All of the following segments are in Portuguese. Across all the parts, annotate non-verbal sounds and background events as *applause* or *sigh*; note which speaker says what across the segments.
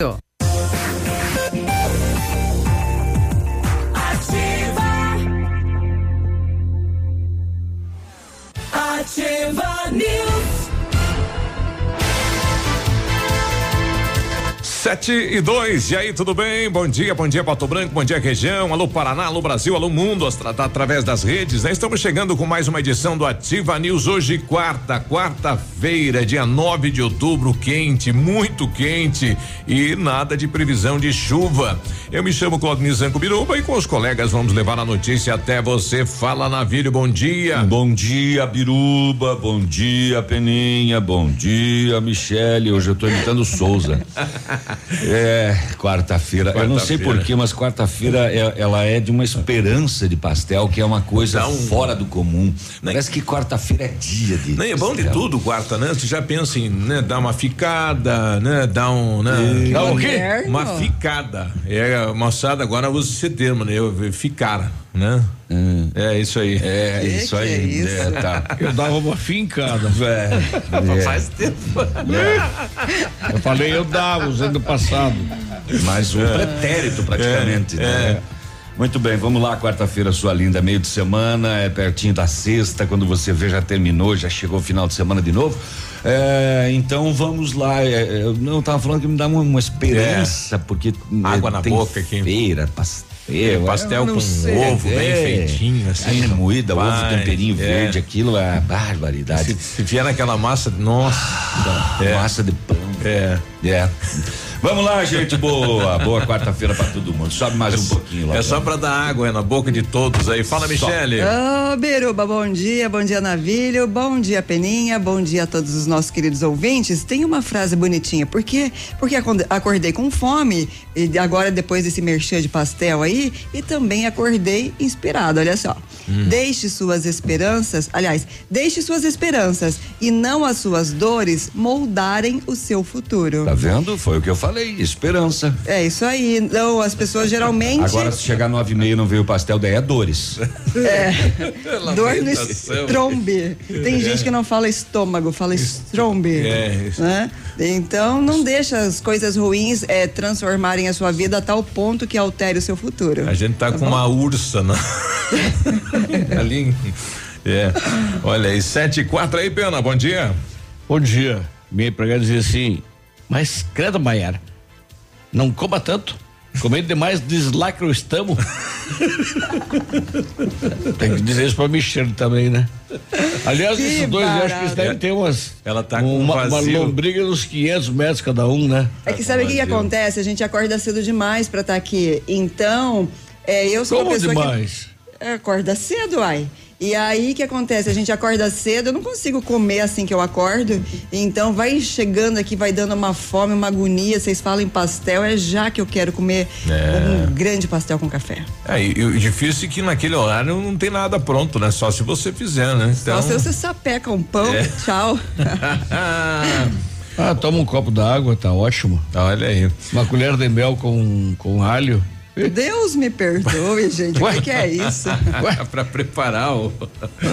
Speaker 1: ¡Gracias!
Speaker 2: 7 e 2. E aí, tudo bem? Bom dia, bom dia, Pato Branco, bom dia, região. Alô, Paraná, alô, Brasil, alô, mundo, tá através das redes. Né? Estamos chegando com mais uma edição do Ativa News. Hoje, quarta, quarta-feira, dia 9 de outubro. Quente, muito quente e nada de previsão de chuva. Eu me chamo Claudinei Zanco Biruba e com os colegas vamos levar a notícia até você. Fala, Navilho, bom dia.
Speaker 3: Bom dia, Biruba, bom dia, Peninha, bom dia, Michele. Hoje eu estou imitando Souza. *laughs* É, quarta-feira. Quarta eu não sei porquê, mas quarta-feira é, ela é de uma esperança de pastel, que é uma coisa fora do comum. Parece que quarta-feira é dia de.
Speaker 2: Nem é bom de tudo, quarta, né? Você já pensa em né, dar uma ficada, né? Dar um. Né?
Speaker 1: Dá o quê?
Speaker 2: Uma ficada. É, moçada, agora usa esse termo, né? Eu, ficar né? Hum. É isso aí.
Speaker 3: É,
Speaker 2: que
Speaker 3: isso aí. É isso? É, tá.
Speaker 2: Eu dava uma fincada. *laughs* É,
Speaker 3: é. Faz tempo.
Speaker 2: É. Eu falei, eu dava, usando o passado.
Speaker 3: Mas um é. pretérito praticamente. Né? É. Muito bem, vamos lá, quarta-feira, sua linda, meio de semana, é pertinho da sexta, quando você vê já terminou, já chegou o final de semana de novo. É, então vamos lá. É, eu não tava falando que me dá uma, uma esperança, porque
Speaker 2: água na boca
Speaker 3: aqui. Feira, pastel
Speaker 2: eu, pastel com sei, ovo é, bem feitinho, assim.
Speaker 3: Moída, ovo temperinho é. verde, aquilo é barbaridade.
Speaker 2: Se, se vier naquela massa, nossa.
Speaker 3: Ah, é. Massa de pão.
Speaker 2: É.
Speaker 3: É. Vamos lá, gente boa. *laughs* Boa quarta-feira para todo mundo. Sobe mais um pouquinho lá.
Speaker 2: É só para dar água é, na boca de todos aí. Fala, Michele.
Speaker 1: Ô, oh, Biruba, bom dia, bom dia, Navilho, bom dia, Peninha, bom dia a todos os nossos queridos ouvintes. Tem uma frase bonitinha, porque porque acordei com fome e agora depois desse merchan de pastel aí e também acordei inspirado, olha só. Hum. Deixe suas esperanças, aliás, deixe suas esperanças e não as suas dores moldarem o seu futuro.
Speaker 3: Tá vendo? Foi o que eu falei falei, esperança.
Speaker 1: É isso aí. Então, as pessoas geralmente.
Speaker 3: Agora, se chegar nove e meia e não veio o pastel, daí é dores.
Speaker 1: É. *laughs* Dor no estrombe. Tem é. gente que não fala estômago, fala estrombe. É. Né? Então, não deixa as coisas ruins é, transformarem a sua vida a tal ponto que altere o seu futuro.
Speaker 2: A gente tá, tá com bom? uma ursa, né? *laughs* Ali. É. Olha aí, sete e quatro aí, Pena, bom dia.
Speaker 4: Bom dia. Minha empregada dizia assim, mas, credo, Maiara, não coma tanto. Comendo demais, deslacra o estamo. *laughs* Tem que dizer isso pra Michelle também, né? Aliás, que esses dois, eu acho que eles devem ter umas.
Speaker 2: Ela tá com
Speaker 4: uma, uma lombriga nos 500 metros cada um, né?
Speaker 1: É que sabe o que, que, acontece? A gente acorda cedo demais pra estar tá aqui. Então, é, eu sou
Speaker 4: Como
Speaker 1: uma pessoa
Speaker 4: demais?
Speaker 1: que. É, acorda cedo, ai. E aí que acontece? A gente acorda cedo, eu não consigo comer assim que eu acordo. Então vai chegando aqui, vai dando uma fome, uma agonia. Vocês falam em pastel, é já que eu quero comer é. um grande pastel com café.
Speaker 2: É, e o difícil é que naquele horário não tem nada pronto, né? Só se você fizer, né?
Speaker 1: Então... Só se você sapeca um pão, é. tchau. *laughs*
Speaker 4: ah, toma um copo d'água, tá ótimo.
Speaker 2: Olha aí.
Speaker 4: Uma colher de mel com, com alho.
Speaker 1: Deus me perdoe, gente. O que, que, é isso? *laughs*
Speaker 2: para preparar o.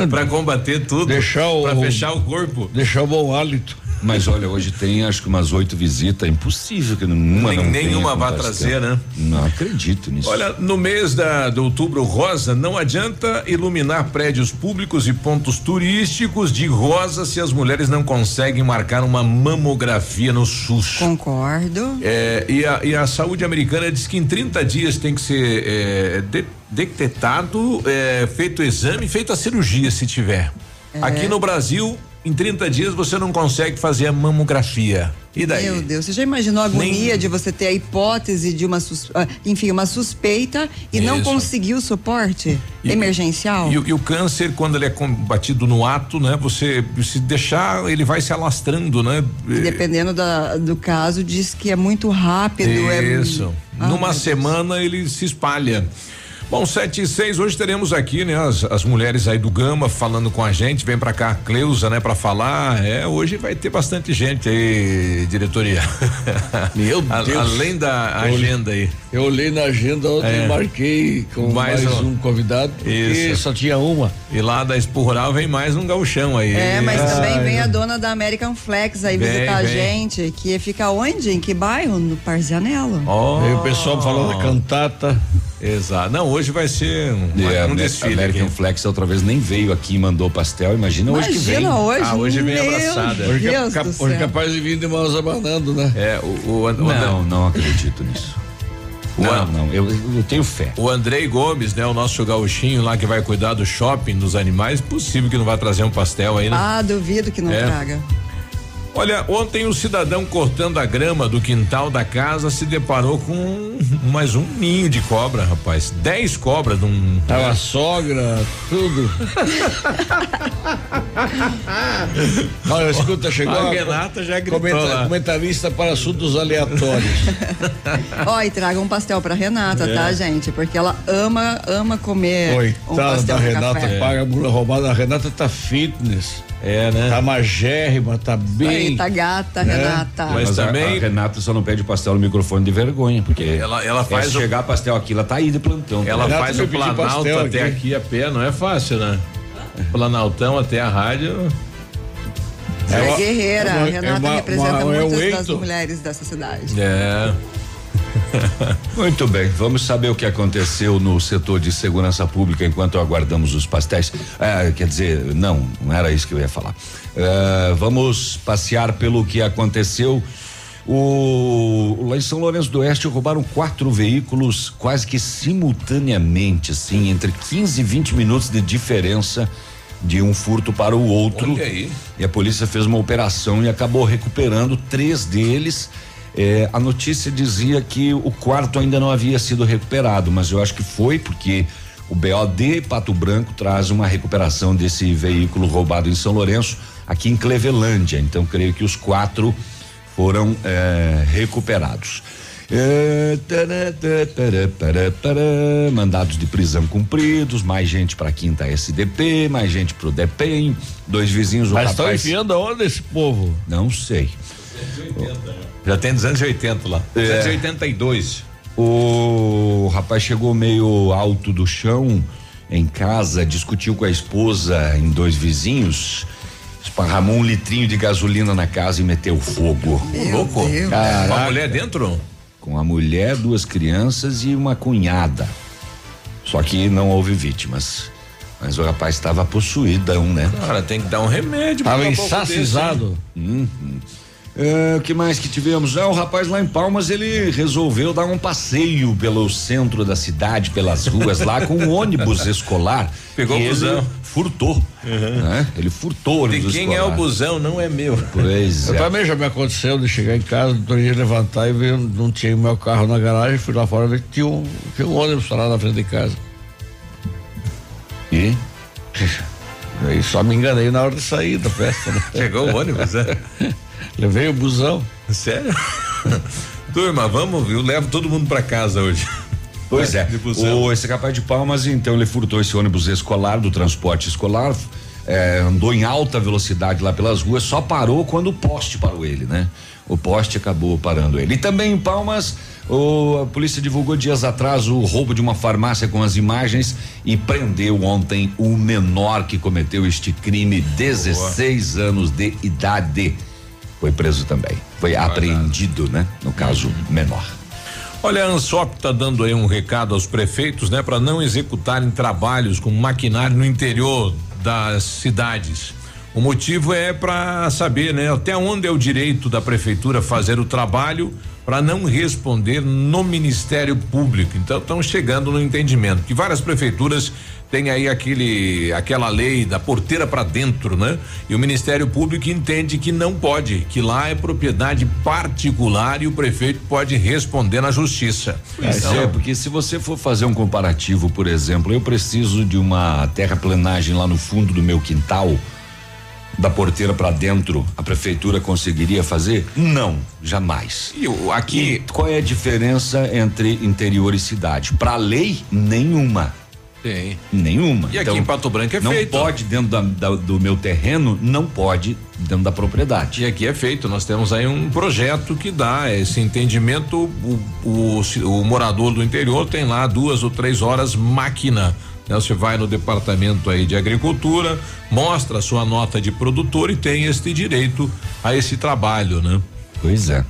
Speaker 2: para combater tudo.
Speaker 4: Deixar o.
Speaker 2: Pra fechar o corpo.
Speaker 4: Deixar o bom hálito.
Speaker 3: Mas olha, hoje tem acho que umas oito visitas, é impossível que nenhuma Nem,
Speaker 2: não Nenhuma vá trazer, né?
Speaker 3: Não acredito nisso.
Speaker 2: Olha, no mês da, de outubro rosa, não adianta iluminar prédios públicos e pontos turísticos de rosa se as mulheres não conseguem marcar uma mamografia no SUS.
Speaker 1: Concordo.
Speaker 2: É, e, a, e a saúde americana diz que em 30 dias tem que ser é, de, detectado, é, feito o exame, feito a cirurgia, se tiver. É. Aqui no Brasil, em 30 dias você não consegue fazer a mamografia. E daí?
Speaker 1: Meu Deus, você já imaginou a agonia Nem... de você ter a hipótese de uma, ah, enfim, uma suspeita e Isso. não conseguir o suporte e, emergencial?
Speaker 2: E, e, e, o câncer, quando ele é combatido no ato, né? Você se deixar, ele vai se alastrando, né?
Speaker 1: E dependendo da, do caso, diz que é muito rápido.
Speaker 2: É Isso. É... Ah, Numa semana ele se espalha. Bom, sete e seis, hoje teremos aqui, né, as, as mulheres aí do Gama falando com a gente, vem pra cá a Cleusa, né, pra falar, é, hoje vai ter bastante gente aí, diretoria. *laughs*
Speaker 4: Meu Deus.
Speaker 2: além da agenda aí.
Speaker 4: Eu olhei na agenda ontem é. e marquei com mais, mais um, um, convidado, porque Isso. só tinha uma.
Speaker 2: E lá da Expo Rural vem mais um gauchão aí.
Speaker 1: É, mas ah, também vem a dona da American Flex aí vem, visitar vem. a gente, que fica onde? Em que bairro? No Parzianello.
Speaker 4: Oh. Aí o pessoal falou da cantata.
Speaker 2: Exato. Não, hoje vai ser um,
Speaker 3: é, um desfile. American aqui. Flex outra vez nem veio aqui e mandou pastel. Imagina, Imagina hoje que vem.
Speaker 1: Hoje,
Speaker 2: ah, hoje vem abraçada.
Speaker 4: Hoje, é hoje capaz de vir de mãos abanando, né?
Speaker 3: É, o, o, o Não, não acredito nisso. Não, não, eu, eu, tenho fé.
Speaker 2: O Andrei Gomes, né? O nosso gauchinho lá que vai cuidar do shopping dos animais, possível que não vai trazer um pastel aí, né?
Speaker 1: Ah, duvido que não é. traga.
Speaker 2: Olha, ontem um cidadão cortando a grama do quintal da casa se deparou com mais um ninho de cobra, rapaz. Dez cobras num.
Speaker 4: Tava é. sogra, tudo. *laughs* Olha, escuta, chegou. A
Speaker 2: Renata já gritou
Speaker 4: comenta,
Speaker 2: lá.
Speaker 4: Comentarista para assuntos aleatórios. *laughs*
Speaker 1: Ó, e traga um pastel pra Renata, tá, é. tá, gente? Porque ela ama, ama comer.
Speaker 4: Oi, um tá, pastel da Renata, café. paga a mula roubada. A Renata tá fitness.
Speaker 2: É, né?
Speaker 4: Tá magérrima, tá bem.
Speaker 1: Tá gata, né? Renata.
Speaker 3: Mas, Mas também. A, a, Renata só não pede pastel no microfone de vergonha, porque.
Speaker 2: Ela, ela faz.
Speaker 3: Se o... chegar pastel aqui, ela tá aí de plantão.
Speaker 2: Ela tá? faz o Planalto até aqui. aqui a pé, não é fácil, né? Planaltão até a rádio.
Speaker 1: É, é guerreira. É uma, Renata é uma, representa uma, é muitas é das mulheres dessa cidade.
Speaker 2: É. *laughs*
Speaker 3: Muito bem, vamos saber o que aconteceu no setor de segurança pública enquanto aguardamos os pastéis. É, quer dizer, não, não era isso que eu ia falar. É, vamos passear pelo que aconteceu. O, lá em São Lourenço do Oeste roubaram quatro veículos quase que simultaneamente, assim, entre 15 e 20 minutos de diferença de um furto para o outro. E a polícia fez uma operação e acabou recuperando três deles é, a notícia dizia que o quarto ainda não havia sido recuperado, mas eu acho que foi porque o BOD Pato Branco traz uma recuperação desse veículo roubado em São Lourenço, aqui em Clevelândia. Então, creio que os quatro foram é, recuperados. É, mandados de prisão cumpridos, mais gente para quinta SDP, mais gente para o DEPEM, dois vizinhos.
Speaker 4: Mas estão enfiando aonde esse povo?
Speaker 3: Não sei.
Speaker 2: 280, já tem 280 lá. É. 282.
Speaker 3: O rapaz chegou meio alto do chão em casa, discutiu com a esposa em dois vizinhos, esparramou um litrinho de gasolina na casa e meteu fogo.
Speaker 2: Meu Louco. Com a mulher dentro?
Speaker 3: Com a mulher, duas crianças e uma cunhada. Só que não houve vítimas. Mas o rapaz estava possuído, né?
Speaker 2: Cara, tem que dar um remédio.
Speaker 4: Estava ensacizado.
Speaker 3: Uhum. É, o que mais que tivemos? Ah, o rapaz lá em Palmas, ele resolveu dar um passeio pelo centro da cidade, pelas ruas lá, com um ônibus escolar.
Speaker 2: Pegou o busão.
Speaker 3: Furtou. Uhum. Né? Ele furtou o
Speaker 2: ônibus De quem escolar. é o busão, não é meu.
Speaker 3: Pois
Speaker 4: Eu
Speaker 3: é.
Speaker 4: também já me aconteceu de chegar em casa, do dia levantar e ver, não tinha meu carro na garagem, fui lá fora ver tinha um, tinha um ônibus lá na frente de casa.
Speaker 3: E? *laughs*
Speaker 4: Aí só me enganei na hora de sair da festa. Né?
Speaker 2: Chegou o ônibus, né? *laughs*
Speaker 4: Levei o busão.
Speaker 2: Sério? *laughs* Turma, vamos, eu levo todo mundo para casa hoje.
Speaker 3: Pois é. O, esse capaz de Palmas, então, ele furtou esse ônibus escolar do transporte escolar, é, andou em alta velocidade lá pelas ruas, só parou quando o poste parou ele, né? O poste acabou parando ele. E também em Palmas, o, a polícia divulgou dias atrás o roubo de uma farmácia com as imagens e prendeu ontem o menor que cometeu este crime, 16 Boa. anos de idade foi preso também. Foi apreendido, né? No caso uhum. menor.
Speaker 2: Olha, a Ansop está dando aí um recado aos prefeitos, né, para não executarem trabalhos com maquinário no interior das cidades. O motivo é para saber, né, até onde é o direito da prefeitura fazer o trabalho para não responder no Ministério Público. Então estão chegando no entendimento que várias prefeituras têm aí aquele aquela lei da porteira para dentro, né? E o Ministério Público entende que não pode, que lá é propriedade particular e o prefeito pode responder na justiça.
Speaker 3: É, então, é, porque se você for fazer um comparativo, por exemplo, eu preciso de uma terraplenagem lá no fundo do meu quintal da porteira para dentro a prefeitura conseguiria fazer? Não, jamais.
Speaker 2: E o, aqui.
Speaker 3: E qual é a diferença entre interior e cidade? Para a lei, nenhuma.
Speaker 2: Tem.
Speaker 3: Nenhuma.
Speaker 2: E então, aqui em Pato Branco é
Speaker 3: não
Speaker 2: feito.
Speaker 3: Não pode dentro da, da, do meu terreno, não pode dentro da propriedade.
Speaker 2: E aqui é feito. Nós temos aí um projeto que dá esse entendimento. O, o, o morador do interior tem lá duas ou três horas máquina. Né? Você vai no departamento aí de agricultura, mostra a sua nota de produtor e tem este direito a esse trabalho, né?
Speaker 3: Pois é.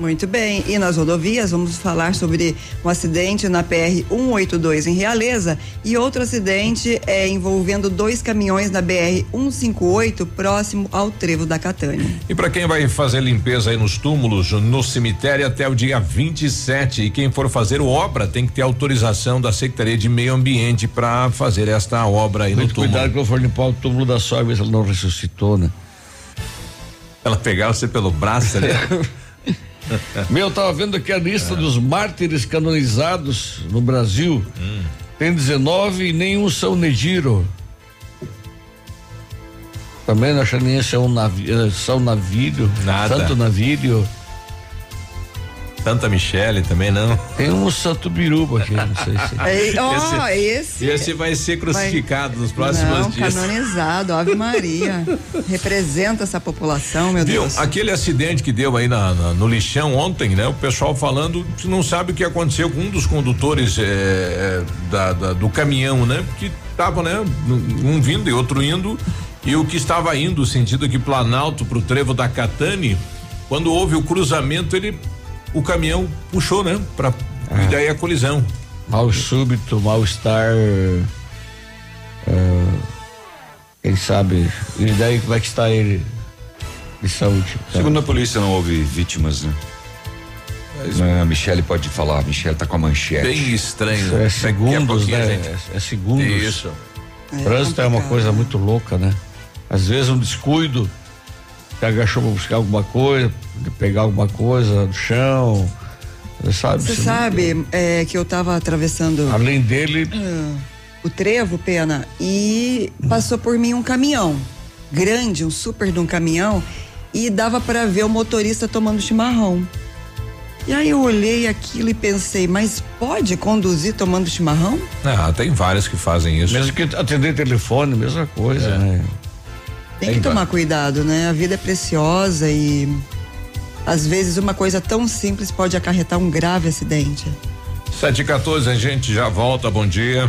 Speaker 1: Muito bem. E nas rodovias, vamos falar sobre um acidente na PR 182 em Realeza e outro acidente é, envolvendo dois caminhões na BR 158 próximo ao trevo da Catânia.
Speaker 2: E para quem vai fazer limpeza aí nos túmulos, no cemitério até o dia 27 e quem for fazer obra tem que ter autorização da Secretaria de Meio Ambiente para fazer esta obra aí
Speaker 4: Muito
Speaker 2: no túmulo.
Speaker 4: Cuidado que eu for limpar o túmulo da sogra, se ela não ressuscitou, né?
Speaker 2: Ela pegar você pelo braço ali. *laughs* *laughs*
Speaker 4: Meu, tava vendo aqui a lista é. dos mártires canonizados no Brasil. Hum. Tem 19 e nenhum São Negiro. Também não acha nem São, navi, eh, São Navírio.
Speaker 2: Nada.
Speaker 4: Santo Navírio.
Speaker 2: Santa Michele também não.
Speaker 4: Tem um Santo Biruba aqui, não sei se.
Speaker 1: É, oh, *laughs* esse,
Speaker 2: esse vai ser crucificado vai, nos próximos
Speaker 1: não,
Speaker 2: dias.
Speaker 1: canonizado, Ave Maria. *laughs* Representa essa população, meu
Speaker 2: Viu,
Speaker 1: Deus.
Speaker 2: Aquele acidente que deu aí na, na, no lixão ontem, né? O pessoal falando que não sabe o que aconteceu com um dos condutores é, da, da, do caminhão, né? Que tava, né? Um vindo e outro indo. E o que estava indo, sentido aqui Planalto pro trevo da Catane, quando houve o cruzamento, ele o caminhão puxou, né? Pra, é. E daí a colisão.
Speaker 4: Mal súbito, mal-estar. Uh, quem sabe. E daí como é que está ele de saúde?
Speaker 3: Tá? Segundo a polícia, não houve vítimas, né? Mas, a Michelle pode falar, a Michelle tá com a manchete.
Speaker 2: Bem estranho.
Speaker 4: É segundos, né? É, é, segundos.
Speaker 2: Isso.
Speaker 4: É, Trânsito é uma coisa muito louca, né? Às vezes um descuido se agachou para buscar alguma coisa, pegar alguma coisa do chão, sabe?
Speaker 1: Você sabe é, que eu estava atravessando.
Speaker 4: Além dele.
Speaker 1: Uh, o trevo, pena, e passou por mim um caminhão grande, um super de um caminhão, e dava para ver o motorista tomando chimarrão. E aí eu olhei aquilo e pensei, mas pode conduzir tomando chimarrão?
Speaker 2: Ah, tem vários que fazem isso.
Speaker 4: Mesmo que atender telefone, mesma coisa, é. né?
Speaker 1: Tem que tomar cuidado, né? A vida é preciosa e às vezes uma coisa tão simples pode acarretar um grave acidente.
Speaker 2: 7 e 14 a gente já volta. Bom dia.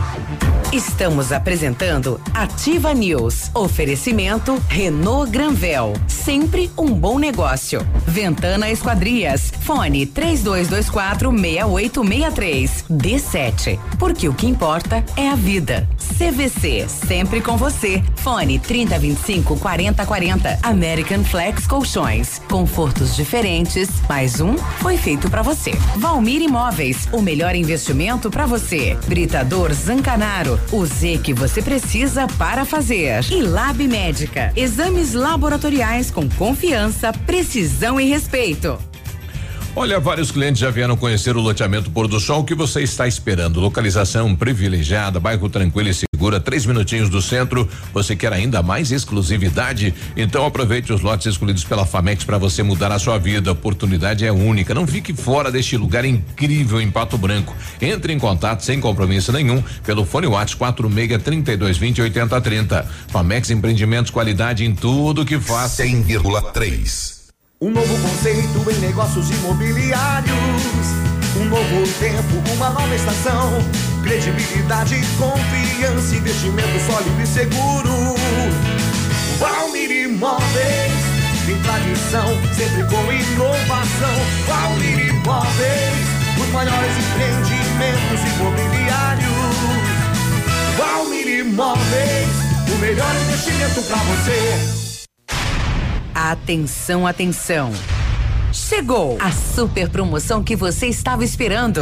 Speaker 5: Estamos apresentando Ativa News. Oferecimento Renault Granvel. Sempre um bom negócio. Ventana Esquadrias. Fone 3224 6863. D7. Porque o que importa é a vida. CVC. Sempre com você. Fone 3025 4040. American Flex Colchões. Confortos diferentes. Mais um foi feito para você. Valmir Imóveis. O melhor investimento para você. Britador Zancanaro o Z que você precisa para fazer. E Lab Médica. Exames laboratoriais com confiança, precisão e respeito.
Speaker 2: Olha, vários clientes já vieram conhecer o loteamento Pôr do Sol. O que você está esperando? Localização privilegiada, bairro tranquilo e segura, três minutinhos do centro. Você quer ainda mais exclusividade? Então aproveite os lotes escolhidos pela Famex para você mudar a sua vida. A oportunidade é única. Não fique fora deste lugar incrível em Pato Branco. Entre em contato sem compromisso nenhum pelo fone WhatsApp 46 32 20 80 30. Famex Empreendimentos, qualidade em tudo que faz.
Speaker 6: 100,3 um novo conceito em negócios imobiliários. Um novo tempo, uma nova estação. Credibilidade, confiança, investimento sólido e seguro. Valmir Imóveis, tem tradição, sempre com inovação. Valmir Imóveis, os maiores empreendimentos imobiliários. Valmir Imóveis, o melhor investimento para você.
Speaker 5: Atenção, atenção. Chegou a super promoção que você estava esperando.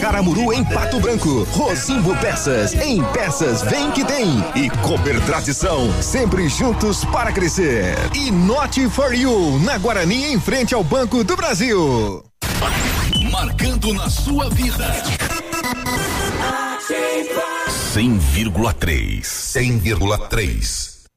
Speaker 6: Caramuru, em Pato Branco. Rosimbo Peças, em Peças Vem Que Tem. E Cooper Tradição, sempre juntos para crescer. E Not For You, na Guarani, em frente ao Banco do Brasil.
Speaker 7: Marcando na sua vida. 100,3.
Speaker 6: 100,3.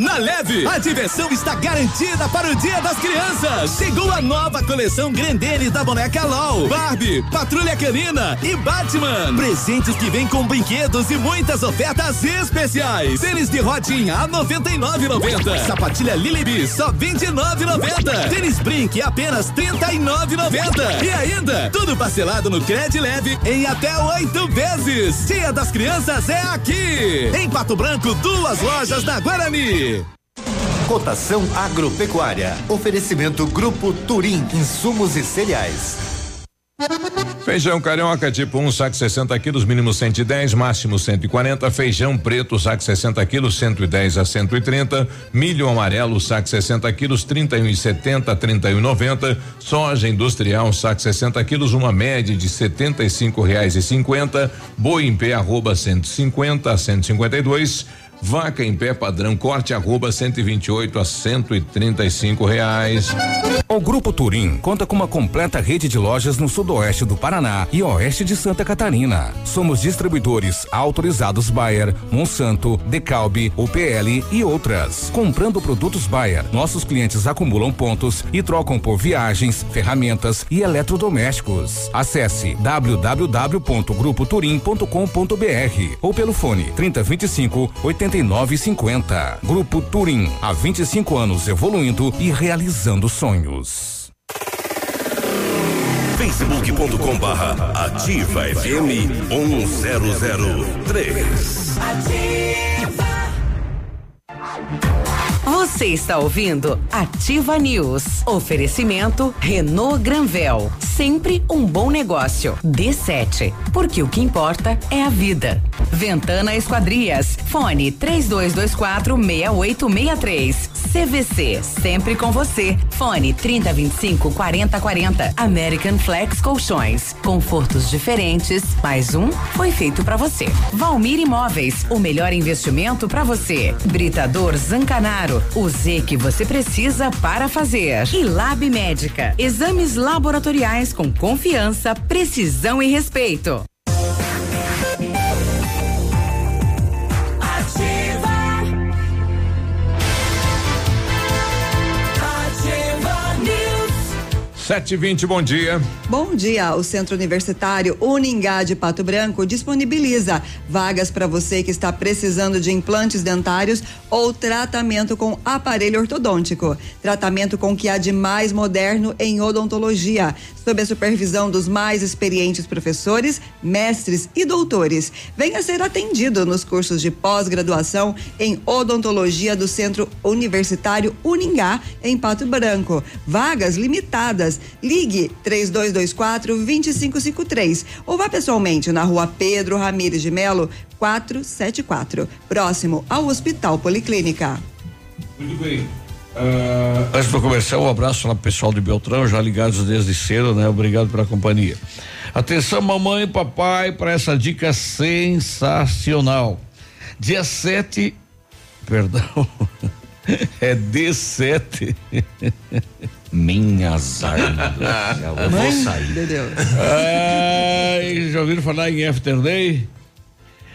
Speaker 8: Na Leve, a diversão está garantida para o Dia das Crianças. Chegou a nova coleção Grendenes da boneca LOL, Barbie, Patrulha Canina e Batman. Presentes que vêm com brinquedos e muitas ofertas especiais. Tênis de rodinha a 99,90. Sapatilha Lilibi só 29,90. Tênis Brink apenas 39,90. E ainda, tudo parcelado no Cred Leve em até oito vezes. Dia das Crianças é aqui. Em Pato Branco, duas lojas da Guarani.
Speaker 9: Cotação agropecuária. Oferecimento Grupo Turim, insumos e cereais.
Speaker 2: Feijão carioca tipo 1, um, saco 60 quilos, mínimo 110, máximo 140. Feijão preto, saco 60 quilos, 110 a 130. Milho amarelo, saco 60 quilos, 31,70 a 31,90. Soja industrial, saco 60 quilos, uma média de 75 reais e 50. Boi em pé, arroba 150 a 152. Vaca em pé padrão corte arroba 128 a 135 reais.
Speaker 7: O Grupo Turim conta com uma completa rede de lojas no sudoeste do Paraná e oeste de Santa Catarina. Somos distribuidores autorizados Bayer, Monsanto, Decalbe, UPL e outras. Comprando produtos Bayer, nossos clientes acumulam pontos e trocam por viagens, ferramentas e eletrodomésticos. Acesse www.grupoturim.com.br ou pelo fone 3025 80 49,50. Grupo Turim, há 25 anos evoluindo e realizando sonhos.
Speaker 10: facebook.com barra ativa FM 1003. Ativa.
Speaker 5: Você está ouvindo Ativa News. Oferecimento Renault Granvel. Sempre um bom negócio. D7. Porque o que importa é a vida. Ventana Esquadrias. Fone 3224 6863. CVC. Sempre com você. Fone 3025 4040. American Flex Colchões. Confortos diferentes. Mais um foi feito para você. Valmir Imóveis. O melhor investimento para você. Britador Zancanaro. O Z que você precisa para fazer. E Lab Médica. Exames laboratoriais com confiança, precisão e respeito.
Speaker 2: Sete e vinte, bom dia.
Speaker 1: Bom dia. O Centro Universitário Uningá de Pato Branco disponibiliza vagas para você que está precisando de implantes dentários ou tratamento com aparelho ortodôntico. Tratamento com o que há de mais moderno em odontologia, sob a supervisão dos mais experientes professores, mestres e doutores. Venha ser atendido nos cursos de pós-graduação em odontologia do Centro Universitário Uningá, em Pato Branco. Vagas limitadas. Ligue 3224 2553 ou vá pessoalmente na rua Pedro Ramires de Melo, 474, próximo ao Hospital Policlínica.
Speaker 4: Muito bem. Uh, antes do comercial, um abraço lá pro pessoal de Beltrão, já ligados desde cedo, né? Obrigado pela companhia. Atenção, mamãe e papai, para essa dica sensacional. Dia 7, perdão, *laughs* é D7.
Speaker 3: Minhas armas. Eu vou sair.
Speaker 4: Ai, já ouviram falar em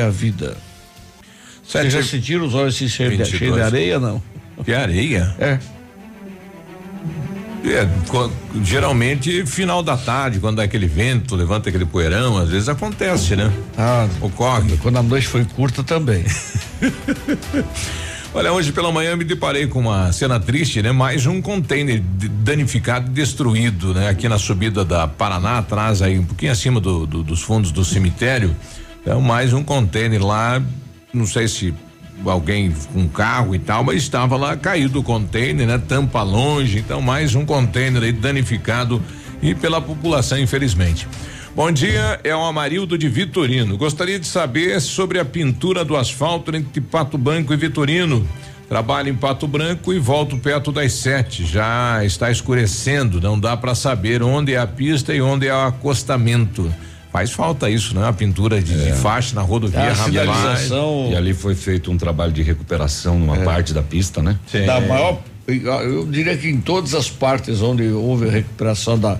Speaker 4: a vida. Vocês já sentiram os olhos assim cheios de,
Speaker 2: 22.
Speaker 4: cheios de areia, não?
Speaker 2: Que areia?
Speaker 4: É.
Speaker 2: É, geralmente final da tarde, quando dá aquele vento, levanta aquele poeirão, às vezes acontece, né?
Speaker 4: Ah,
Speaker 2: ocorre.
Speaker 4: Quando a noite foi curta também. *laughs*
Speaker 2: Olha, hoje pela manhã me deparei com uma cena triste, né? Mais um container de- danificado e destruído, né? Aqui na subida da Paraná, atrás aí, um pouquinho acima do- do- dos fundos do cemitério. Então, mais um container lá, não sei se alguém com um carro e tal, mas estava lá caído o container, né? Tampa longe, então mais um container aí danificado e pela população, infelizmente. Bom dia, é o Amarildo de Vitorino. Gostaria de saber sobre a pintura do asfalto entre Pato Branco e Vitorino. Trabalho em Pato Branco e volto perto das sete. Já está escurecendo, não dá para saber onde é a pista e onde é o acostamento. Faz falta isso, né? A pintura de, de faixa na rodovia
Speaker 3: É, a sinalização. E ali foi feito um trabalho de recuperação numa parte da pista, né?
Speaker 4: Da maior, eu diria que em todas as partes onde houve a recuperação da,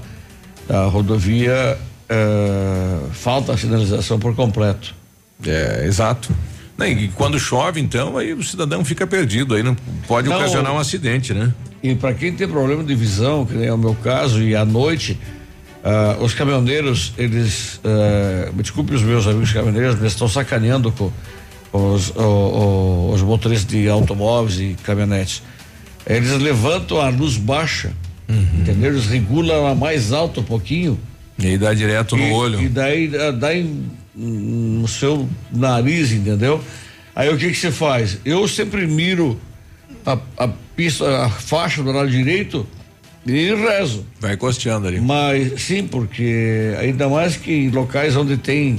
Speaker 4: da rodovia, eh, falta a sinalização por completo.
Speaker 2: É, exato. E quando chove, então, aí o cidadão fica perdido, aí não pode
Speaker 4: Não.
Speaker 2: ocasionar um acidente, né?
Speaker 4: E para quem tem problema de visão, que nem é o meu caso, e à noite, ah, os caminhoneiros, eles, me desculpe os meus amigos caminhoneiros, eles estão sacaneando com, os, o- o- os motoristas de automóveis e caminhonetes. Eles levantam a luz baixa, entendeu? Eles regulam ela mais alto um pouquinho.
Speaker 2: E aí dá direto no
Speaker 4: E-
Speaker 2: olho.
Speaker 4: E daí ah, dá em- no seu nariz, entendeu? Aí o que que você faz? Eu sempre miro a, a pista, a faixa do lado direito e rezo.
Speaker 2: Vai costeando ali.
Speaker 4: Mas sim, porque ainda mais que em locais onde tem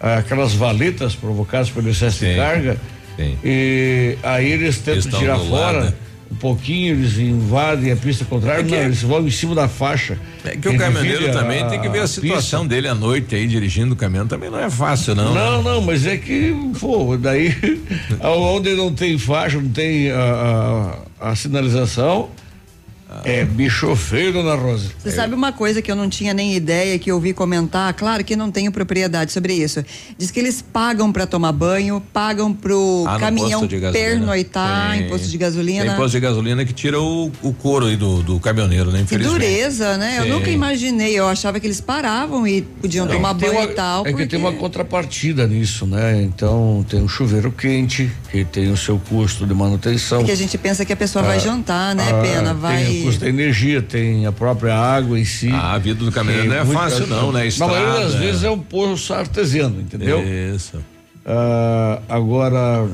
Speaker 4: ah, aquelas valetas provocadas pelo excesso de
Speaker 2: Sim,
Speaker 4: carga,
Speaker 2: sim.
Speaker 4: e aí eles tentam
Speaker 2: Pista
Speaker 4: tirar fora um pouquinho, eles invadem a pista contrária,
Speaker 2: É
Speaker 4: não, eles vão em cima da faixa.
Speaker 2: É que o caminhoneiro também tem que ver a, situação dele à noite aí, dirigindo o caminhão, também não é fácil, não.
Speaker 4: Não, não, mas é que, pô, daí, *laughs* onde não tem faixa, não tem a, a- a sinalização, é bicho feio, dona Rosa.
Speaker 1: Você sabe uma coisa que eu não tinha nem ideia, que eu ouvi comentar? Claro que não tenho propriedade sobre isso. Diz que eles pagam pra tomar banho, pagam pro
Speaker 2: Ah,
Speaker 1: caminhão pernoitar
Speaker 2: Tem.
Speaker 1: em posto de gasolina.
Speaker 2: Tem posto de gasolina que tira o, o couro aí do, do caminhoneiro, né?
Speaker 1: Que dureza, né? Eu
Speaker 2: Sim.
Speaker 1: nunca imaginei. Eu achava que eles paravam e podiam
Speaker 4: Tem
Speaker 1: tomar
Speaker 4: que
Speaker 1: banho
Speaker 4: uma-
Speaker 1: e tal.
Speaker 4: É que
Speaker 1: porque-
Speaker 4: tem uma contrapartida nisso, né? Então tem o chuveiro quente, que tem o seu custo de manutenção.
Speaker 1: Porque a gente pensa que a pessoa vai
Speaker 4: Ah,
Speaker 1: jantar, né,
Speaker 4: ah,
Speaker 1: Pena? Vai.
Speaker 4: Tem o custo da energia, tem a própria água em si.
Speaker 2: Ah, a vida do caminhoneiro não é fácil não, né?
Speaker 4: Na maioria das
Speaker 2: Estrada,
Speaker 4: vezes
Speaker 2: é.
Speaker 4: um poço artesiano, entendeu?
Speaker 2: Isso.
Speaker 4: Ah, agora,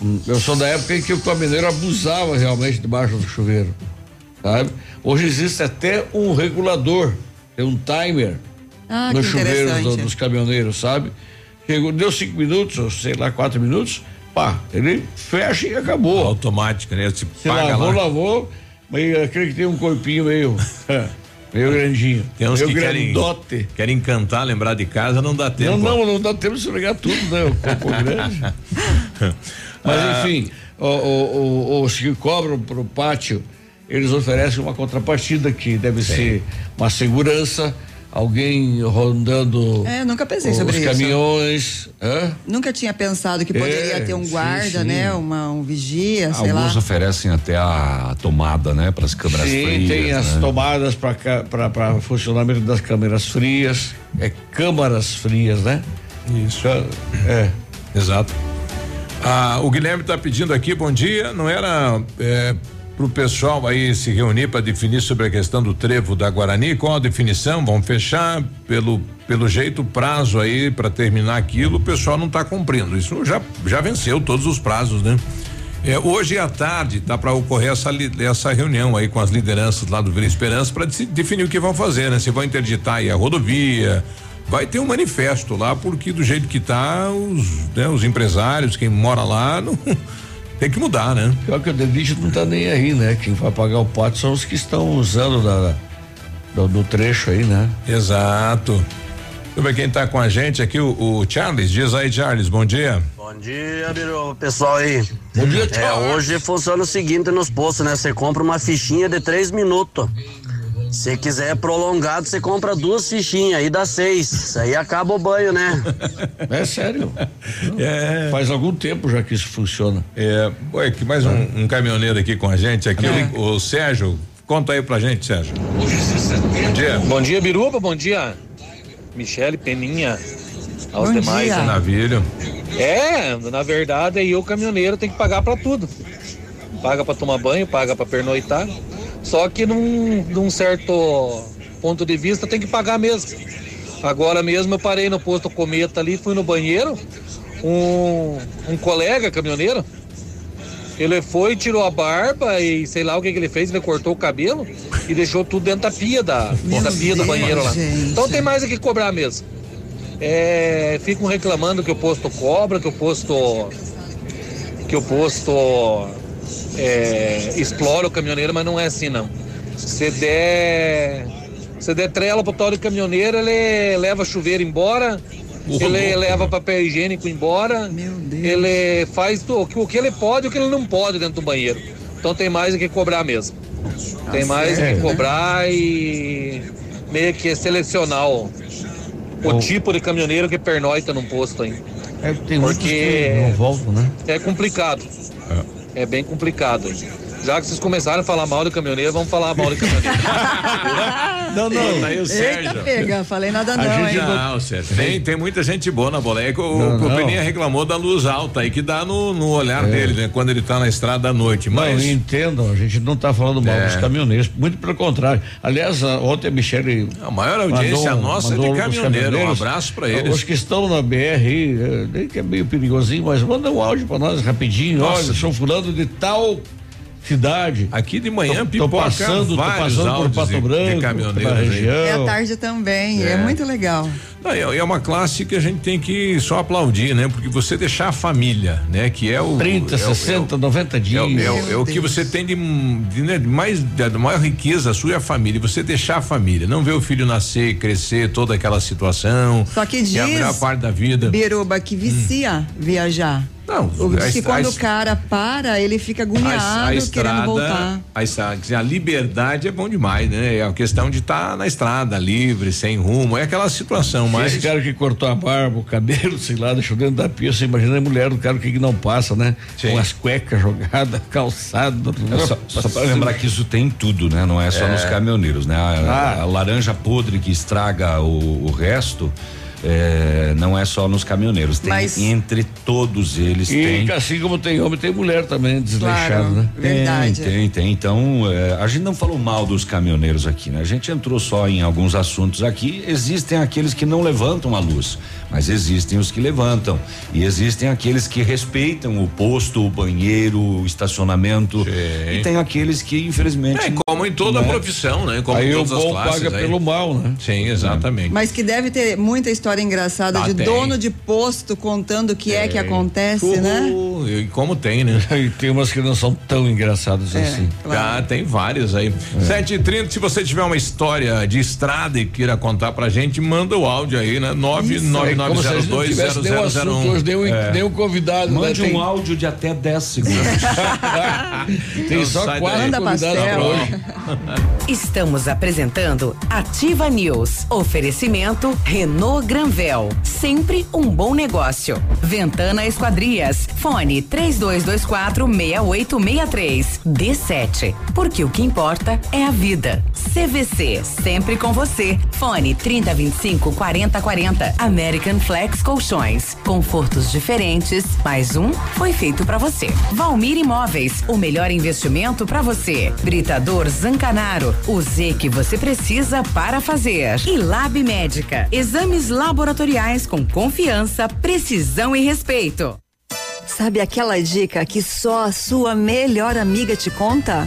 Speaker 4: hum, eu sou da época em que o caminhoneiro abusava realmente debaixo do chuveiro, sabe? Hoje existe até um regulador, tem um timer
Speaker 1: Ah,
Speaker 4: nos
Speaker 1: que
Speaker 4: chuveiros do- dos caminhoneiros, sabe? Chegou, deu cinco minutos, ou sei lá, quatro minutos, pá, ele fecha e acabou.
Speaker 2: Automática, né? Se,
Speaker 4: Se
Speaker 2: paga
Speaker 4: lavou,
Speaker 2: lá.
Speaker 4: lavou, mas aquele que tem um corpinho meio, *laughs* meio grandinho.
Speaker 2: Tem uns
Speaker 4: meio
Speaker 2: que querem,
Speaker 4: grandote.
Speaker 2: querem cantar, lembrar de casa, não dá tempo.
Speaker 4: Não, não, não dá tempo de esfregar tudo, né? O corpo *laughs* grande. *laughs* Mas
Speaker 2: Ah.
Speaker 4: enfim, o- o- o- os que cobram pro pátio, eles oferecem uma contrapartida que deve ser uma segurança, alguém rondando
Speaker 1: É, nunca pensei
Speaker 4: os
Speaker 1: sobre isso.
Speaker 4: caminhões. Hã?
Speaker 1: Nunca tinha pensado que poderia
Speaker 3: É,
Speaker 1: ter um
Speaker 3: sim,
Speaker 1: guarda,
Speaker 3: sim.
Speaker 1: né? Uma, um vigia, sei lá.
Speaker 3: Alguns oferecem até a tomada, né? Para as câmeras
Speaker 4: Sim,
Speaker 3: frias.
Speaker 4: tem as
Speaker 3: né?
Speaker 4: tomadas para funcionamento das câmeras frias, é câmaras frias, né?
Speaker 2: Isso.
Speaker 4: É.
Speaker 2: Exato. Ah, o Guilherme está pedindo aqui, bom dia. Não era é, pro pessoal aí se reunir para definir sobre a questão do trevo da Guarani. Qual a definição? Vamos fechar pelo pelo jeito o prazo aí para terminar aquilo, o pessoal não está cumprindo. Isso já já venceu todos os prazos, né? É, hoje à tarde tá para ocorrer essa essa reunião aí com as lideranças lá do Vila Esperança para definir o que vão fazer, né? Se vão interditar aí a rodovia, vai ter um manifesto lá porque do jeito que tá os né, os empresários, quem mora lá *laughs* não tem que mudar, né?
Speaker 4: Pior que o David não tá nem aí, né? Quem vai pagar o pato são os que estão usando da, do, do trecho aí, né?
Speaker 2: Exato. Deixa eu ver quem tá com a gente aqui, o, o Charles. Diz aí, Charles, bom dia.
Speaker 11: Bom dia, Biro, pessoal aí.
Speaker 4: Bom dia,
Speaker 11: É, hoje funciona o seguinte nos postos, né? Você compra uma fichinha de três minutos. Se quiser prolongado, você compra duas fichinhas, aí dá seis. Aí acaba o banho, né?
Speaker 4: É sério. *laughs*
Speaker 2: É.
Speaker 4: Faz algum tempo já que isso funciona.
Speaker 2: É, oi, que mais um, um caminhoneiro aqui com a gente, aqui, o, o Sérgio. Conta aí pra gente, Sérgio. Bom dia.
Speaker 12: Bom dia, Biruba. Bom dia, Michele, Peninha, aos
Speaker 1: Bom
Speaker 12: demais.
Speaker 1: dia.
Speaker 12: né?
Speaker 2: Maravilha.
Speaker 12: É, na verdade, aí o caminhoneiro tem que pagar pra tudo. Paga pra tomar banho, paga pra pernoitar. Só que num, num certo ponto de vista tem que pagar mesmo. Agora mesmo eu parei no posto Cometa ali, fui no banheiro. Um, um colega caminhoneiro, ele foi, tirou a barba e sei lá o que, que ele fez, ele cortou o cabelo e deixou tudo dentro da pia da,
Speaker 1: Meu
Speaker 12: da pia do
Speaker 1: Deus,
Speaker 12: banheiro lá.
Speaker 1: gente.
Speaker 12: Então tem mais o que cobrar mesmo. É, ficam reclamando que o posto cobra, que o posto. que o posto é, explora o caminhoneiro, mas não é assim não. Se der. Se der trela pro tal de caminhoneiro, ele leva chuveiro embora, ele leva papel higiênico embora, ele faz o que- ele pode e o que ele não pode dentro do banheiro. Então tem mais o que cobrar mesmo. Tem mais o que cobrar e meio que selecionar o, o tipo de caminhoneiro que pernoita num posto aí.
Speaker 4: É, tem
Speaker 12: Porque-
Speaker 4: que não voltam, né?
Speaker 12: É complicado. É bem complicado. Já que vocês começaram a falar mal de caminhoneiro, vamos falar mal de caminhoneiro. *laughs*
Speaker 2: Não, não. Tá aí o
Speaker 1: Eita,
Speaker 2: Sérgio.
Speaker 1: pega, falei nada
Speaker 2: A
Speaker 1: não,
Speaker 2: gente
Speaker 1: hein?
Speaker 2: não, Sérgio. Tem, tem muita gente boa na bola. É que o,
Speaker 4: Não,
Speaker 2: o. Peninha reclamou da luz alta aí que dá no, no olhar dele, né? Quando ele tá na estrada à noite. Mas.
Speaker 4: Não, entendam, a gente não está falando mal
Speaker 2: É.
Speaker 4: dos caminhoneiros, muito pelo contrário. Aliás, a- ontem a Michele.
Speaker 2: A maior audiência
Speaker 4: mandou-
Speaker 2: nossa é
Speaker 4: mandou
Speaker 2: de
Speaker 4: os
Speaker 2: caminhoneiro. Um abraço pra eles.
Speaker 4: Os que estão na BR aí, eh, nem que é meio perigosinho, mas manda um áudio para nós rapidinho.
Speaker 2: Nossa.
Speaker 4: Olha, sou fulano de tal cidade.
Speaker 2: Aqui de manhã
Speaker 4: tô, tô
Speaker 2: pipoca
Speaker 4: passando, tô passando por Pato Branco, pela região.
Speaker 1: É à tarde também, é,
Speaker 2: É.
Speaker 1: muito legal.
Speaker 2: Não, é, é uma classe que a gente tem que só aplaudir, né? Porque você deixar a família, né? Que é o
Speaker 4: 30,
Speaker 2: é o-
Speaker 4: 60, 90
Speaker 2: É,
Speaker 4: dias.
Speaker 2: o- é o-
Speaker 1: Meu
Speaker 2: é o que você tem de, de, né, de mais da maior riqueza sua é a família. Você deixar a família, não ver o filho nascer, crescer, toda aquela situação.
Speaker 1: Só que
Speaker 2: é a melhor
Speaker 1: diz,
Speaker 2: parte da vida.
Speaker 1: Biruba, que vicia viajar.
Speaker 2: Não,
Speaker 1: O- Diz
Speaker 2: a
Speaker 1: que quando
Speaker 2: a
Speaker 1: o cara para, ele fica agoniado, querendo voltar.
Speaker 2: a, a liberdade é bom demais, né? É a questão de estar na estrada, livre, sem rumo, é aquela situação, mas
Speaker 4: Esse cara que cortou a barba, o cabelo, *laughs* sei lá, deixou dentro da pia, você imagina a mulher do cara o que, que não passa, né?
Speaker 2: Sim.
Speaker 4: Com as cuecas jogadas, *laughs* calçado.
Speaker 3: É só, só para lembrar que isso tem em tudo, né? Não é só nos caminhoneiros, né? A,
Speaker 4: Ah.
Speaker 3: a laranja podre que estraga o, o resto. É, não é só nos caminhoneiros, tem
Speaker 1: Mas-
Speaker 3: entre todos eles
Speaker 4: E
Speaker 3: tem.
Speaker 4: assim como tem homem, tem mulher também desleixado,
Speaker 1: Claro.
Speaker 4: né?
Speaker 1: Verdade.
Speaker 3: Tem, tem, tem. Então, é, a gente não falou mal dos caminhoneiros aqui, né? A gente entrou só em alguns assuntos aqui. Existem aqueles que não levantam a luz, mas existem os que levantam. E existem aqueles que respeitam o posto, o banheiro, o estacionamento.
Speaker 2: Sim.
Speaker 3: E tem aqueles que, infelizmente.
Speaker 2: é como em toda
Speaker 3: né?
Speaker 2: profissão, né? Como em
Speaker 4: Aí o bom
Speaker 2: classes.
Speaker 4: paga
Speaker 2: aí.
Speaker 4: pelo mal, né?
Speaker 2: Sim, exatamente.
Speaker 1: Mas que deve ter muita história engraçada
Speaker 2: Ah,
Speaker 1: de
Speaker 2: tem.
Speaker 1: dono de posto contando o que é, que acontece, né?
Speaker 2: Uhul, E como tem, né? *laughs*
Speaker 4: E tem umas que não são tão engraçadas
Speaker 1: É,
Speaker 4: assim.
Speaker 1: claro.
Speaker 2: Ah, tem várias aí. Sete e trinta, se você tiver uma história de estrada e queira contar pra gente, manda o áudio aí, né? Nove
Speaker 4: É
Speaker 2: nove
Speaker 4: como se a
Speaker 2: zero
Speaker 4: gente não
Speaker 2: dois
Speaker 4: tivesse
Speaker 2: zero
Speaker 4: nenhum
Speaker 2: zero zero
Speaker 4: assunto
Speaker 2: um.
Speaker 4: hoje, nenhum, convidado.
Speaker 3: Mande
Speaker 4: né?
Speaker 3: um
Speaker 4: Tem-
Speaker 3: áudio de até 10 segundos. *laughs*
Speaker 4: Tem
Speaker 2: Então
Speaker 4: só quatro convidados hoje.
Speaker 5: Estamos apresentando Ativa News. Oferecimento Renault Granvel. Sempre um bom negócio. Ventana Esquadrias. Fone 3224 6863. D7. Porque o que importa é a vida. CVC. Sempre com você. Fone 3025 4040. América Flex Colchões. Confortos diferentes, mais um foi feito para você. Valmir Imóveis, o melhor investimento para você. Britador Zancanaro, o Z que você precisa para fazer. E Lab Médica, exames laboratoriais com confiança, precisão e respeito.
Speaker 1: Sabe aquela dica que só a sua melhor amiga te conta?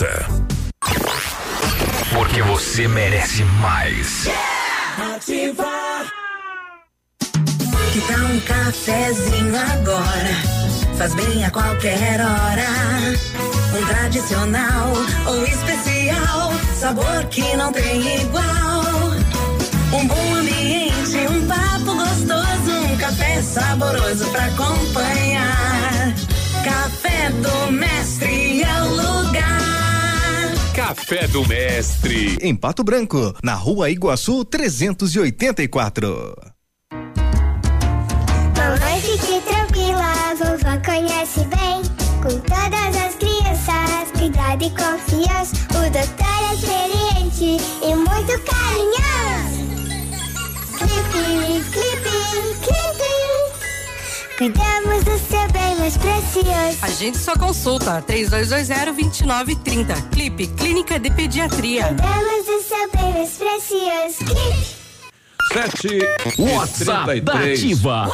Speaker 13: Porque você merece mais.
Speaker 14: Ativa. Que tal um cafezinho agora? Faz bem a qualquer hora. Um tradicional ou especial, sabor que não tem igual. Um bom ambiente, um papo gostoso, um café saboroso pra acompanhar. Café do Mestre.
Speaker 12: Café do Mestre.
Speaker 15: Em Pato Branco, na rua Iguaçu 384.
Speaker 16: Mamãe, fique tranquila, vovó conhece bem. Com todas as crianças, cuidado e confiança. O doutor é experiente e muito carinhoso. Clipe, clipe, clipe. Cuidamos do mais precioso.
Speaker 17: Agende sua consulta 3220-2930. Clipe Clínica de Pediatria.
Speaker 16: Seu bem mais precioso. Clipe.
Speaker 2: Sete
Speaker 13: WhatsApp
Speaker 2: e
Speaker 13: da
Speaker 2: 33.
Speaker 13: Ativa.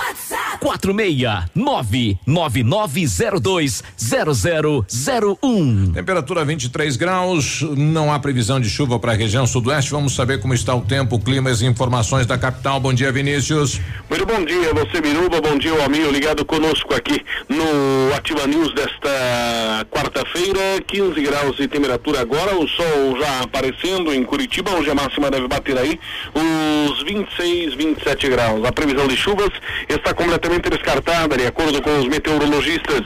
Speaker 13: Quatro meia nove nove nove zero dois zero zero zero um.
Speaker 2: Temperatura 23 graus, não há previsão de chuva para a região sudoeste. Vamos saber como está o tempo, clima e as informações da capital. Bom dia, Vinícius.
Speaker 18: Muito bom dia, você Biruba, bom dia, o amigo ligado conosco aqui no Ativa News desta quarta-feira, 15 graus de temperatura agora, o sol já aparecendo em Curitiba, hoje a máxima deve bater aí os 26, 27 graus. A previsão de chuvas está completamente descartada, de acordo com os meteorologistas.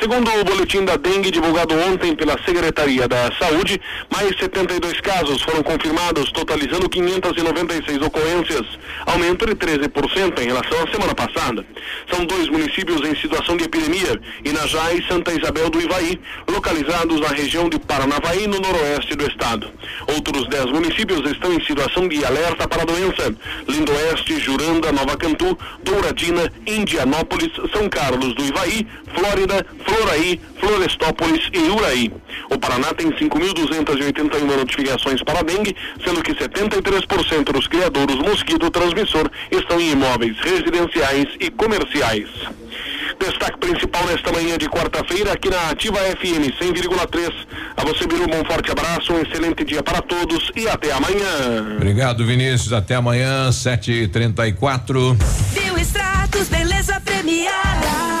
Speaker 18: Segundo o boletim da dengue divulgado ontem pela Secretaria da Saúde, mais 72 casos foram confirmados, totalizando 596 ocorrências, aumento de 13% em relação à semana passada. São dois municípios em situação de epidemia, Inajá e Santa Isabel do Ivaí, localizados na região de Paranavaí, no noroeste do estado. Outros 10 municípios estão em situação de alerta para a doença: Lindoeste, Juranda, Nova Cantu, Douradina, Indianópolis, São Carlos do Ivaí, Flórida, Floraí, Florestópolis e Uraí. O Paraná tem 5.281 notificações para dengue, sendo que 73% dos criadouros mosquito transmissor estão em imóveis residenciais e comerciais. Destaque principal nesta manhã de quarta-feira aqui na Ativa FM 100,3. A você, Biru, um forte abraço, um excelente dia para todos e até amanhã.
Speaker 2: Obrigado, Vinícius. Até amanhã, 7h34.
Speaker 14: Bioextratos, beleza premiada.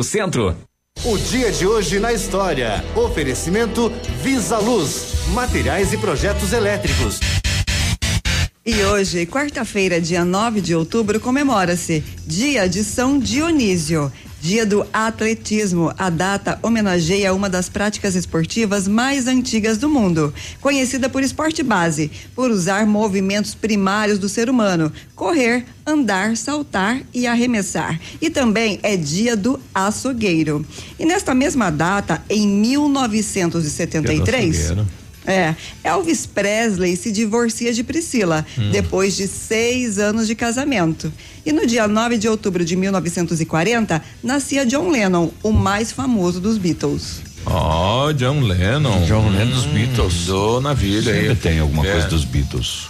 Speaker 13: Centro.
Speaker 6: O dia de hoje na história. Oferecimento Visa Luz, materiais e projetos elétricos.
Speaker 1: E hoje, quarta-feira, dia 9 de outubro, comemora-se Dia de São Dionísio. Dia do Atletismo. A data homenageia uma das práticas esportivas mais antigas do mundo, conhecida por esporte base, por usar movimentos primários do ser humano: correr, andar, saltar e arremessar. E também é dia do açougueiro. E nesta mesma data, em 1973. É, Elvis Presley se divorcia de Priscila
Speaker 2: Hum.
Speaker 1: depois de seis anos de casamento. E no dia 9 de outubro de 1940, nascia John Lennon, o mais famoso dos Beatles.
Speaker 2: Ó, John Lennon.
Speaker 3: John Lennon dos
Speaker 2: Beatles. Do navilha
Speaker 3: Sempre
Speaker 2: aí.
Speaker 3: tem alguma
Speaker 2: É.
Speaker 3: coisa dos Beatles.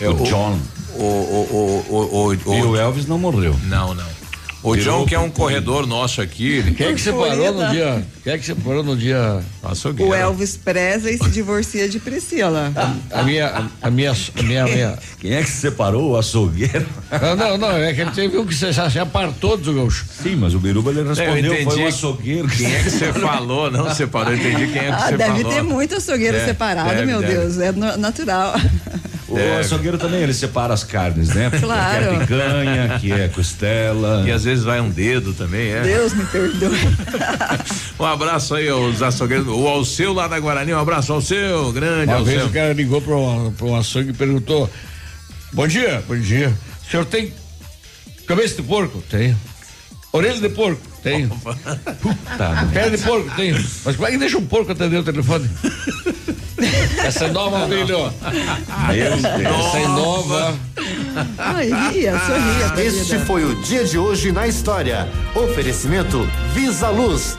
Speaker 2: É,
Speaker 3: o,
Speaker 2: o-
Speaker 3: John.
Speaker 2: O, o, o, o, o,
Speaker 3: E o Elvis não morreu.
Speaker 2: Não, não. O
Speaker 3: Virou
Speaker 2: John, que é um corredor nosso aqui. Ele...
Speaker 4: Quem é que separou no dia? Quem é que separou no dia?
Speaker 1: O Elvis Presley se divorcia de Priscila.
Speaker 4: A minha, a, a minha, a minha, a minha.
Speaker 3: Quem é que separou o açougueiro?
Speaker 4: Não, não, não, é que ele teve um que se, se apartou do gaúcho.
Speaker 3: Sim, mas o Biruba ele
Speaker 2: Eu
Speaker 3: respondeu,
Speaker 2: entendi
Speaker 3: foi o açougueiro.
Speaker 2: Quem é que você *laughs* falou? Não separou, eu entendi quem é que
Speaker 1: Ah,
Speaker 2: você
Speaker 1: deve
Speaker 2: falou.
Speaker 1: ter muito açougueiro
Speaker 2: Deve,
Speaker 1: separado,
Speaker 2: deve,
Speaker 1: meu
Speaker 2: deve.
Speaker 1: Deus, é no- natural.
Speaker 3: O açougueiro também, ele separa as carnes, né?
Speaker 1: Claro.
Speaker 3: Que é picanha, que é costela.
Speaker 2: E às vezes vai um dedo também, é?
Speaker 1: Deus me perdoe. *laughs*
Speaker 2: Um abraço aí aos açougueiros. O Alceu lá da Guarani, um abraço ao seu, grande
Speaker 4: Uma vez
Speaker 2: Alceu.
Speaker 4: o cara ligou para pra um açougue e perguntou: Bom dia, bom dia. O senhor tem cabeça de porco? Tenho. Orelha de porco? Tenho.
Speaker 3: Puta
Speaker 4: Pé de porco? Tenho. Mas como é que deixa um porco atender o telefone? Essa é nova, filho.
Speaker 3: Meu Deus.
Speaker 4: Essa é nova.
Speaker 1: Ai, ria, sorria.
Speaker 6: Este foi o dia de hoje na história. Oferecimento Visa Luz.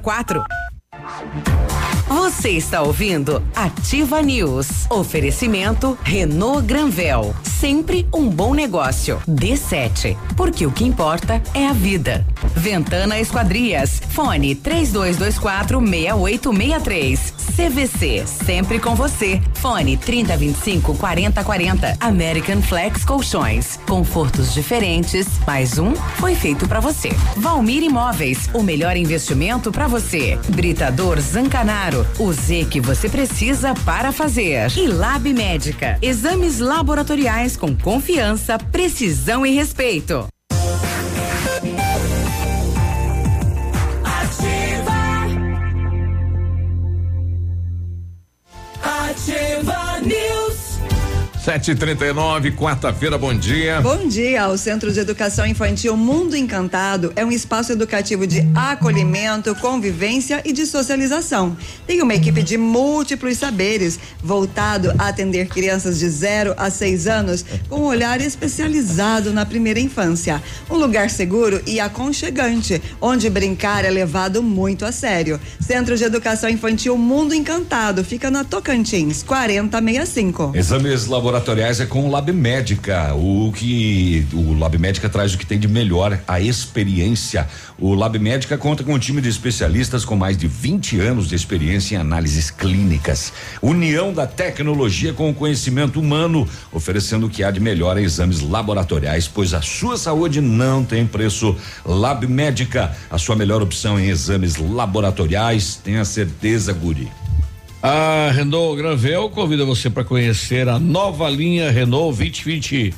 Speaker 5: 04. Você está ouvindo Ativa News. Oferecimento Renault Granvel. Sempre um bom negócio. D7. Porque o que importa é a vida. Ventana Esquadrias. Fone 3224 6863. CVC. Sempre com você. Fone 3025 4040. American Flex Colchões. Confortos diferentes. Mais um foi feito para você. Valmir Imóveis. O melhor investimento para você. Britador Zancanaro. O Z que você precisa para fazer. E Lab Médica. Exames laboratoriais com confiança, precisão e respeito.
Speaker 2: 7h39, quarta-feira, bom dia.
Speaker 1: Bom dia, o Centro de Educação Infantil Mundo Encantado é um espaço educativo de acolhimento, convivência e de socialização. Tem uma equipe de múltiplos saberes, voltado a atender crianças de 0 a 6 anos com um olhar especializado na primeira infância. Um lugar seguro e aconchegante, onde brincar é levado muito a sério. Centro de Educação Infantil Mundo Encantado fica na Tocantins, 4065.
Speaker 3: Exames laboratoriais é com o Lab Médica. O que o Lab Médica traz o que tem de melhor, a experiência. O Lab Médica conta com um time de especialistas com mais de 20 anos de experiência em análises clínicas. União da tecnologia com o conhecimento humano, oferecendo o que há de melhor em exames laboratoriais, pois a sua saúde não tem preço. Lab Médica, a sua melhor opção em exames laboratoriais, tenha certeza, Guri.
Speaker 4: A Renault Granvel convida você para conhecer a nova linha Renault 2020.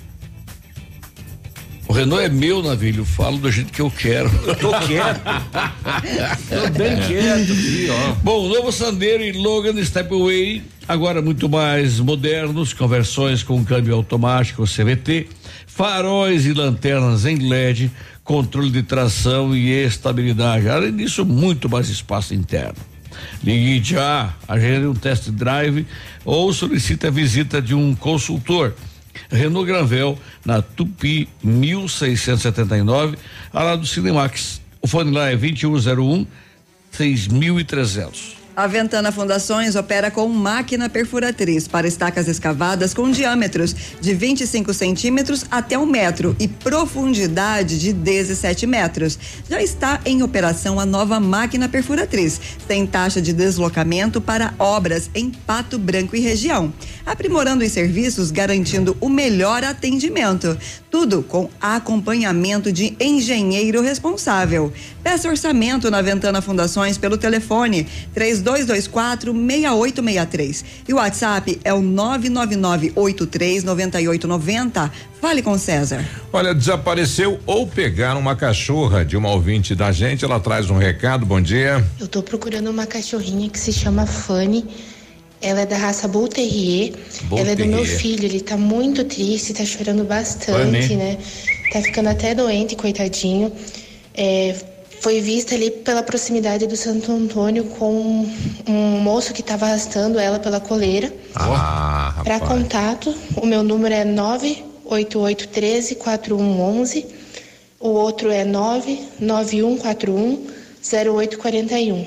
Speaker 4: O Renault é meu, Navilho. Falo do jeito que eu quero.
Speaker 19: Eu tô quieto. *laughs* tô bem quieto aqui, ó.
Speaker 4: Bom, o novo Sandero e Logan Stepway, agora muito mais modernos, com versões com câmbio automático CVT, faróis e lanternas em LED, controle de tração e estabilidade. Além disso, muito mais espaço interno. Ligue já, agende um test drive ou solicite a visita de um consultor. Renault Granvel, na Tupi 1679, ao lado do Cinemax. O fone lá é 2101 6300.
Speaker 1: A Ventana Fundações opera com máquina perfuratriz para estacas escavadas com diâmetros de 25 centímetros até um metro e profundidade de 17 metros. Já está em operação a nova máquina perfuratriz, sem taxa de deslocamento para obras em Pato Branco e região, aprimorando os serviços, garantindo o melhor atendimento. Tudo com acompanhamento de engenheiro responsável. Peça orçamento na Ventana Fundações pelo telefone 3224 6863. E o WhatsApp é o 999 83 9890. Fale com César.
Speaker 2: Olha, desapareceu ou pegaram uma cachorra de uma ouvinte da gente. Ela traz um recado. Bom dia.
Speaker 20: Eu tô procurando uma cachorrinha que se chama Fanny. Ela é da raça Bull Terrier.
Speaker 2: Bull
Speaker 20: Ela é do meu filho. Ele tá muito triste, tá chorando bastante,
Speaker 2: Fanny.
Speaker 20: né? Tá ficando até doente, coitadinho. É, foi vista ali pela proximidade do Santo Antônio com um moço que tava arrastando ela pela coleira.
Speaker 2: Ah,
Speaker 20: Para contato, o meu número é 98813 4111. O outro é 99141 0841.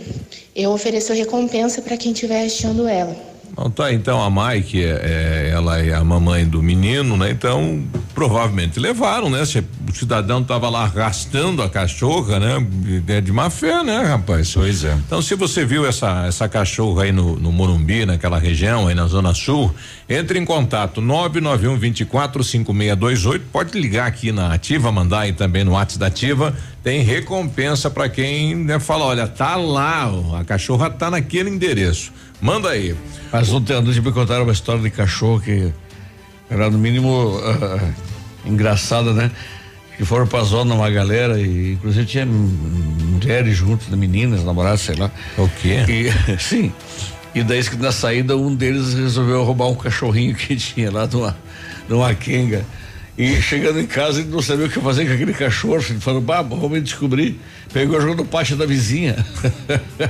Speaker 20: Eu ofereço recompensa para quem estiver achando ela.
Speaker 2: Não tá, então a Mai, que é, é- ela é a mamãe do menino, né? Então, provavelmente levaram, né? Se o cidadão tava lá arrastando a cachorra, né? É de má fé, né, rapaz?
Speaker 3: Pois é.
Speaker 2: Então, se você viu essa essa cachorra aí no, no Morumbi, naquela região, aí na Zona Sul, entre em contato 991 24 5628. Pode ligar aqui na Ativa, mandar aí também no WhatsApp da Ativa. Tem recompensa para quem né, fala: olha, tá lá, a cachorra tá naquele endereço. Manda aí.
Speaker 4: Mas ontem à noite me contaram uma história de cachorro que era no mínimo ah, engraçada, né? Que foram pra zona uma galera e inclusive tinha mulheres juntos, né, meninas, namoradas, sei lá.
Speaker 2: O quê?
Speaker 4: E, *laughs* sim. E daí que na saída um deles resolveu roubar um cachorrinho que tinha lá de uma, de uma quenga. E chegando em casa ele não sabia o que fazer com aquele cachorro. Ele falou, bah, vamos descobrir. Pegou e jogou no pátio da vizinha.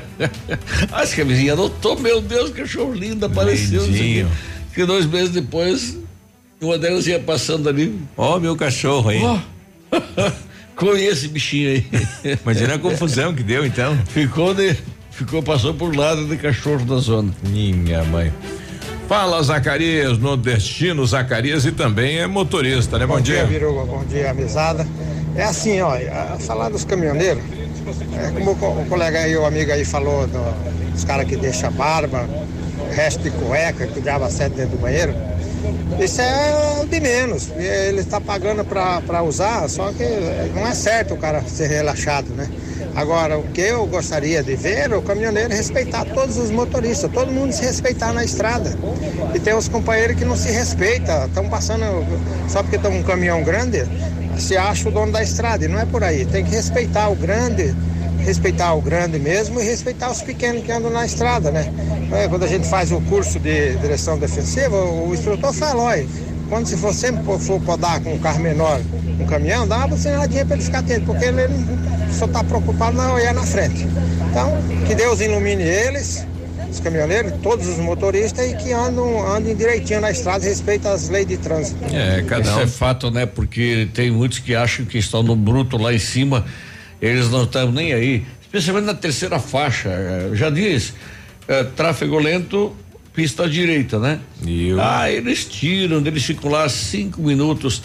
Speaker 4: *laughs* Acho que a vizinha adotou, meu Deus, cachorro lindo, apareceu.
Speaker 2: Lindinho.
Speaker 4: Que dois meses depois, uma delas ia passando ali.
Speaker 2: Ó, meu cachorro aí. *laughs*
Speaker 4: Conheço esse bichinho aí. *laughs*
Speaker 2: Imagina a confusão que deu então.
Speaker 4: Ficou de, ficou, passou por lado de cachorro da zona.
Speaker 2: Minha mãe. Fala Zacarias, nordestino Zacarias e também é motorista, né? Bom, dia.
Speaker 21: Biruba. Bom dia, mesada. É assim, ó, a falar dos caminhoneiros, é como o, co- o colega aí, o amigo aí falou do- dos caras que deixam barba, resto de cueca, que diabo sete dentro do banheiro. Isso é o de menos. Ele está pagando para usar, só que não é certo o cara ser relaxado, né? Agora, o que eu gostaria de ver é o caminhoneiro respeitar todos os motoristas, todo mundo se respeitar na estrada. E tem os companheiros que não se respeitam, estão passando, só porque estão um caminhão grande, se acha o dono da estrada, e não é por aí. Tem que respeitar o grande, respeitar o grande mesmo e respeitar os pequenos que andam na estrada, né? É, Quando a gente faz o curso de direção defensiva, o instrutor fala, olha, quando se for sempre for- podar com um carro menor, um caminhão, dá uma buzinadinha para ele ficar atento, porque ele não- só está preocupado na olhar na frente. Então, que Deus ilumine eles, os caminhoneiros, todos os motoristas e que andam, andem direitinho na estrada e respeitem as leis de trânsito.
Speaker 4: Isso é fato, né? Porque tem muitos que acham que estão no bruto lá em cima, eles não estão nem aí. Especialmente na terceira faixa. eh, Já diz, eh, tráfego lento, pista à direita, né? Ah, eles tiram, eles ficam lá cinco minutos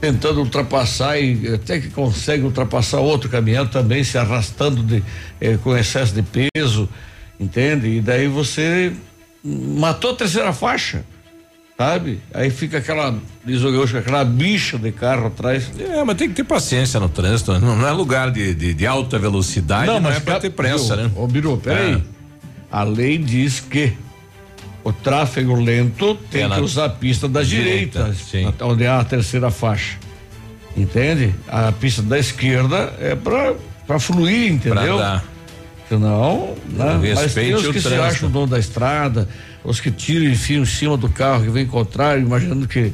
Speaker 4: tentando ultrapassar e até que consegue ultrapassar outro caminhão também se arrastando de, eh, com excesso de peso, entende? E daí você matou a terceira faixa sabe? Aí fica aquela, diz o gaúcho, aquela bicha de carro atrás.
Speaker 2: É, mas tem que ter paciência no trânsito, não, não é lugar de, de, de alta velocidade, não, é pra ter pressa,
Speaker 4: viu?
Speaker 2: né?
Speaker 4: Ô, Biru, peraí.
Speaker 2: É.
Speaker 4: A lei diz que o tráfego lento tem
Speaker 2: É
Speaker 4: que usar a pista da direita,
Speaker 2: direita, sim.
Speaker 4: onde há a terceira faixa. Entende? A pista da esquerda é pra, pra fluir, entendeu?
Speaker 2: Pra dar.
Speaker 4: Senão, né? Mas tem
Speaker 2: Respeite
Speaker 4: os
Speaker 2: o
Speaker 4: que se
Speaker 2: trânsito.
Speaker 4: acham dono da estrada, os que tiram e enfiam em cima do carro que vem contrário, imaginando que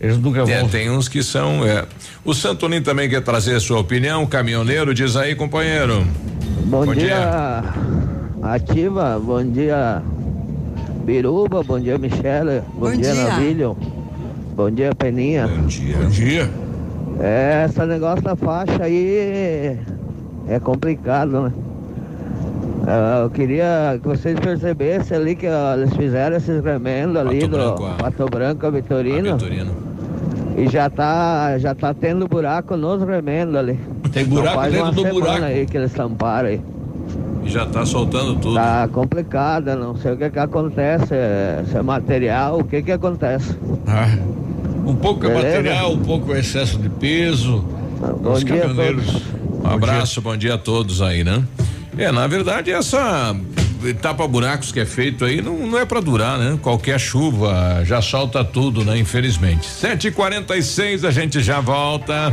Speaker 4: eles nunca
Speaker 2: É,
Speaker 4: vão.
Speaker 2: tem uns que são. É. O Santonin também quer trazer a sua opinião, caminhoneiro, diz aí, companheiro.
Speaker 22: Bom,
Speaker 2: Bom
Speaker 22: dia, Ativa, bom dia, Biruba, bom dia, Michele, bom,
Speaker 1: Bom
Speaker 22: dia,
Speaker 1: dia.
Speaker 22: Navilho, bom dia, Peninha.
Speaker 3: Bom dia.
Speaker 4: Bom dia.
Speaker 22: É, esse negócio da faixa aí é complicado, né? É, Eu queria que vocês percebessem ali que ó, eles fizeram esses remendos ali do
Speaker 2: Branco, a-
Speaker 22: Pato Branco a Vitorino.
Speaker 2: Vitorino.
Speaker 22: E já tá, já tá tendo buraco nos remendos ali.
Speaker 4: Tem
Speaker 22: Então
Speaker 4: buraco
Speaker 22: faz
Speaker 4: dentro
Speaker 22: uma
Speaker 4: do
Speaker 22: semana
Speaker 4: buraco.
Speaker 22: aí que eles tamparam aí.
Speaker 2: E já tá soltando tudo.
Speaker 22: Tá complicado, não sei o que que acontece, é- se é material, o que que acontece.
Speaker 4: Ah, um pouco é material, um pouco é excesso de peso.
Speaker 22: Bom
Speaker 4: Os
Speaker 22: dia a
Speaker 4: caminhoneiros.
Speaker 2: Um abraço, bom dia a todos aí, né? É, na verdade, essa tapa buracos que é feito aí não, não é pra durar, né? Qualquer chuva já solta tudo, né? Infelizmente. 7h46, a gente já volta.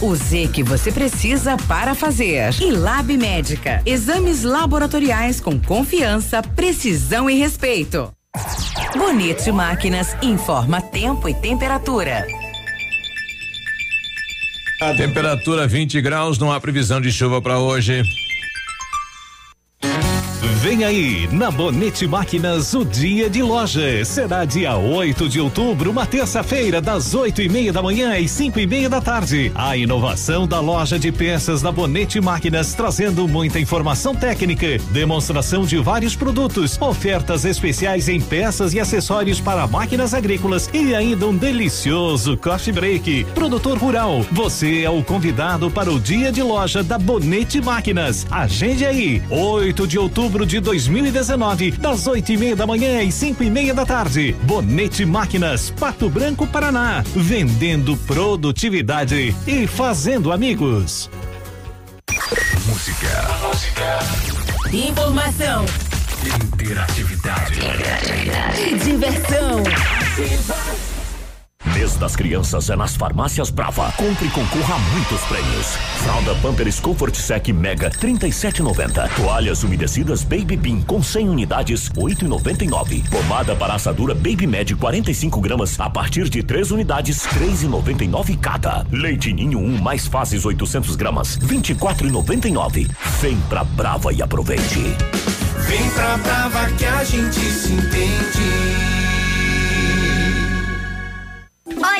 Speaker 5: O Z que você precisa para fazer. E Lab Médica. Exames laboratoriais com confiança, precisão e respeito. Bonito Máquinas informa tempo e temperatura.
Speaker 2: A temperatura 20 graus, não há previsão de chuva pra hoje.
Speaker 23: Vem aí, na Bonete Máquinas, o dia de loja. Será dia 8 de outubro, uma terça-feira, das oito e meia da manhã às cinco e meia da tarde. A inovação da loja de peças da Bonete Máquinas, trazendo muita informação técnica, demonstração de vários produtos, ofertas especiais em peças e acessórios para máquinas agrícolas e ainda um delicioso coffee break. Produtor rural, você é o convidado para o dia de loja da Bonete Máquinas. Agende aí, 8 de outubro de 2019, das oito e meia da manhã às cinco e meia da tarde. Bonete Máquinas, Pato Branco, Paraná. Vendendo produtividade e fazendo amigos.
Speaker 24: Música.
Speaker 25: Informação
Speaker 24: Interatividade.
Speaker 25: e diversão.
Speaker 10: Mês das crianças é nas farmácias Brava. Compre e concorra a muitos prêmios. Fralda Pampers Comfort Sec Mega 37,90. Toalhas umedecidas Baby Bean com 100 unidades 8,99. Pomada para assadura Baby Med 45 gramas a partir de 3 unidades 3,99 cada. Leite Ninho 1 mais fases 800 gramas 24,99. Vem pra Brava e aproveite.
Speaker 25: Vem pra Brava que a gente se entende.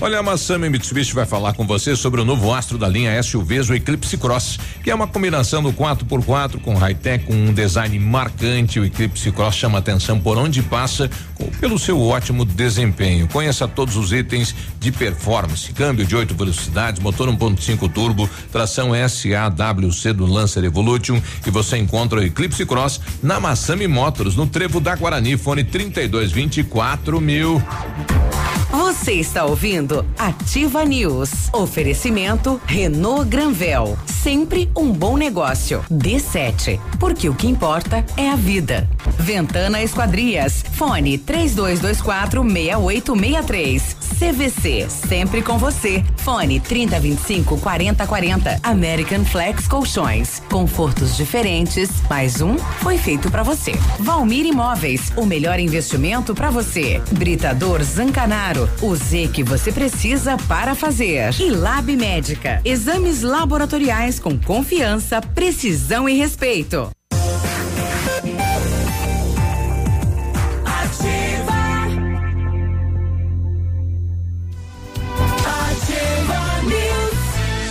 Speaker 2: Olha, a Massami Mitsubishi vai falar com você sobre o novo astro da linha SUVs, o Eclipse Cross, que é uma combinação do 4x4 com high-tech, com um design marcante. O Eclipse Cross chama atenção por onde passa, pelo seu ótimo desempenho. Conheça todos os itens de performance: câmbio de oito velocidades, motor 1.5 turbo, tração SAWC do Lancer Evolution. E você encontra o Eclipse Cross na Massami Motors, no Trevo da Guarani, fone 3224 mil.
Speaker 5: Você está ouvindo Ativa News. Oferecimento Renault Granvel. Sempre um bom negócio. D7. Porque o que importa é a vida. Ventana Esquadrias. Fone 3224 6863. CVC. Sempre com você. Fone 3025 4040. American Flex Colchões. Confortos diferentes. Mais um foi feito para você. Valmir Imóveis. O melhor investimento para você. Britador Zancanaro. O Z que você precisa para fazer. E Lab Médica. Exames laboratoriais com confiança, precisão e respeito.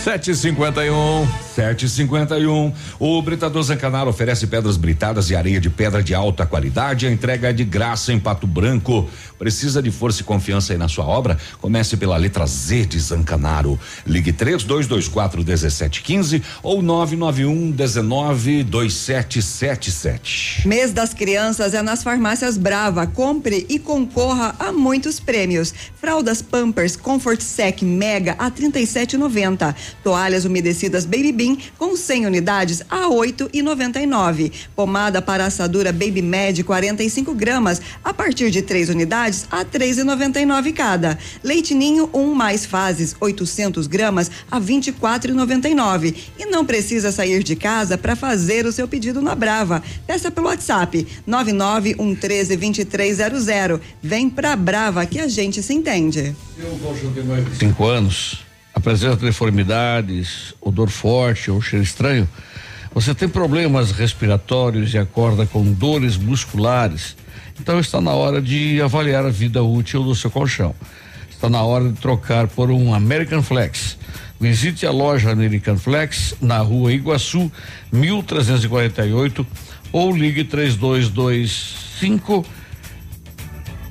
Speaker 2: Sete cinquenta e um.
Speaker 3: 751. O Britador Zancanaro oferece pedras britadas e areia de pedra de alta qualidade. A entrega é de graça em Pato Branco. Precisa de força e confiança aí na sua obra? Comece pela letra Z de Zancanaro. Ligue 3224 1715 ou 991 19 2777.
Speaker 1: Mês das crianças é nas farmácias Brava. Compre e concorra a muitos prêmios. Fraldas Pampers Comfort Sec Mega a 37,90. Toalhas umedecidas Baby Bean com 100 unidades a 8,99. Pomada para assadura Baby Med 45 gramas a partir de 3 unidades a 3,99 cada. Leite Ninho 1 um mais fases 800 gramas a 24,99. E não precisa sair de casa para fazer o seu pedido na Brava. Peça pelo WhatsApp 991132300. Vem pra Brava que a gente se entende.
Speaker 4: Eu cinco anos apresenta deformidades, odor forte ou cheiro estranho, você tem problemas respiratórios e acorda com dores musculares, então está na hora de avaliar a vida útil do seu colchão. Está na hora de trocar por um American Flex. Visite a loja American Flex na rua Iguaçu, 1348 ou ligue 3225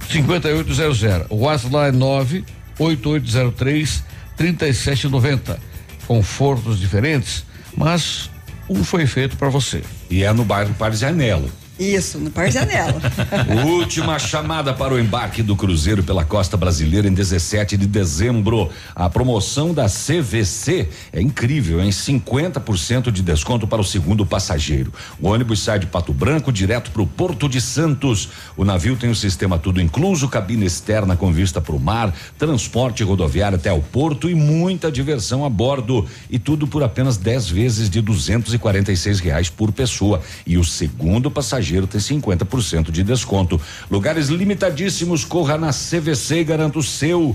Speaker 4: 5800. O WhatsApp é 98803 3790. Confortos diferentes, mas um foi feito para você.
Speaker 3: E é no bairro Parzianello.
Speaker 1: Isso, no Parzianello. *laughs*
Speaker 3: Última chamada para o embarque do Cruzeiro pela costa brasileira em 17 de dezembro. A promoção da CVC é incrível, em 50% de desconto para o segundo passageiro. O ônibus sai de Pato Branco direto para o Porto de Santos. O navio tem o sistema tudo incluso, cabine externa com vista para o mar, transporte rodoviário até o porto e muita diversão a bordo. E tudo por apenas 10 vezes de 246 reais por pessoa. E o segundo passageiro passageiro tem 50% de desconto. Lugares limitadíssimos, corra na CVC e garanta o seu.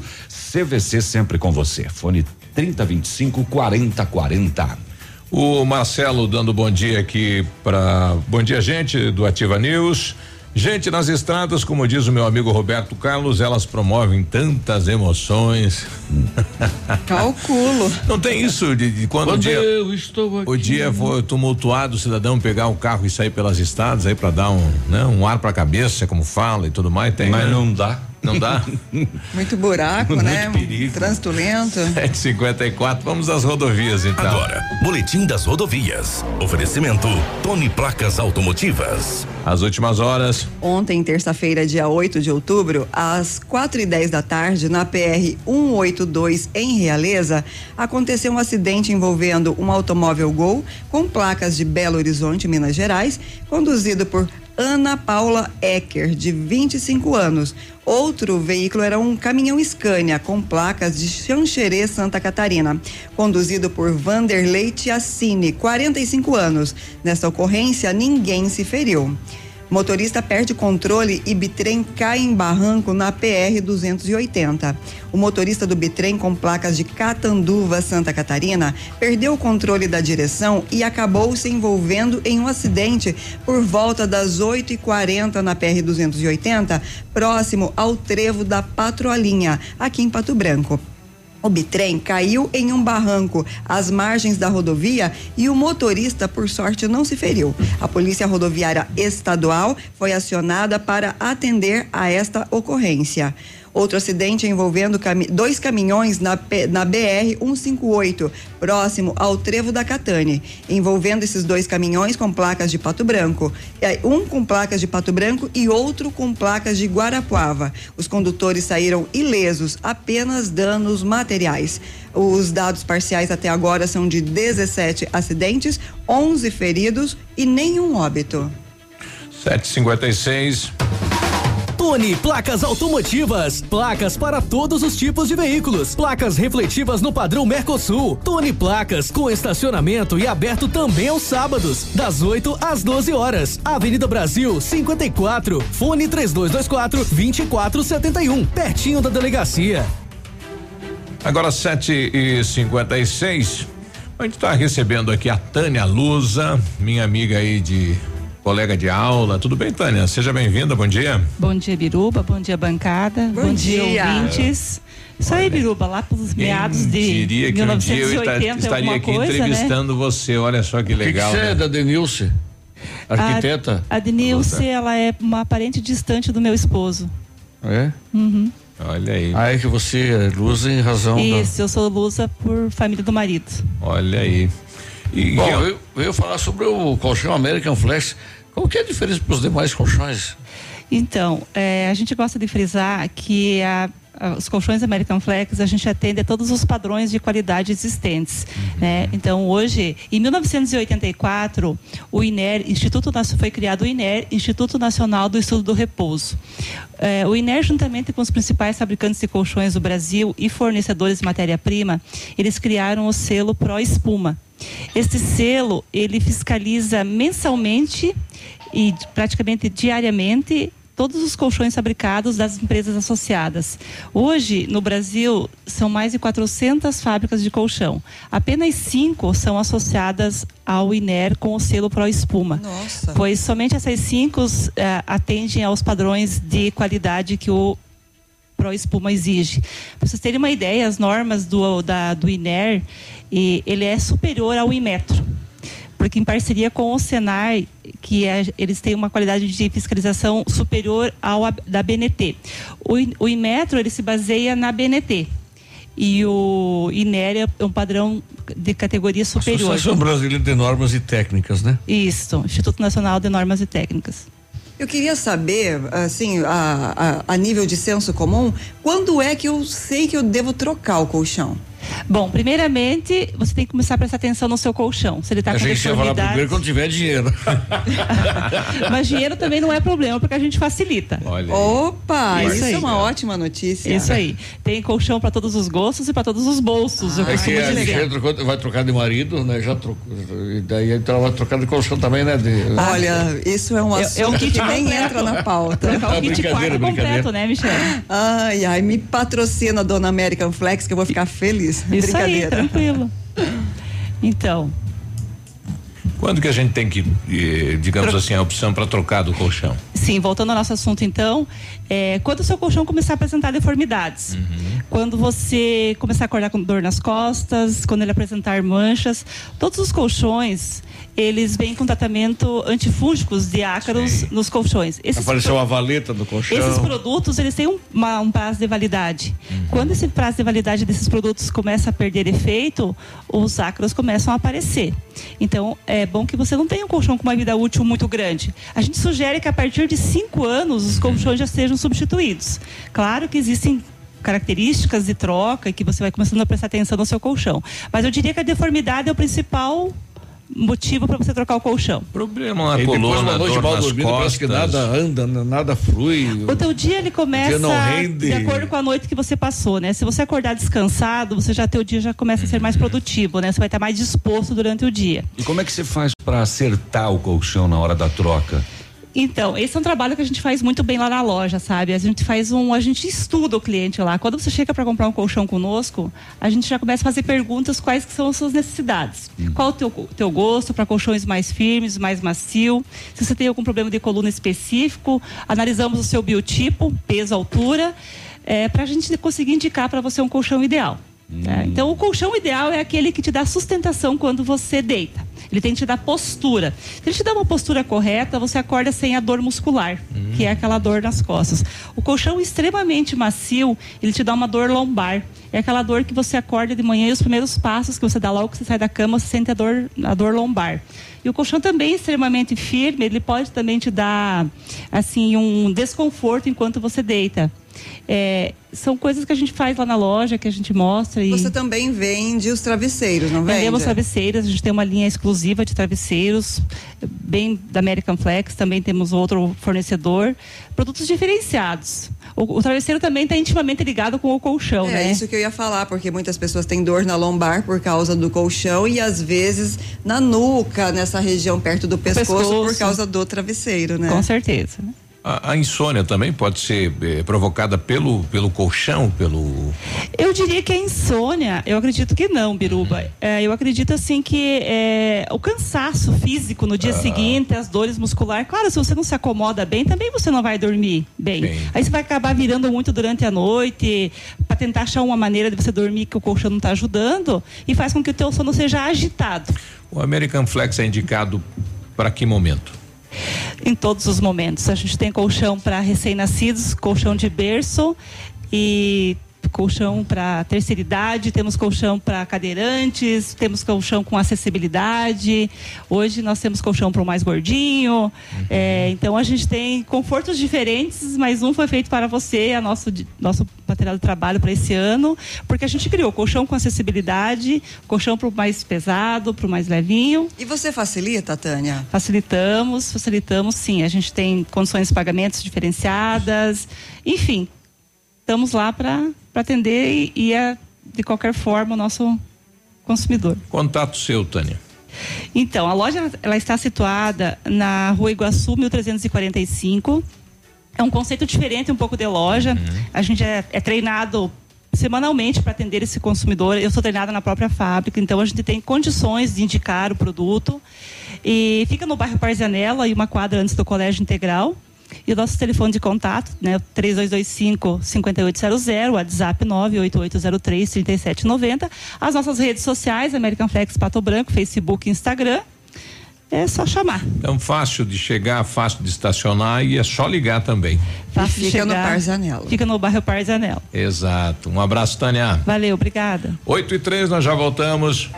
Speaker 3: CVC sempre com você. Fone 3025 4040.
Speaker 2: O Marcelo dando bom dia aqui para bom dia gente do Ativa News. Gente, nas estradas, como diz o meu amigo Roberto Carlos, elas promovem tantas emoções. *laughs*
Speaker 1: Calculo.
Speaker 2: Não tem isso de, de quando,
Speaker 4: quando,
Speaker 2: o dia,
Speaker 4: eu estou aqui.
Speaker 2: o dia for tumultuado, o cidadão pegar o carro e sair pelas estradas aí para dar um, né, um ar para a cabeça, como fala e tudo mais. Tem,
Speaker 3: Mas
Speaker 2: né?
Speaker 3: não dá.
Speaker 2: Não dá? *laughs*
Speaker 1: Muito buraco,
Speaker 2: Muito
Speaker 1: né?
Speaker 2: perigo.
Speaker 1: Trânsito lento.
Speaker 2: 754, vamos às rodovias então.
Speaker 26: Agora, Boletim das Rodovias. Oferecimento Tony Placas Automotivas.
Speaker 2: As últimas horas.
Speaker 1: Ontem, terça-feira, dia 8 de outubro, às quatro e dez da tarde, na PR 182 em Realeza, aconteceu um acidente envolvendo um automóvel Gol com placas de Belo Horizonte, Minas Gerais, conduzido por Ana Paula Ecker, de 25 anos. Outro veículo era um caminhão Scania com placas de Xanxerê, Santa Catarina, conduzido por Vanderlei Tiassini, 45 anos. Nesta ocorrência, ninguém se feriu. Motorista perde controle e bitrem cai em barranco na PR 280. O motorista do bitrem com placas de Catanduva, Santa Catarina, perdeu o controle da direção e acabou se envolvendo em um acidente por volta das 8h40 na PR 280, próximo ao trevo da Patrolinha, aqui em Pato Branco. O bitrem caiu em um barranco às margens da rodovia e o motorista, por sorte, não se feriu. A Polícia Rodoviária Estadual foi acionada para atender a esta ocorrência. Outro acidente envolvendo cami dois caminhões na, na BR 158, próximo ao Trevo da Catane, envolvendo esses dois caminhões com placas de Pato Branco. Um com placas de Pato Branco e outro com placas de Guarapuava. Os condutores saíram ilesos, apenas danos materiais. Os dados parciais até agora são de 17 acidentes, 11 feridos e nenhum óbito.
Speaker 2: 756.
Speaker 27: Tone Placas Automotivas. Placas para todos os tipos de veículos. Placas refletivas no padrão Mercosul. Tone Placas com estacionamento e aberto também aos sábados, das 8 às 12 horas. Avenida Brasil 54. Fone 3224 2471. Pertinho da delegacia.
Speaker 2: Agora 7 e 56 A gente está recebendo aqui a Tânia Lusa, minha amiga aí de colega de aula. Tudo bem, Tânia? Seja bem-vinda, bom dia.
Speaker 28: Bom dia, Biruba, bom dia, bancada.
Speaker 1: Bom, bom dia.
Speaker 28: dia, ouvintes. Isso aí, Biruba, lá pelos meados de
Speaker 2: diria que
Speaker 28: 1980
Speaker 2: um dia eu estaria aqui
Speaker 28: coisa,
Speaker 2: entrevistando
Speaker 28: né?
Speaker 2: você, olha só que legal.
Speaker 4: Que, que você
Speaker 2: né?
Speaker 4: é da Denilce? Arquiteta?
Speaker 28: A, a Denilce, ela é uma parente distante do meu esposo.
Speaker 4: É?
Speaker 28: Uhum.
Speaker 2: Olha aí.
Speaker 4: Ah, é que você é lusa em razão
Speaker 28: Isso, da... eu sou lusa por família do marido.
Speaker 2: Olha aí.
Speaker 4: E, Bom, eu, eu ia falar sobre o colchão American Flex. Qual que é a diferença para os demais colchões?
Speaker 28: Então, é, a gente gosta de frisar que a, a, os colchões American Flex a gente atende a todos os padrões de qualidade existentes. Uhum. Né? Então, hoje, em 1984, o INER, Instituto foi criado o INER, Instituto Nacional do Estudo do Repouso. É, o INER, juntamente com os principais fabricantes de colchões do Brasil e fornecedores de matéria-prima, eles criaram o selo Pro Espuma. Este selo, ele fiscaliza mensalmente e praticamente diariamente todos os colchões fabricados das empresas associadas. Hoje, no Brasil, são mais de 400 fábricas de colchão. Apenas cinco são associadas ao INER com o selo Pro Espuma.
Speaker 1: Nossa.
Speaker 28: Pois somente essas cinco uh, atendem aos padrões de qualidade que o Pro Espuma exige. Para vocês terem uma ideia, as normas do, da, do INER, e ele é superior ao Inmetro porque em parceria com o Senai, que é, eles têm uma qualidade de fiscalização superior ao da BNT. O, o Inmetro ele se baseia na BNT e o INER é um padrão de categoria superior.
Speaker 4: Associação Brasileira de Normas e Técnicas, né?
Speaker 28: Isso, Instituto Nacional de Normas e Técnicas.
Speaker 1: Eu queria saber, assim, a, a, a nível de senso comum, quando é que eu sei que eu devo trocar o colchão?
Speaker 28: Bom, primeiramente, você tem que começar a prestar atenção no seu colchão. Se ele está com deformidade...
Speaker 4: primeiro quando tiver dinheiro. *laughs*
Speaker 28: Mas dinheiro também não é problema, porque a gente facilita.
Speaker 2: Olha
Speaker 1: Opa, isso, isso é uma ótima notícia.
Speaker 28: Isso aí. Tem colchão para todos os gostos e para todos os bolsos.
Speaker 4: Ah, é que a gente vai trocar de marido, né? Já trocou. E daí então ela vai trocar de colchão também, né? De...
Speaker 1: Olha, isso é um assunto é, é um kit que nem entra na pauta.
Speaker 28: É um kit quarto completo, né, Michel?
Speaker 1: Ai, ai, me patrocina, dona American Flex, que eu vou ficar feliz.
Speaker 28: Isso aí, tranquilo. Então.
Speaker 2: Quando que a gente tem que, digamos Tro... assim, a opção para trocar do colchão?
Speaker 28: Sim, voltando ao nosso assunto então, é, quando o seu colchão começar a apresentar deformidades, uhum. quando você começar a acordar com dor nas costas, quando ele apresentar manchas, todos os colchões eles vêm com tratamento antifúngicos de ácaros Sim. nos colchões.
Speaker 4: Esses Apareceu a valeta do colchão.
Speaker 28: Esses produtos, eles têm um, uma, um prazo de validade. Uhum. Quando esse prazo de validade desses produtos começa a perder efeito, os ácaros começam a aparecer. Então, é bom que você não tenha um colchão com uma vida útil muito grande. A gente sugere que a partir de cinco anos, os colchões já sejam substituídos. Claro que existem características de troca e que você vai começando a prestar atenção no seu colchão. Mas eu diria que a deformidade é o principal motivo para você trocar o colchão.
Speaker 2: Problema na coluna,
Speaker 4: noite
Speaker 2: dor
Speaker 4: mal
Speaker 2: nas
Speaker 4: dormida, parece que nada anda, nada flui.
Speaker 28: O teu dia ele começa de acordo com a noite que você passou, né? Se você acordar descansado, você já teu dia já começa a ser mais produtivo, né? Você vai estar mais disposto durante o dia.
Speaker 3: E como é que você faz para acertar o colchão na hora da troca?
Speaker 28: Então, esse é um trabalho que a gente faz muito bem lá na loja, sabe? A gente faz um, a gente estuda o cliente lá. Quando você chega para comprar um colchão conosco, a gente já começa a fazer perguntas quais são as suas necessidades.
Speaker 29: Hum.
Speaker 28: Qual o teu, teu gosto para colchões mais firmes, mais macio? Se você tem algum problema de coluna específico, analisamos o seu biotipo, peso, altura, é, para a gente conseguir indicar para você um colchão ideal. Né? Então, o colchão ideal é aquele que te dá sustentação quando você deita. Ele tem que te dar postura. Se ele te dá uma postura correta, você acorda sem a dor muscular, que é aquela dor nas costas. O colchão extremamente macio, ele te dá uma dor lombar. É aquela dor que você acorda de manhã e os primeiros passos que você dá logo que você sai da cama, você sente a dor, a dor lombar. E o colchão também é extremamente firme, ele pode também te dar assim um desconforto enquanto você deita. É, são coisas que a gente faz lá na loja, que a gente mostra. E...
Speaker 1: Você também vende os travesseiros, não vende?
Speaker 28: Vendemos travesseiros, a gente tem uma linha exclusiva de travesseiros, bem da American Flex, também temos outro fornecedor. Produtos diferenciados. O, o travesseiro também está intimamente ligado com o colchão,
Speaker 1: É
Speaker 28: né?
Speaker 1: isso que eu ia falar, porque muitas pessoas têm dor na lombar por causa do colchão e às vezes na nuca, nessa região perto do pescoço,
Speaker 28: pescoço.
Speaker 1: por causa do travesseiro, né?
Speaker 28: Com certeza.
Speaker 2: A, a insônia também pode ser eh, provocada pelo, pelo colchão, pelo.
Speaker 28: Eu diria que a insônia, eu acredito que não, Biruba. É, eu acredito assim que é, o cansaço físico no dia seguinte, as dores musculares, claro, se você não se acomoda bem, também você não vai dormir bem. Aí você vai acabar virando muito durante a noite para tentar achar uma maneira de você dormir que o colchão não está ajudando e faz com que o teu sono seja agitado
Speaker 2: O American Flex é indicado para que momento?
Speaker 28: Em todos os momentos. A gente tem colchão para recém-nascidos, colchão de berço e colchão para terceira idade, temos colchão para cadeirantes, temos colchão com acessibilidade. Hoje nós temos colchão para o mais gordinho. É, então a gente tem confortos diferentes, mas um foi feito para você, é nosso nosso material de trabalho para esse ano, porque a gente criou colchão com acessibilidade, colchão para o mais pesado, para o mais levinho.
Speaker 1: E você facilita, Tânia?
Speaker 28: Facilitamos, facilitamos sim. A gente tem condições de pagamentos diferenciadas, enfim, estamos lá para atender e, e é, de qualquer forma o nosso consumidor.
Speaker 2: Contato seu, Tânia.
Speaker 28: Então, a loja ela está situada na Rua Iguaçu, 1345. É um conceito diferente um pouco de loja. A gente é, é treinado semanalmente para atender esse consumidor. Eu sou treinada na própria fábrica, então a gente tem condições de indicar o produto. E fica no bairro Parzanela e uma quadra antes do Colégio Integral. E o nosso telefone de contato, né, 3225-5800, WhatsApp 98803-3790. As nossas redes sociais, American Flex Pato Branco, Facebook e Instagram. É só chamar.
Speaker 2: Então, fácil de chegar, fácil de estacionar e é só ligar também.
Speaker 28: Fácil de
Speaker 1: fica no
Speaker 28: chegar.
Speaker 1: Parzanello.
Speaker 28: Fica no bairro Parzanello.
Speaker 2: Exato. Um abraço, Tânia.
Speaker 28: Valeu, obrigada.
Speaker 2: 8 e 3, nós já voltamos.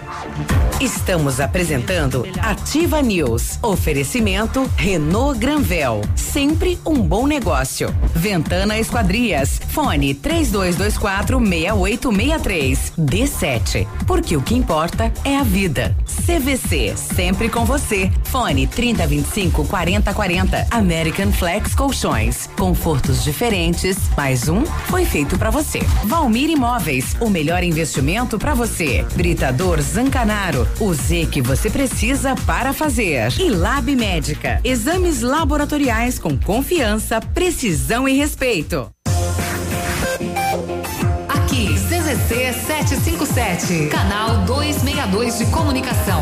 Speaker 5: Estamos apresentando Ativa News. Oferecimento Renault Granvel. Sempre um bom negócio. Ventana Esquadrias. Fone 3224 6863. D7. Porque o que importa é a vida. CVC. Sempre com você. Fone 3025 4040. American Flex Colchões. Confortos diferentes. Mais um foi feito para você. Valmir Imóveis. O melhor investimento para você. Britador Zancanaro. O Z que você precisa para fazer. E Lab Médica. Exames laboratoriais com confiança, precisão e respeito.
Speaker 17: Aqui, CZC 757, canal 262 de comunicação.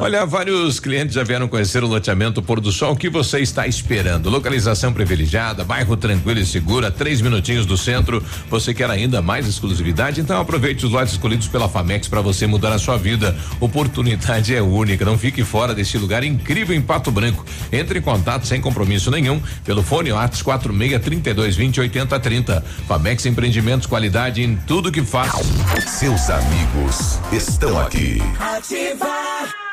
Speaker 2: Olha, vários clientes já vieram conhecer o loteamento Pôr do Sol. O que você está esperando? Localização privilegiada, bairro tranquilo e seguro, a três minutinhos do centro. Você quer ainda mais exclusividade? Então aproveite os lotes escolhidos pela Famex para você mudar a sua vida. Oportunidade é única. Não fique fora desse lugar incrível em Pato Branco. Entre em contato sem compromisso nenhum pelo fone Whats 46 32 20 80 30. Famex Empreendimentos, qualidade em tudo que faz.
Speaker 26: Seus amigos estão aqui.
Speaker 14: Ativa.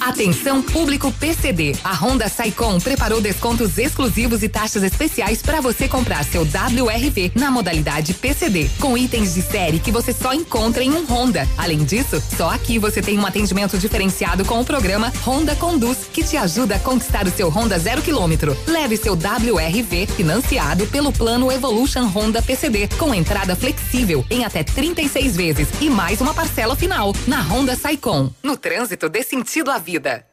Speaker 17: Atenção público PCD. A Honda Saicom preparou descontos exclusivos e taxas especiais para você comprar seu WRV na modalidade PCD, com itens de série que você só encontra em um Honda. Além disso, só aqui você tem um atendimento diferenciado com o programa Honda Conduz, que te ajuda a conquistar o seu Honda zero quilômetro. Leve seu WRV financiado pelo plano Evolution Honda PCD, com entrada flexível em até 36 vezes e mais uma parcela final na Honda Saicom. No trânsito dê sentido à vida. vida.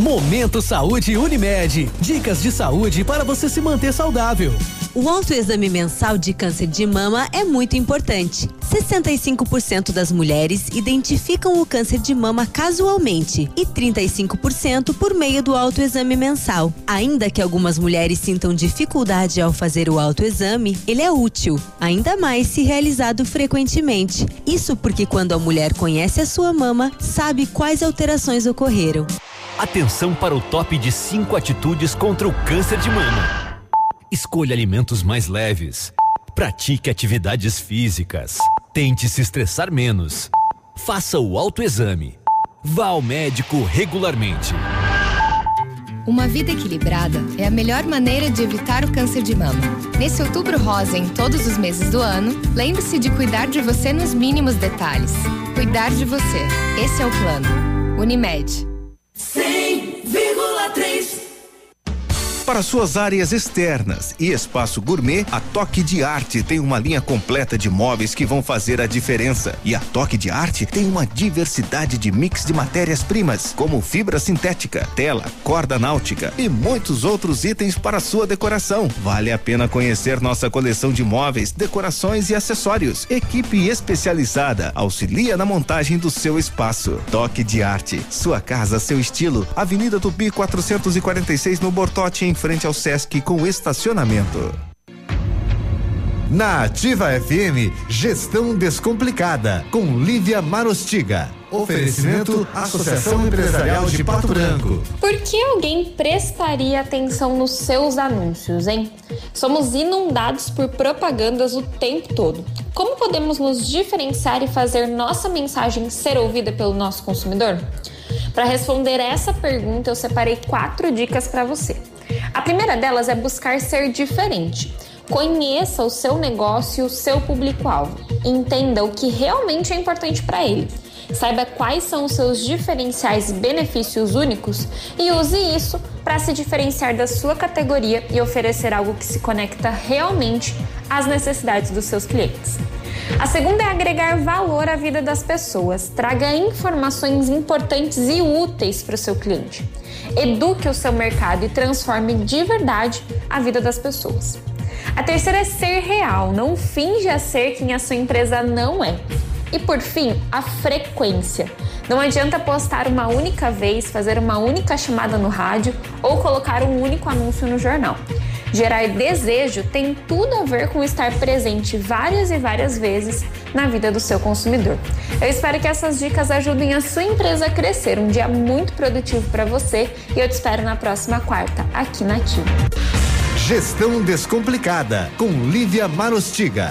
Speaker 27: Momento Saúde Unimed. Dicas de saúde para você se manter saudável.
Speaker 30: O autoexame mensal de câncer de mama é muito importante. 65% das mulheres identificam o câncer de mama casualmente e 35% por meio do autoexame mensal. Ainda que algumas mulheres sintam dificuldade ao fazer o autoexame, ele é útil, ainda mais se realizado frequentemente. Isso porque quando a mulher conhece a sua mama, sabe quais alterações ocorreram.
Speaker 31: Atenção para o top de 5 atitudes contra o câncer de mama. Escolha alimentos mais leves. Pratique atividades físicas. Tente se estressar menos. Faça o autoexame. Vá ao médico regularmente.
Speaker 29: Uma vida equilibrada é a melhor maneira de evitar o câncer de mama. Nesse outubro rosa, em todos os meses do ano, lembre-se de cuidar de você nos mínimos detalhes. Cuidar de você. Esse é o plano. Unimed.
Speaker 8: 100,3 para suas áreas externas e espaço gourmet, a Toque de Arte tem uma linha completa de móveis que vão fazer a diferença. E a Toque de Arte tem uma diversidade de mix de matérias-primas, como fibra sintética, tela, corda náutica e muitos outros itens para sua decoração. Vale a pena conhecer nossa coleção de móveis, decorações e acessórios. Equipe especializada auxilia na montagem do seu espaço. Toque de Arte, sua casa, seu estilo. Avenida Tupi 446 no Bortote em frente ao Sesc com estacionamento.
Speaker 6: Na Ativa FM, Gestão Descomplicada, com Lívia Marostiga. Oferecimento Associação Empresarial de Pato Branco.
Speaker 32: Por que alguém prestaria atenção nos seus anúncios, hein? Somos inundados por propagandas o tempo todo. Como podemos nos diferenciar e fazer nossa mensagem ser ouvida pelo nosso consumidor? Para responder essa pergunta, eu separei quatro dicas para você. A primeira delas é buscar ser diferente. Conheça o seu negócio e o seu público-alvo. Entenda o que realmente é importante para ele. Saiba quais são os seus diferenciais e benefícios únicos e use isso para se diferenciar da sua categoria e oferecer algo que se conecta realmente às necessidades dos seus clientes. A segunda é agregar valor à vida das pessoas. Traga informações importantes e úteis para o seu cliente. Eduque o seu mercado e transforme de verdade a vida das pessoas. A terceira é ser real, não finja ser quem a sua empresa não é. E por fim, a frequência. Não adianta postar uma única vez, fazer uma única chamada no rádio ou colocar um único anúncio no jornal. Gerar desejo tem tudo a ver com estar presente várias e várias vezes na vida do seu consumidor. Eu espero que essas dicas ajudem a sua empresa a crescer. Um dia muito produtivo para você e eu te espero na próxima quarta, aqui na Ativa.
Speaker 6: Gestão Descomplicada, com Lívia Marostiga.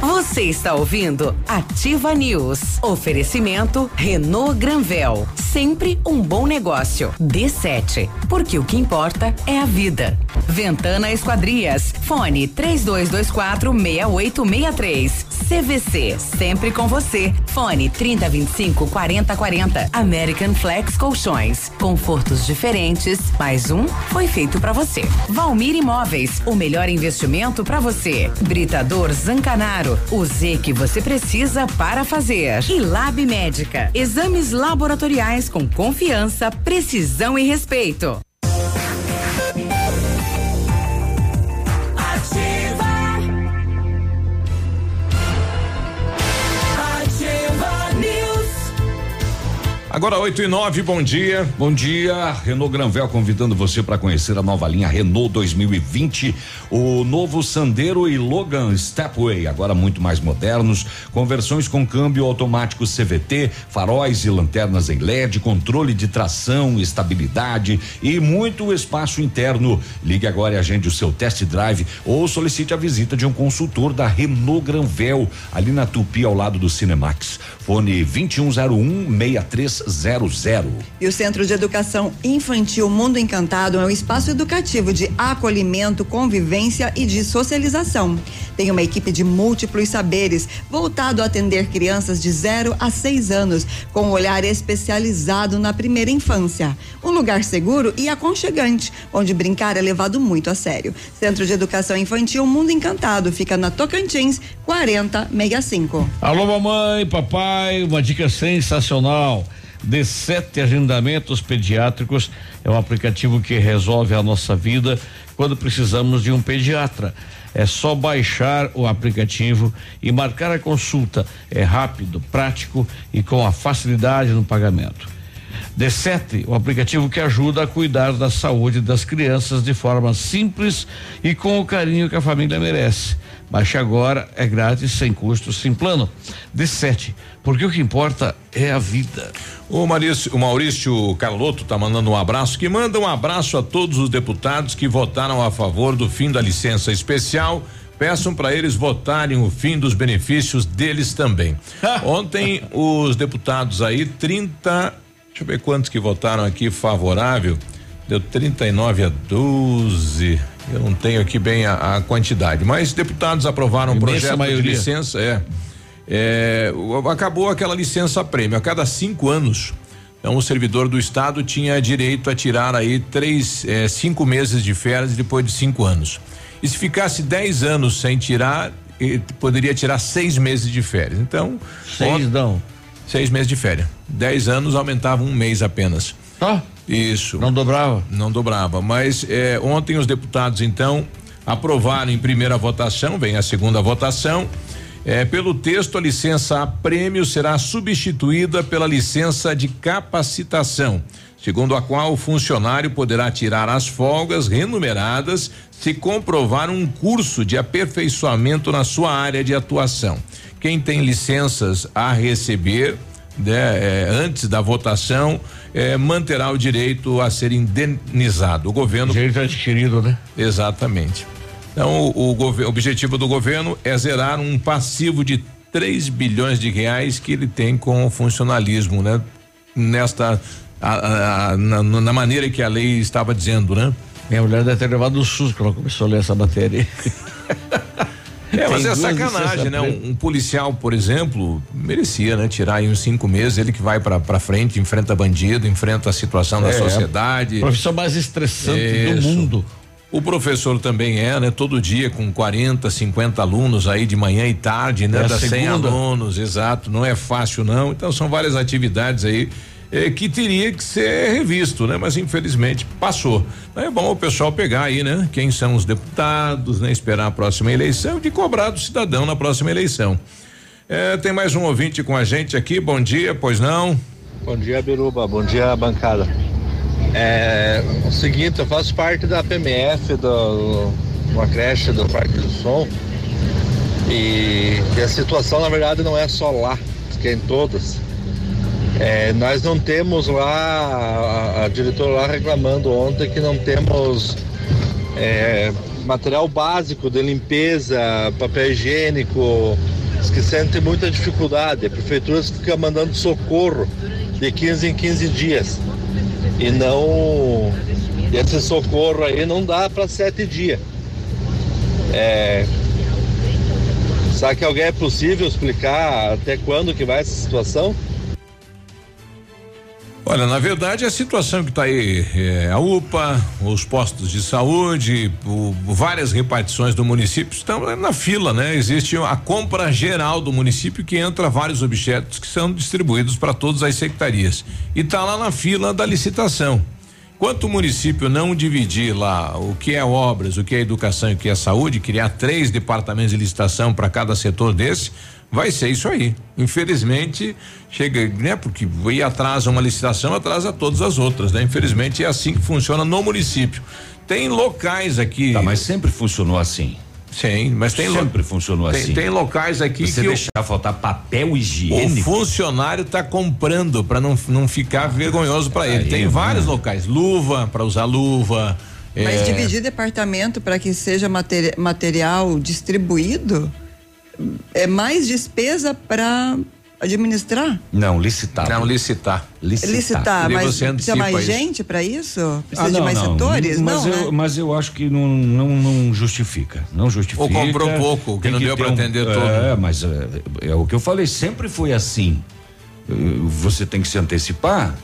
Speaker 5: Você está ouvindo Ativa News. Oferecimento Renault Granvel. Sempre um bom negócio. D7. Porque o que importa é a vida. Ventana Esquadrias. Fone 3224 6863. CVC. Sempre com você. Fone 3025 4040. American Flex Colchões. Confortos diferentes. Mais um foi feito para você. Valmir Imóveis. O melhor investimento para você. Britador Zancanaro. O Z que você precisa para fazer. E Lab Médica. Exames laboratoriais com confiança, precisão e respeito.
Speaker 2: Agora 8 e 9, bom dia.
Speaker 3: Bom dia, Renault Granvel convidando você para conhecer a nova linha Renault 2020, o novo Sandero e Logan Stepway, agora muito mais modernos, com versões com câmbio automático CVT, faróis e lanternas em LED, controle de tração, estabilidade e muito espaço interno. Ligue agora e agende o seu test drive ou solicite a visita de um consultor da Renault Granvel, ali na Tupi ao lado do Cinemax. Fone 2101 6300.
Speaker 1: E o Centro de Educação Infantil Mundo Encantado é um espaço educativo de acolhimento, convivência e de socialização. Tem uma equipe de múltiplos saberes, voltado a atender crianças de 0 a 6 anos, com um olhar especializado na primeira infância. Um lugar seguro e aconchegante, onde brincar é levado muito a sério. Centro de Educação Infantil Mundo Encantado fica na Tocantins 4065.
Speaker 4: Alô, mamãe, papai, uma dica sensacional. D7 Agendamentos Pediátricos é um aplicativo que resolve a nossa vida quando precisamos de um pediatra. É só baixar o aplicativo e marcar a consulta. É rápido, prático e com a facilidade no pagamento. D7, o aplicativo que ajuda a cuidar da saúde das crianças de forma simples e com o carinho que a família merece. Baixe agora, é grátis, sem custo, sem plano. D7, porque o que importa é a vida.
Speaker 2: O Maurício, o Maurício Carlotto tá mandando um abraço, que manda um abraço a todos os deputados que votaram a favor do fim da licença especial. Peçam para eles votarem o fim dos benefícios deles também. *laughs* Ontem os deputados aí, 30, deixa eu ver quantos que votaram aqui favorável. Deu 39 a 12. Eu não tenho aqui bem a, a quantidade, mas deputados aprovaram o projeto
Speaker 4: maioria.
Speaker 2: de licença, é. É, acabou aquela licença prêmio. A cada cinco anos, então o servidor do estado tinha direito a tirar aí três, é, cinco meses de férias depois de cinco anos. E se ficasse dez anos sem tirar, ele poderia tirar seis meses de férias. Então,
Speaker 4: Seis não.
Speaker 2: Seis meses de férias. Dez anos aumentava um mês apenas.
Speaker 4: Tá.
Speaker 2: Isso.
Speaker 4: Não dobrava?
Speaker 2: Não dobrava. Mas eh, ontem os deputados, então, aprovaram em primeira votação, vem a segunda votação. eh, pelo texto, a licença a prêmio será substituída pela licença de capacitação, segundo a qual o funcionário poderá tirar as folgas remuneradas se comprovar um curso de aperfeiçoamento na sua área de atuação. Quem tem licenças a receber né, eh, antes da votação, eh, manterá o direito a ser indenizado. O governo.
Speaker 4: Direito adquirido, né?
Speaker 2: Exatamente. Então, o, o objetivo do governo é zerar um passivo de 3 bilhões de reais que ele tem com o funcionalismo, né? Nesta. a- a- na, na maneira que a lei estava dizendo, né?
Speaker 4: Minha mulher deve ter levado um susto quando começou a ler essa matéria. *laughs*
Speaker 2: É, mas
Speaker 4: Tem
Speaker 2: é sacanagem, né?
Speaker 4: prêmio.
Speaker 2: Um, um policial, por exemplo, merecia, né? Tirar aí uns cinco meses, ele que vai pra, pra frente, enfrenta bandido, enfrenta a situação da
Speaker 4: É,
Speaker 2: sociedade.
Speaker 4: Profissão mais estressante do
Speaker 2: Isso.
Speaker 4: mundo.
Speaker 2: O professor também é, né? Todo dia com 40, 50 alunos aí de manhã e tarde, né?
Speaker 4: É
Speaker 2: Dá 100
Speaker 4: segunda.
Speaker 2: alunos, exato. Não é fácil, não. Então são várias atividades aí eh, que teria que ser revisto, né? Mas infelizmente passou. Então é bom o pessoal pegar aí, né? Quem são os deputados, né? Esperar a próxima eleição e de cobrar do cidadão na próxima eleição. Eh, tem mais um ouvinte com a gente aqui. Bom dia, pois não?
Speaker 33: Bom dia, Biruba. Bom dia, bancada. É o seguinte, eu faço parte da PMF, do, uma creche do Parque do Som. E, e a situação, na verdade, não é só lá, que é em todas. É, nós não temos lá, a, a diretora lá reclamando ontem que não temos é, material básico de limpeza, papel higiênico, que sentem muita dificuldade. A prefeitura fica mandando socorro de 15 em 15 dias. E não. Esse socorro aí não dá para sete dias. É, será que alguém é possível explicar até quando que vai essa situação?
Speaker 2: Olha, na verdade, a situação que está aí, é, a UPA, os postos de saúde, o- várias repartições do município estão na fila, né? Existe a compra geral do município que entra vários objetos que são distribuídos para todas as secretarias. E está lá na fila da licitação. Enquanto o município não dividir lá o que é obras, o que é educação e o que é saúde, criar três departamentos de licitação para cada setor desse, vai ser isso aí. Infelizmente, chega, né? Porque aí atrasa uma licitação, atrasa todas as outras, né? Infelizmente é assim que funciona no município. Tem locais aqui.
Speaker 3: Tá, mas sempre funcionou assim.
Speaker 2: Sim, mas tem
Speaker 3: sempre funcionou
Speaker 2: tem,
Speaker 3: assim.
Speaker 2: Tem locais aqui
Speaker 3: Você
Speaker 2: que
Speaker 3: deixar
Speaker 2: o,
Speaker 3: faltar papel higiênico.
Speaker 2: O funcionário está comprando para não, não ficar vergonhoso para ele. Tem vários locais, luva para usar luva.
Speaker 1: Mas
Speaker 2: é,
Speaker 1: dividir departamento para que seja materi material distribuído é mais despesa para administrar?
Speaker 3: Não, licitar.
Speaker 2: Não, licitar.
Speaker 3: Licitar.
Speaker 1: Licitar, mas
Speaker 2: você
Speaker 1: precisa mais
Speaker 2: isso.
Speaker 1: gente para isso? Precisa
Speaker 3: Ah,
Speaker 1: de
Speaker 3: não,
Speaker 1: mais
Speaker 3: não.
Speaker 1: setores?
Speaker 3: Mas,
Speaker 1: não,
Speaker 3: eu,
Speaker 1: né?
Speaker 3: mas eu acho que não, não, não justifica. Não justifica.
Speaker 2: Ou comprou pouco, que não deu
Speaker 3: ter
Speaker 2: pra atender
Speaker 3: é,
Speaker 2: tudo.
Speaker 3: É, mas é, é o que eu falei, sempre foi assim. Eh, Você tem que se antecipar,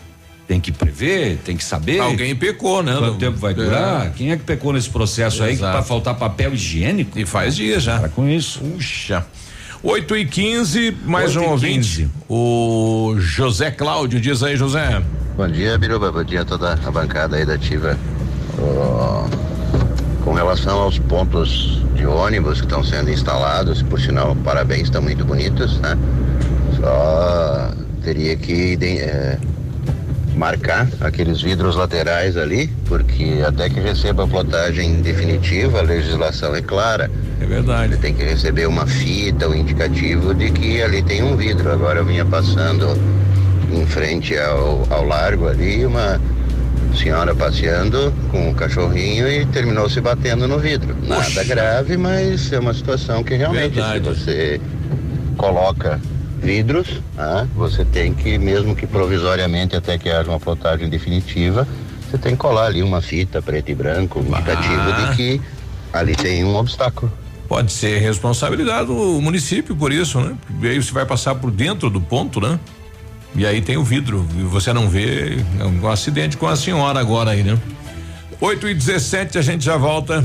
Speaker 3: tem que prever, tem que saber.
Speaker 2: Alguém pecou, né?
Speaker 3: Quanto tempo vai
Speaker 2: É.
Speaker 3: durar? Quem é que pecou nesse processo aí
Speaker 2: Exato.
Speaker 3: para faltar papel higiênico?
Speaker 2: E faz dias já.
Speaker 3: Para com isso.
Speaker 2: Puxa. 8 e 15 mais
Speaker 3: 8
Speaker 2: um ouvinte.
Speaker 3: 15.
Speaker 2: O José Cláudio, diz aí, José.
Speaker 34: Bom dia, Biruba. Bom dia a toda a bancada aí da Ativa. Ó, com relação aos pontos de ônibus que estão sendo instalados, por sinal, parabéns, estão muito bonitos, né? Só teria que eh, marcar aqueles vidros laterais ali, porque até que receba a plotagem definitiva, a legislação é clara.
Speaker 2: É verdade.
Speaker 34: Ele tem que receber uma fita, um indicativo de que ali tem um vidro. Agora eu vinha passando em frente ao, ao largo ali, uma senhora passeando com o cachorrinho e terminou se batendo no vidro. Nada grave, mas é uma situação que realmente
Speaker 2: Verdade.
Speaker 34: se você coloca vidros, né, você tem que, mesmo que provisoriamente até que haja uma plotagem definitiva, você tem que colar ali uma fita preto e branco, um indicativo de que ali tem um obstáculo.
Speaker 2: Pode ser responsabilidade do município por isso, né? Porque aí você vai passar por dentro do ponto, né? E aí tem o vidro e você não vê é um acidente com a senhora agora aí, né? 8 e 17 a gente já volta.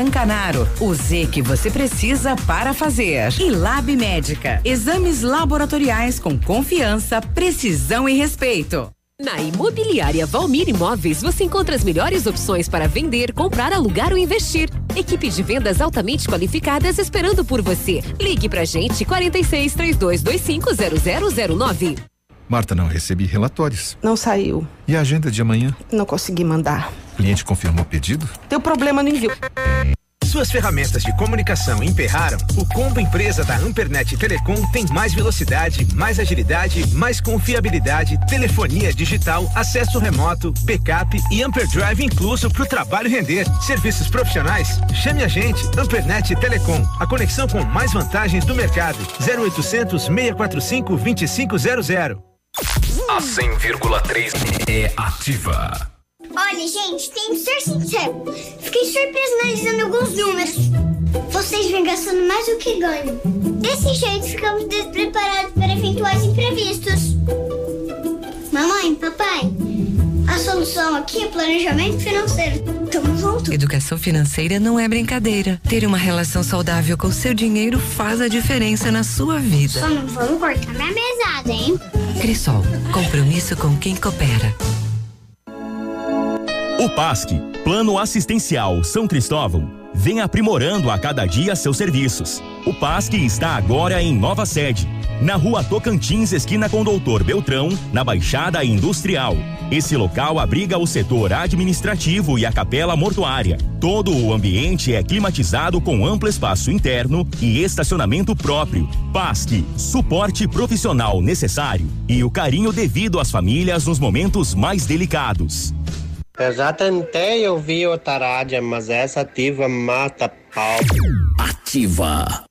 Speaker 5: Zancanaro. O Z que você precisa para fazer. E Lab Médica. Exames laboratoriais com confiança, precisão e respeito.
Speaker 35: Na Imobiliária Valmir Imóveis, você encontra as melhores opções para vender, comprar, alugar ou investir. Equipe de vendas altamente qualificadas esperando por você. Ligue pra gente 46 3225 0009.
Speaker 36: Marta, não recebi relatórios.
Speaker 37: Não saiu.
Speaker 36: E a agenda de amanhã?
Speaker 37: Não consegui mandar.
Speaker 36: O cliente confirmou o pedido?
Speaker 37: Deu problema no envio.
Speaker 38: Suas ferramentas de comunicação emperraram? O combo empresa da Ampernet Telecom tem mais velocidade, mais agilidade, mais confiabilidade, telefonia digital, acesso remoto, backup e Amperdrive incluso para o trabalho render. Serviços profissionais? Chame a gente, Ampernet Telecom. A conexão com mais vantagens do mercado. 0800 645 2500.
Speaker 26: A 100,3 é ativa.
Speaker 16: Olha, gente, tem que ser sincero. Fiquei surpresa analisando alguns números. Vocês vêm gastando mais do que ganham. Desse jeito, ficamos despreparados para eventuais imprevistos. Mamãe, papai, a solução aqui é planejamento financeiro. Tamo junto.
Speaker 39: Educação financeira não é brincadeira. Ter uma relação saudável com seu dinheiro faz a diferença na sua vida.
Speaker 16: Só não vamos cortar minha mesada, hein?
Speaker 39: Crisol, compromisso com quem coopera.
Speaker 40: O PASC, Plano Assistencial São Cristóvão, vem aprimorando a cada dia seus serviços. O PASC está agora em nova sede, na rua Tocantins, esquina com Doutor Beltrão, na Baixada Industrial. Esse local abriga o setor administrativo e a capela mortuária. Todo o ambiente é climatizado com amplo espaço interno e estacionamento próprio. PASC, suporte profissional necessário e o carinho devido às famílias nos momentos mais delicados.
Speaker 41: Eu já tentei ouvir outra rádio, mas essa ativa mata pau.
Speaker 6: Ativa.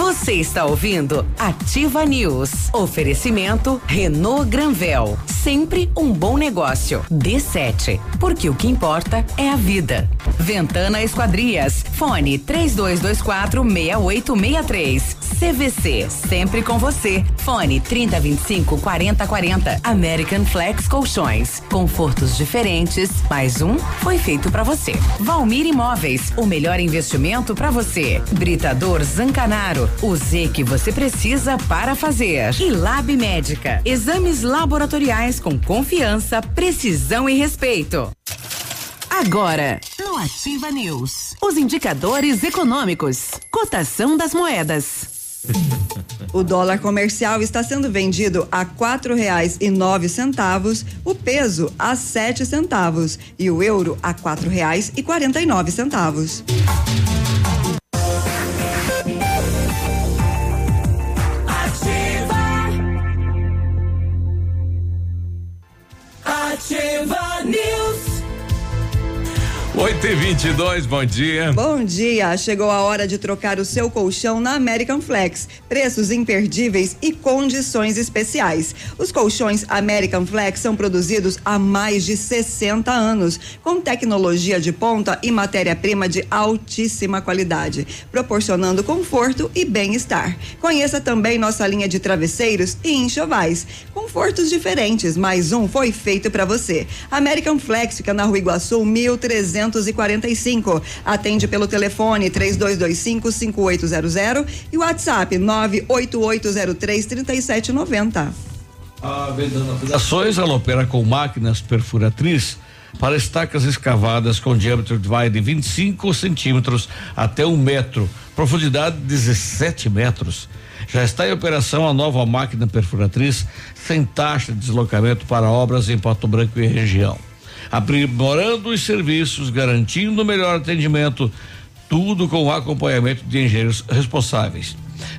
Speaker 5: Você está ouvindo Ativa News. Oferecimento Renault Granvel. Sempre um bom negócio. D7. Porque o que importa é a vida. Ventana Esquadrias. Fone 3224 6863. CVC. Sempre com você. Fone 3025 4040. American Flex Colchões. Confortos diferentes. Mais um foi feito para você. Valmir Imóveis. O melhor investimento para você. Britador Zancanaro. O Z que você precisa para fazer. E Lab Médica. Exames laboratoriais com confiança, precisão e respeito. Agora, no Ativa News, os indicadores econômicos, cotação das moedas. *laughs*
Speaker 1: O dólar comercial está sendo vendido a quatro reais e nove centavos, o peso a sete centavos e o euro a quatro reais e quarenta e nove centavos.
Speaker 2: 8 e 22 bom dia.
Speaker 1: Bom dia, chegou a hora de trocar o seu colchão na American Flex. Preços imperdíveis e condições especiais. Os colchões American Flex são produzidos há mais de 60 anos, com tecnologia de ponta e matéria-prima de altíssima qualidade, proporcionando conforto e bem-estar. Conheça também nossa linha de travesseiros e enxovais. Confortos diferentes, mais um foi feito para você. American Flex fica na Rua Iguaçu, 1300 245. Atende pelo telefone 3225 5800 e o WhatsApp 98803 3790.
Speaker 4: A Vendana Fundações, ela opera com máquinas perfuratriz para estacas escavadas com diâmetro de vai de 25 centímetros até um metro, profundidade 17 metros. Já está em operação a nova máquina perfuratriz sem taxa de deslocamento para obras em Pato Branco e região aprimorando os serviços, garantindo o melhor atendimento, tudo com o acompanhamento de engenheiros responsáveis.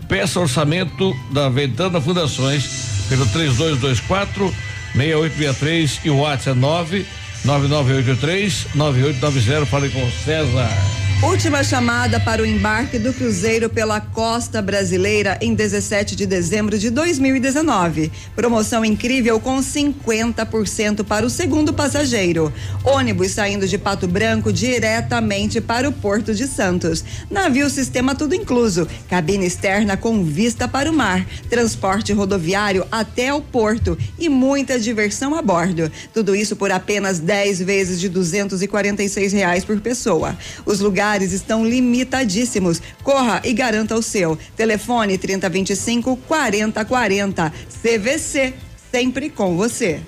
Speaker 4: Peça orçamento da Ventana Fundações pelo 3224 6863 e o WhatsApp é 9 9983 9890. Fale com César.
Speaker 1: Última chamada para o embarque do cruzeiro pela costa brasileira em 17 de dezembro de 2019. Promoção incrível com 50% para o segundo passageiro. Ônibus saindo de Pato Branco diretamente para o Porto de Santos. Navio sistema tudo incluso. Cabine externa com vista para o mar. Transporte rodoviário até o porto e muita diversão a bordo. Tudo isso por apenas 10 vezes de 246 reais por pessoa. Os lugares estão limitadíssimos. Corra e garanta o seu. Telefone 3025 4040. CVC, sempre com você.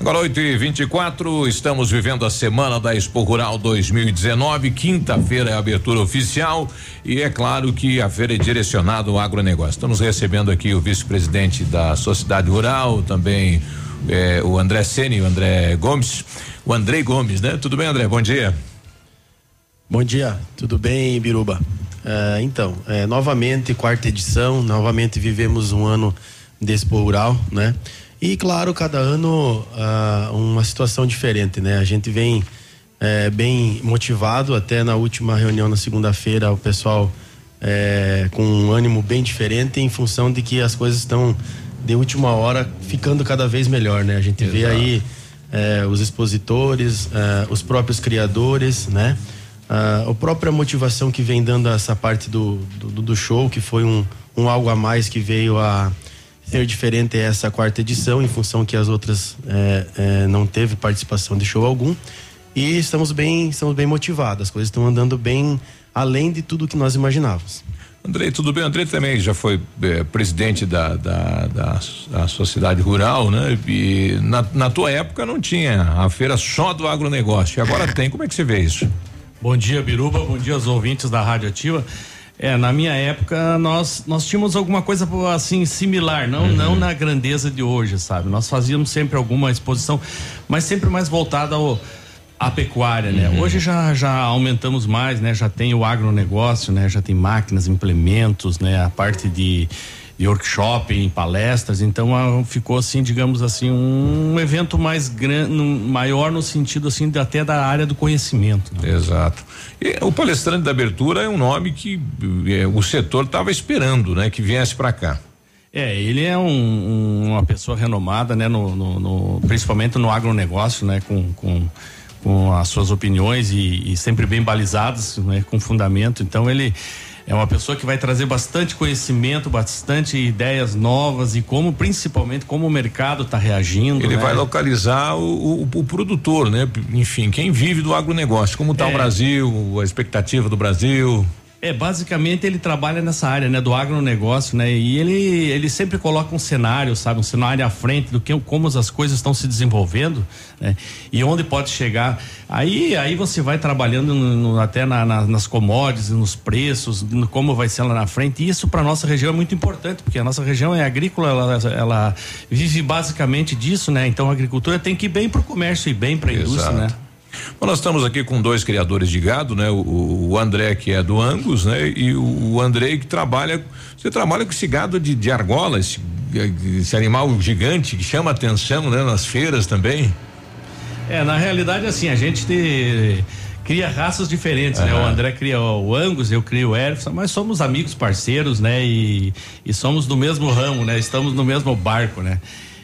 Speaker 2: Agora 8 e 24 estamos vivendo a semana da Expo Rural 2019. Quinta-feira é a abertura oficial e é claro que a feira é direcionada ao agronegócio. Estamos recebendo aqui o vice-presidente da Sociedade Rural, também eh, o André Sene, o André Gomes, o Andrei Gomes, né? Tudo bem, André? Bom dia.
Speaker 42: Bom dia, tudo bem, Biruba? Uh, então, é, novamente, quarta edição, novamente vivemos um ano de Expo Rural, né? E claro, cada ano uh, uma situação diferente, né? A gente vem é, bem motivado. Até na última reunião na segunda-feira, o pessoal é, com um ânimo bem diferente, em função de que as coisas estão de última hora ficando cada vez melhor, né? A gente vê
Speaker 2: Exato.
Speaker 42: aí é, os expositores, é, os próprios criadores, né? Ah, a própria motivação que vem dando essa parte do, do, do show, que foi um, um algo a mais que veio a ser diferente essa quarta edição, em função que as outras é, é, não teve participação de show algum. E estamos bem, estamos bem motivados, as coisas estão andando bem além de tudo que nós imaginávamos.
Speaker 2: Andrei, tudo bem? Andrei também já foi eh, presidente da, da, da, da sociedade rural, né? E na, na tua época não tinha a feira só do agronegócio. Agora tem. Como é que você vê isso?
Speaker 43: Bom dia, Biruba. Bom dia aos ouvintes da Rádio Ativa. É, na minha época nós nós tínhamos alguma coisa assim similar, não não na grandeza de hoje, sabe? Nós fazíamos sempre alguma exposição, mas sempre mais voltada ao à pecuária, né? Hoje já já aumentamos mais, né? Já tem o agronegócio, né? Já tem máquinas, implementos, né? A parte de workshop, palestras, então ah, ficou assim, digamos assim, um evento mais grande, maior no sentido assim até da área do conhecimento. né?
Speaker 2: Exato. E o palestrante da abertura é um nome que eh, o setor estava esperando, né? Que viesse para cá.
Speaker 43: É, ele é um- um- uma pessoa renomada, né, no, no- no- principalmente no agronegócio, né, com, com, com as suas opiniões e, e sempre bem balizadas, né, com fundamento. Então ele é uma pessoa que vai trazer bastante conhecimento, bastante ideias novas e como, principalmente, como o mercado está reagindo.
Speaker 2: Ele
Speaker 43: né?
Speaker 2: vai localizar o, o- o produtor, né? Enfim, quem vive do agronegócio, como está
Speaker 43: É.
Speaker 2: o Brasil, a expectativa do Brasil.
Speaker 43: É, basicamente ele trabalha nessa área, né, do agronegócio, né? E ele ele sempre coloca um cenário, sabe, um cenário à frente do que como as coisas estão se desenvolvendo, né? E onde pode chegar. Aí aí você vai trabalhando no- no- até na- na- nas commodities, nos preços, no como vai ser lá na frente. E isso para nossa região é muito importante, porque a nossa região é agrícola, ela, ela vive basicamente disso, né? Então a agricultura tem que ir bem para o comércio e bem para a indústria, né?
Speaker 2: Bom, nós estamos aqui com dois criadores de gado, né? O, o André que é do Angus, né? E o, o Andrei que trabalha, você trabalha com esse gado de, de argola, esse, esse animal gigante que chama atenção, né? Nas feiras também.
Speaker 43: É, na realidade, assim, a gente te- cria raças diferentes, né? O. André cria o Angus, eu crio o Erfson, mas somos amigos, parceiros, né? E, e somos do mesmo ramo, né? Estamos no mesmo barco, né?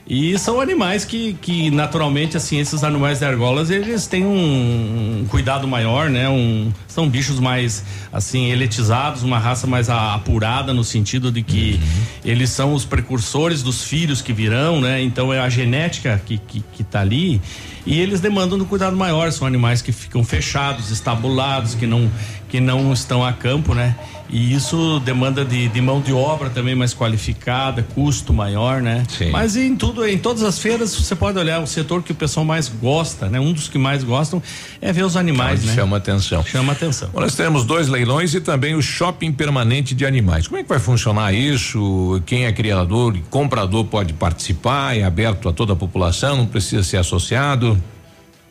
Speaker 43: E são animais que, que naturalmente, assim, esses animais de argolas, eles têm um, um cuidado maior, né? Um, são bichos mais, assim, eletizados, uma raça mais a- apurada no sentido de que eles são os precursores dos filhos que virão, né? Então é a genética que, que, que tá ali e eles demandam um cuidado maior, são animais que ficam fechados, estabulados, que não, que não estão a campo, né? E isso demanda de, de mão de obra também mais qualificada, custo maior, né?
Speaker 2: Sim.
Speaker 43: Mas em tudo, em todas as feiras, você pode olhar o setor que o pessoal mais gosta, né? Um dos que mais gostam é ver os animais, né?
Speaker 2: Chama atenção.
Speaker 43: Chama atenção.
Speaker 2: Bom, nós temos dois leilões e também o shopping permanente de animais. Como é que vai funcionar isso? Quem é criador e comprador pode participar? É aberto a toda a população? Não precisa ser associado?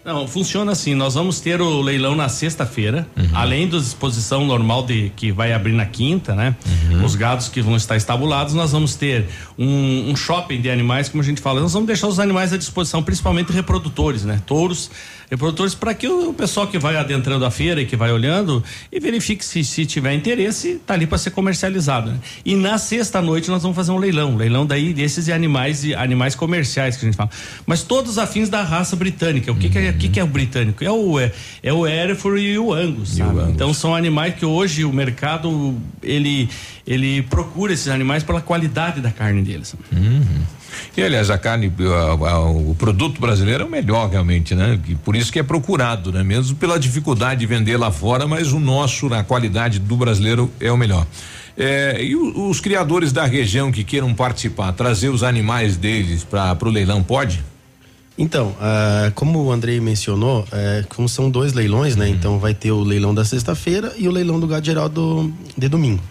Speaker 43: Não, funciona assim. Nós vamos ter o leilão na sexta-feira,
Speaker 2: Uhum.
Speaker 43: além da exposição normal de que vai abrir na quinta, né?
Speaker 2: Uhum.
Speaker 43: Os gados que vão estar estabulados, nós vamos ter um, um shopping de animais, como a gente fala. Nós vamos deixar os animais à disposição, principalmente reprodutores, né? Touros, reprodutores, para que o, o pessoal que vai adentrando a feira e que vai olhando e verifique se, se tiver interesse, tá ali para ser comercializado. Né? E na sexta noite nós vamos fazer um leilão, um leilão daí desses de animais e animais comerciais que a gente fala. Mas todos afins da raça britânica. O que, que, é, o que, que é o britânico? É o é, é o Hereford e o Angus, sabe? Então são animais que hoje o mercado ele ele procura esses animais pela qualidade da carne deles.
Speaker 2: E aliás, a carne, a- a- o produto brasileiro é o melhor realmente, né? Que por isso que é procurado, né? Mesmo pela dificuldade de vender lá fora, mas o nosso, na qualidade do brasileiro, é o melhor. É, e o- os criadores da região que queiram participar, trazer os animais deles para o leilão, pode?
Speaker 42: Então, ah, como o Andrei mencionou, eh, como são dois leilões, né? Então vai ter o leilão da sexta-feira e o leilão do gado geral do, de domingo.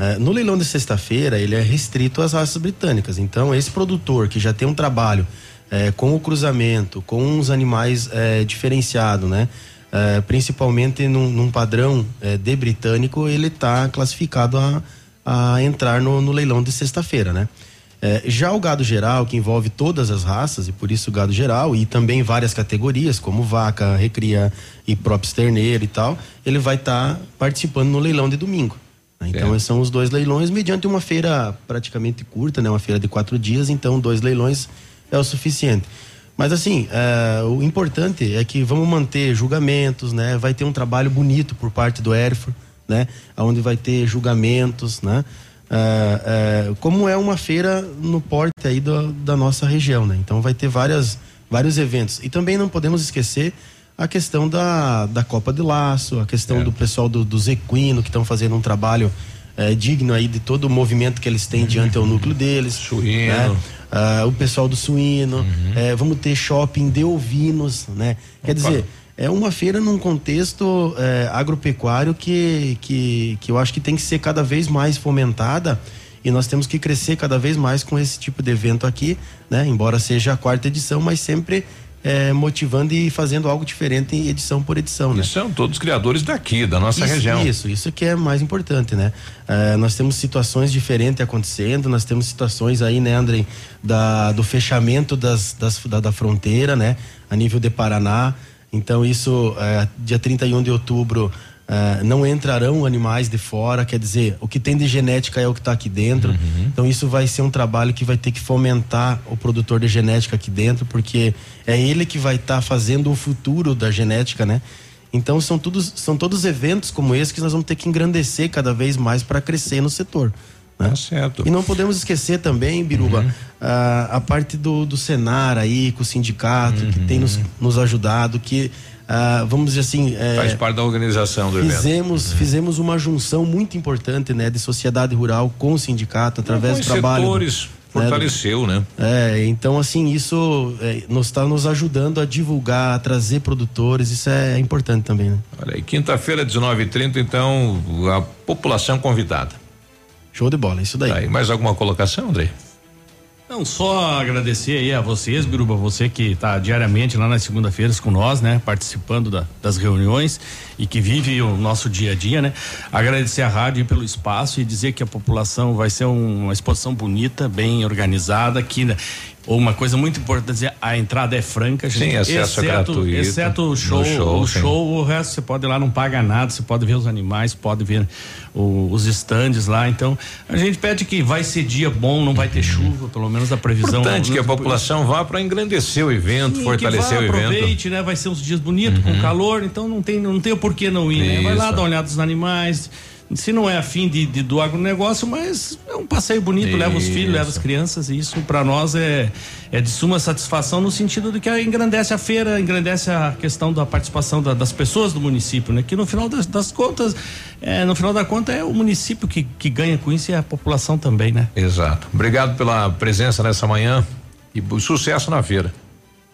Speaker 42: Eh, no leilão de sexta-feira, ele é restrito às raças britânicas. Então, esse produtor que já tem um trabalho eh, com o cruzamento, com os animais eh, diferenciados, né? Eh, principalmente num, num padrão eh, de britânico, ele está classificado a, a entrar no, no leilão de sexta-feira, né? É, já o gado geral, que envolve todas as raças, e por isso o gado geral, e também várias categorias, como vaca, recria e próprio terneiro e tal, ele vai estar participando no leilão de domingo. Né? Então,
Speaker 2: É.
Speaker 42: são os dois leilões, mediante uma feira praticamente curta, né? uma feira de quatro dias, então dois leilões é o suficiente. Mas assim, é, o importante é que vamos manter julgamentos, né? Vai ter um trabalho bonito por parte do Erfor, né? Onde vai ter julgamentos, né? É, é, como é uma feira no porte aí do- da nossa região, né? Então vai ter várias, vários eventos. E também não podemos esquecer a questão da, da Copa de Laço, a questão do pessoal do, dos equinos que estão fazendo um trabalho é, digno aí de todo o movimento que eles têm diante ao núcleo deles. Suíno. Ah, o pessoal do suíno. É, vamos ter shopping de ovinos, né? Quer dizer, é uma feira num contexto é, agropecuário que, que, que eu acho que tem que ser cada vez mais fomentada e nós temos que crescer cada vez mais com esse tipo de evento aqui, né? Embora seja a quarta edição, mas sempre é, motivando e fazendo algo diferente em edição por edição, né?
Speaker 2: E são todos criadores daqui, da nossa
Speaker 42: Isso,
Speaker 2: região.
Speaker 42: Isso, isso que é mais importante, né? Eh, nós temos situações diferentes acontecendo, nós temos situações aí, né, André, da, do fechamento das, das, da, da fronteira, né? A nível de Paraná. Então, isso, eh, dia 31 de outubro, eh, não entrarão animais de fora, quer dizer, o que tem de genética é o que está aqui dentro. Então, isso vai ser um trabalho que vai ter que fomentar o produtor de genética aqui dentro, porque é ele que vai estar fazendo o futuro da genética, né? Então são todos, são todos eventos como esse que nós vamos ter que engrandecer cada vez mais para crescer no setor. Né?
Speaker 2: certo.
Speaker 42: E não podemos esquecer também, Biruba, a, a parte do, do Senar aí, com o sindicato, que tem nos, nos ajudado, que, ah, vamos dizer assim. é,
Speaker 2: Faz parte da organização do evento.
Speaker 42: Fizemos, fizemos uma junção muito importante, né, de sociedade rural com o sindicato através do trabalho. do-
Speaker 2: setores fortaleceu, né?
Speaker 42: É, então assim, isso é, nos está nos ajudando a divulgar, a trazer produtores, isso é importante também, né?
Speaker 2: Olha aí, quinta-feira, 19h30, então, a população convidada.
Speaker 42: Show de bola, isso daí.
Speaker 2: Tá aí, mais alguma colocação, André?
Speaker 43: Não, só agradecer aí a vocês, Biruba, você que está diariamente lá nas segunda-feiras com nós, né? Participando da- das reuniões e que vive o nosso dia a dia, né? Agradecer a rádio pelo espaço e dizer que a população vai ser um- uma exposição bonita, bem organizada, aqui, né? Uma coisa muito importante a entrada é franca, gente.
Speaker 2: Sim, acesso é gratuito.
Speaker 43: Exceto o show,
Speaker 2: show,
Speaker 43: o
Speaker 2: sim.
Speaker 43: show, o resto você pode ir lá, não paga nada, você pode ver os animais, pode ver o- os estandes lá. Então, a gente pede que vai ser dia bom, não vai ter chuva, pelo menos a previsão.
Speaker 2: Importante que a
Speaker 43: Não-
Speaker 2: população vá para engrandecer o evento,
Speaker 43: Sim,
Speaker 2: fortalecer
Speaker 43: vá,
Speaker 2: o evento. Uhum.
Speaker 43: aproveite, né? Vai ser uns dias bonitos, com calor, então não tem, não tem o porquê não ir, né? Vai lá dar uma olhada nos animais. Se não é afim de, de- do agronegócio, mas é um passeio bonito, leva os filhos,
Speaker 2: Isso.
Speaker 43: leva as crianças, e isso para nós é, é de suma satisfação no sentido de que engrandece a feira, engrandece a questão da participação da- das pessoas do município, né? Que no final das, das contas, é, no final da conta é o município que, que ganha com isso e a população também, né?
Speaker 2: Exato. Obrigado pela presença nessa manhã e sucesso na feira.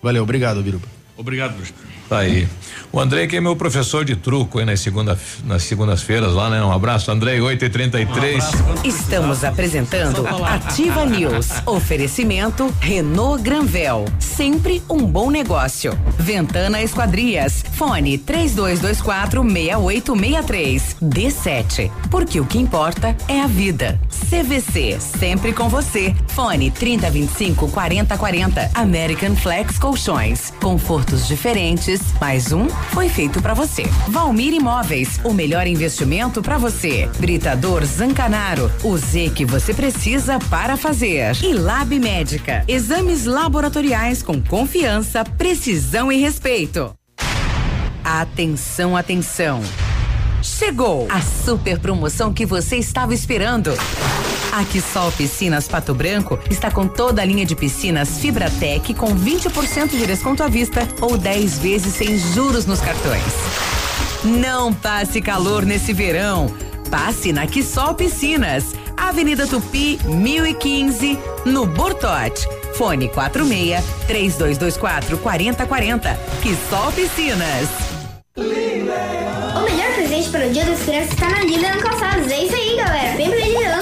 Speaker 42: Valeu, obrigado, Biruba.
Speaker 43: Obrigado, Bruno.
Speaker 2: Tá aí. O André que é meu professor de truco aí nas, segunda, nas segundas-feiras lá, né? Um abraço, André, 8 e 33
Speaker 5: Estamos apresentando Ativa News. Oferecimento Renault Granvel. Sempre um bom negócio. Ventana Esquadrias. Fone 3224 6863. D7. Porque o que importa é a vida. CVC. Sempre com você. Fone 3025 4040. American Flex Colchões. Confortos diferentes. Mais um foi feito pra você. Valmir Imóveis. O melhor investimento pra você. Britador Zancanaro. O Z que você precisa para fazer. E Lab Médica. Exames laboratoriais com confiança, precisão e respeito. Atenção, atenção. Chegou a super promoção que você estava esperando. A Quissol Piscinas Pato Branco está com toda a linha de piscinas Fibratec com 20% de desconto à vista ou 10 vezes sem juros nos cartões. Não passe calor nesse verão. Passe na Quissol Piscinas, Avenida Tupi, 1015, no Bortote. Fone 46 3224 4040. Quissol Piscinas.
Speaker 16: O melhor presente para o Dia das Crianças está na Lilian Calçados. É isso aí, galera. Vem pra Lilian,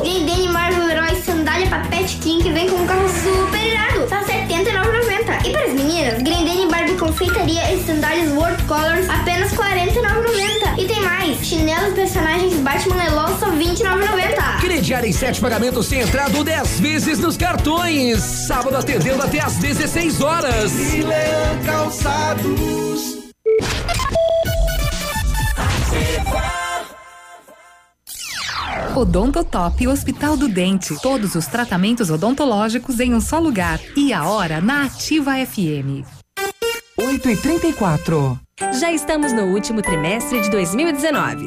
Speaker 16: Grendene Marvel Herói Sandália Papete King que vem com um carro super irado. Tá R$ 79,90. E para as meninas, Grendene Barbie Confeitaria e sandálias World Colors apenas R$ 49,90. E tem mais, chinelos personagens Batman Elon só R$ 29,90.
Speaker 44: crediária em sete pagamentos sem entrada ou 10 vezes nos cartões. Sábado atendendo até às 16 horas.
Speaker 7: Milan Calçados.
Speaker 17: Odontotop Hospital do Dente. Todos os tratamentos odontológicos em um só lugar. E a hora na Ativa FM.
Speaker 45: 8 e 34
Speaker 46: Já estamos no último trimestre de 2019.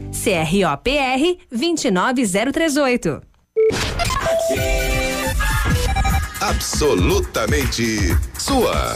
Speaker 46: CROPR 29038.
Speaker 6: Absolutamente sua.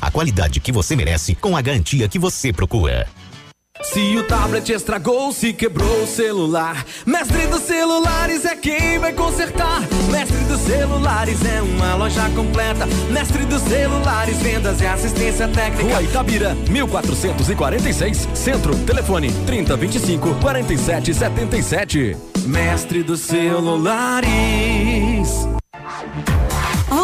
Speaker 47: a qualidade que você merece com a garantia que você procura.
Speaker 7: Se o tablet estragou, se quebrou o celular, Mestre dos Celulares é quem vai consertar. Mestre dos Celulares é uma loja completa. Mestre dos Celulares, vendas e assistência técnica.
Speaker 48: Rua Itabira, 1446, Centro, telefone 3025 4777.
Speaker 7: Mestre dos Celulares.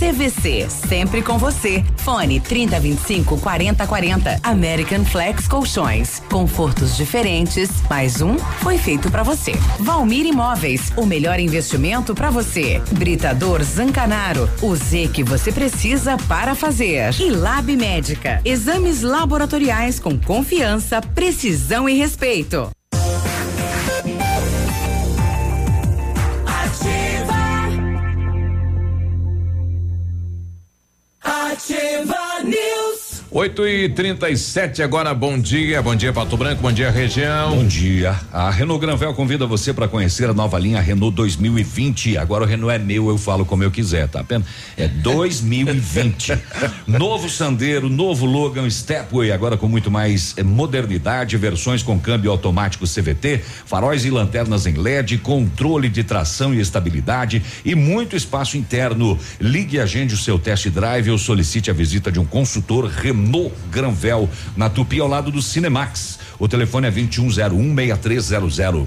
Speaker 5: CVC. Sempre com você. Fone 3025 4040. American Flex Colchões. Confortos diferentes. Mais um foi feito para você. Valmir Imóveis. O melhor investimento para você. Britador Zancanaro. O Z que você precisa para fazer. E Lab Médica. Exames laboratoriais com confiança, precisão e respeito.
Speaker 2: 8 e 37 agora, bom dia, bom dia Pato Branco, bom dia região.
Speaker 3: Bom dia. A Renault Granvel convida você para conhecer a nova linha Renault 2020. Agora o Renault é meu, eu falo como eu quiser, tá vendo? É 2020. *laughs* novo Sandero, novo Logan Stepway, agora com muito mais eh, modernidade, versões com câmbio automático CVT, faróis e lanternas em LED, controle de tração e estabilidade e muito espaço interno. Ligue e agende o seu test drive ou solicite a visita de um consultor Renault Granvel, na Tupi, ao lado do Cinemax. O telefone é 21016300.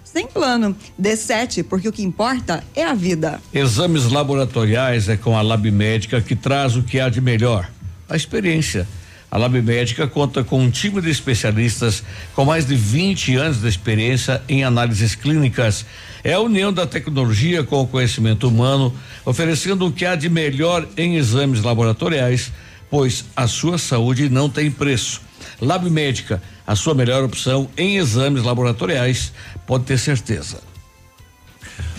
Speaker 1: sem plano. D7, porque o que importa é a vida.
Speaker 3: Exames laboratoriais é com a Lab Médica que traz o que há de melhor, a experiência. A Lab Médica conta com um time de especialistas com mais de 20 anos de experiência em análises clínicas. É a união da tecnologia com o conhecimento humano, oferecendo o que há de melhor em exames laboratoriais, pois a sua saúde não tem preço. Lab Médica, a sua melhor opção em exames laboratoriais, pode ter certeza.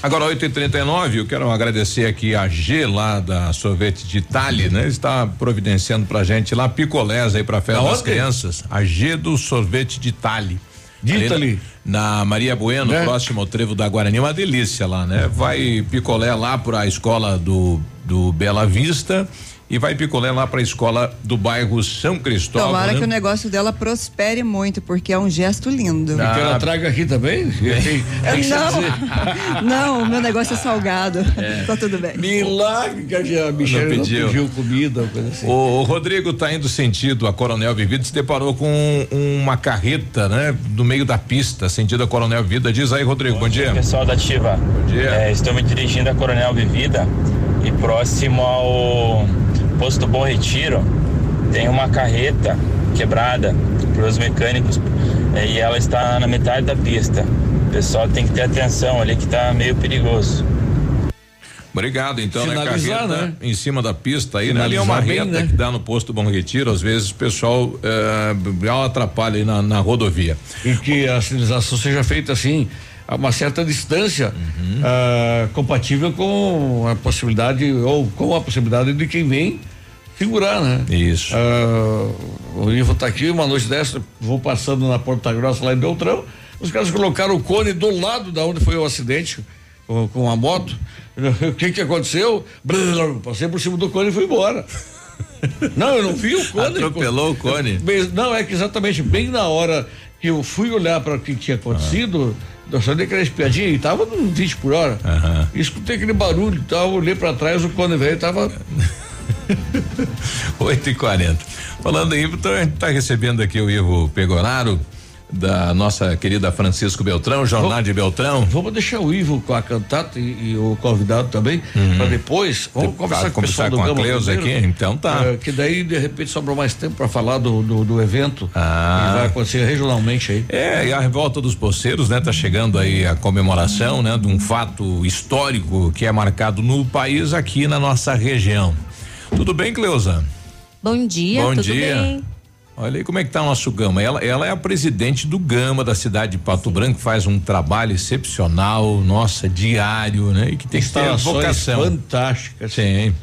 Speaker 2: Agora 8 e 39 eu quero agradecer aqui a G lá da Sorvete de Itália, né? Está providenciando pra gente lá picolés aí pra festa
Speaker 3: Da
Speaker 2: das crianças. A G do Sorvete de Itália.
Speaker 3: De
Speaker 2: Ali
Speaker 3: Itália.
Speaker 2: Na, na Maria Bueno,
Speaker 3: Né?
Speaker 2: próximo ao trevo da Guarani, uma delícia lá, né? Vai picolé lá pra escola do, do Bela Vista e vai picolé lá para a escola do bairro São Cristóvão.
Speaker 1: Tomara
Speaker 2: né?
Speaker 1: que o negócio dela prospere muito, porque é um gesto lindo.
Speaker 4: E que ela traga aqui também? *laughs* Dizer.
Speaker 1: não, *laughs* não, o meu negócio é salgado. *laughs* Tá tudo bem.
Speaker 4: Milagre que a Michelle não
Speaker 2: pediu.
Speaker 4: pediu, comida, coisa assim.
Speaker 2: O, o Rodrigo tá indo sentido a Coronel Vivido, se deparou com uma carreta, né? No meio da pista, sentido a Coronel Vida. Diz aí, Rodrigo, bom, dia.
Speaker 49: Pessoal da Ativa.
Speaker 2: Bom dia.
Speaker 49: É, estou me dirigindo a Coronel Vivida e próximo ao posto Bom Retiro tem uma carreta quebrada para os mecânicos é, e ela está na metade da pista. O pessoal tem que ter atenção ali que está meio perigoso.
Speaker 2: Obrigado, então, né?
Speaker 49: Finalizar,
Speaker 2: Carreta
Speaker 49: né?
Speaker 2: em cima da pista aí, né? Ali é uma
Speaker 4: Finalizar bem,
Speaker 2: reta
Speaker 4: né?
Speaker 2: que dá no posto Bom Retiro, às vezes o pessoal eh, dá uma atrapalha aí na, na rodovia.
Speaker 4: E que a sinalização seja feita assim, a uma certa distância, ah, compatível com a possibilidade, ou com a possibilidade de quem vem segurar, né?
Speaker 2: Isso.
Speaker 4: o Ivo tá aqui, uma noite dessa, vou passando na Porta Grossa lá em Beltrão, os caras colocaram o cone do lado da onde foi o acidente com, com a moto. *laughs* O que que aconteceu? Brrr, Passei por cima do cone e fui embora. *laughs* Não, eu não vi o cone.
Speaker 2: Atropelou o cone.
Speaker 4: Não, é que exatamente bem na hora que eu fui olhar para o que tinha acontecido, eu só dei aquela espiadinha e tava no 20 por hora. E escutei aquele barulho e tal, olhei para trás, o cone velho tava *laughs*
Speaker 2: 8 e 40 Falando em Ivo, então a gente tá recebendo aqui o Ivo Pegoraro, da nossa querida Francisco Beltrão, Jornal de Beltrão.
Speaker 4: Vamos deixar o Ivo com a cantata e, e o convidado também, para depois. Vamos
Speaker 2: Uhum.
Speaker 4: Conversar com o
Speaker 2: conversar
Speaker 4: do
Speaker 2: com a Cleusa aqui? Então tá.
Speaker 4: É, que daí, de repente, sobrou mais tempo para falar do, do, do evento
Speaker 2: Ah.
Speaker 4: que vai acontecer regionalmente aí.
Speaker 2: É, e a revolta dos poceiros, né? Tá chegando aí a comemoração, né? De um fato histórico que é marcado no país aqui na nossa região. Tudo bem, Cleusa?
Speaker 50: Bom dia,
Speaker 2: Bom
Speaker 50: tudo
Speaker 2: dia.
Speaker 50: bem?
Speaker 2: Olha aí como é que tá o nosso Gama. Ela, ela é a presidente do Gama da cidade de Pato Branco, faz um trabalho excepcional, nossa, diário, né? E que tem que ter
Speaker 4: Instalações
Speaker 2: vocação.
Speaker 4: fantásticas.
Speaker 2: Sim.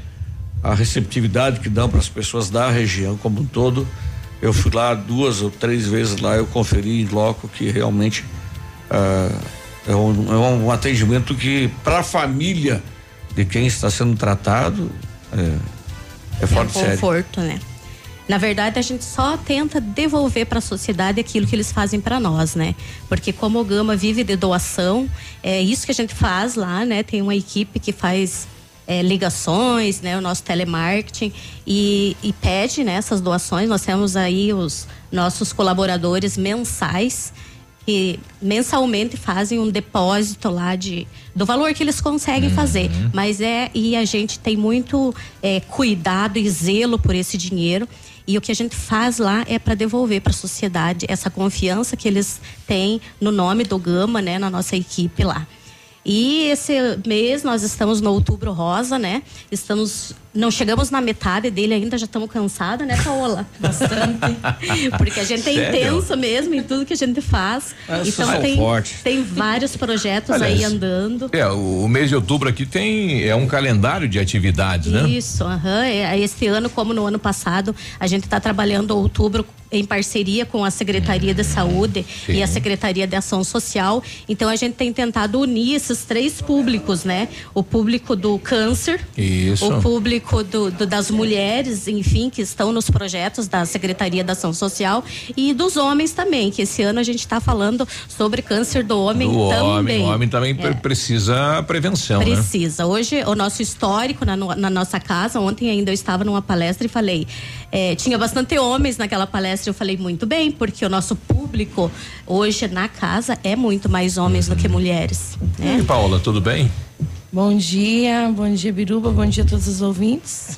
Speaker 4: A receptividade que dão para as pessoas da região como um todo. Eu fui lá duas ou três vezes lá, eu conferi em loco que realmente ah, é, um, é um atendimento que para a família de quem está sendo tratado é, é
Speaker 50: é um conforto, né? Na verdade, a gente só tenta devolver para a sociedade aquilo que eles fazem para nós, né? Porque como o Gama vive de doação, é isso que a gente faz lá, né? Tem uma equipe que faz é, ligações, né? O nosso telemarketing e, e pede né, essas doações. Nós temos aí os nossos colaboradores mensais que mensalmente fazem um depósito lá de do valor que eles conseguem fazer. Mas é e a gente tem muito é, cuidado e zelo por esse dinheiro. E o que a gente faz lá é para devolver para a sociedade essa confiança que eles têm no nome do Gama, né, na nossa equipe lá. E esse mês nós estamos no Outubro Rosa, né? Estamos não chegamos na metade dele ainda, já estamos cansados, né, Paola? *laughs* Bastante. Porque a gente é
Speaker 2: Sério?
Speaker 50: intensa mesmo em tudo que a gente faz.
Speaker 2: Ah,
Speaker 50: então
Speaker 2: são
Speaker 50: tem,
Speaker 2: fortes.
Speaker 50: tem vários projetos
Speaker 2: Aliás,
Speaker 50: aí andando.
Speaker 2: É, o, mês de outubro aqui tem é um calendário de atividades, né?
Speaker 50: Isso, aham. É, Esse ano, como no ano passado, a gente está trabalhando outubro em parceria com a Secretaria de Saúde
Speaker 2: Sim.
Speaker 50: e a Secretaria de Ação Social. Então a gente tem tentado unir esses três públicos, né? O público do câncer,
Speaker 2: Isso.
Speaker 50: o público do- do- das mulheres, enfim, que estão nos projetos da Secretaria da Ação Social e dos homens também, que esse ano a gente está falando sobre câncer do homem
Speaker 2: Do
Speaker 50: também.
Speaker 2: homem, o homem também
Speaker 50: É.
Speaker 2: precisa prevenção, né?
Speaker 50: Precisa. Hoje, o nosso histórico na, na nossa casa, ontem ainda eu estava numa palestra e falei, eh, tinha bastante homens naquela palestra, eu falei, muito bem, porque o nosso público hoje na casa é muito mais homens do que mulheres. Né?
Speaker 2: E Paola, tudo bem?
Speaker 51: Bom dia, bom dia, Biruba, bom dia a todos os ouvintes.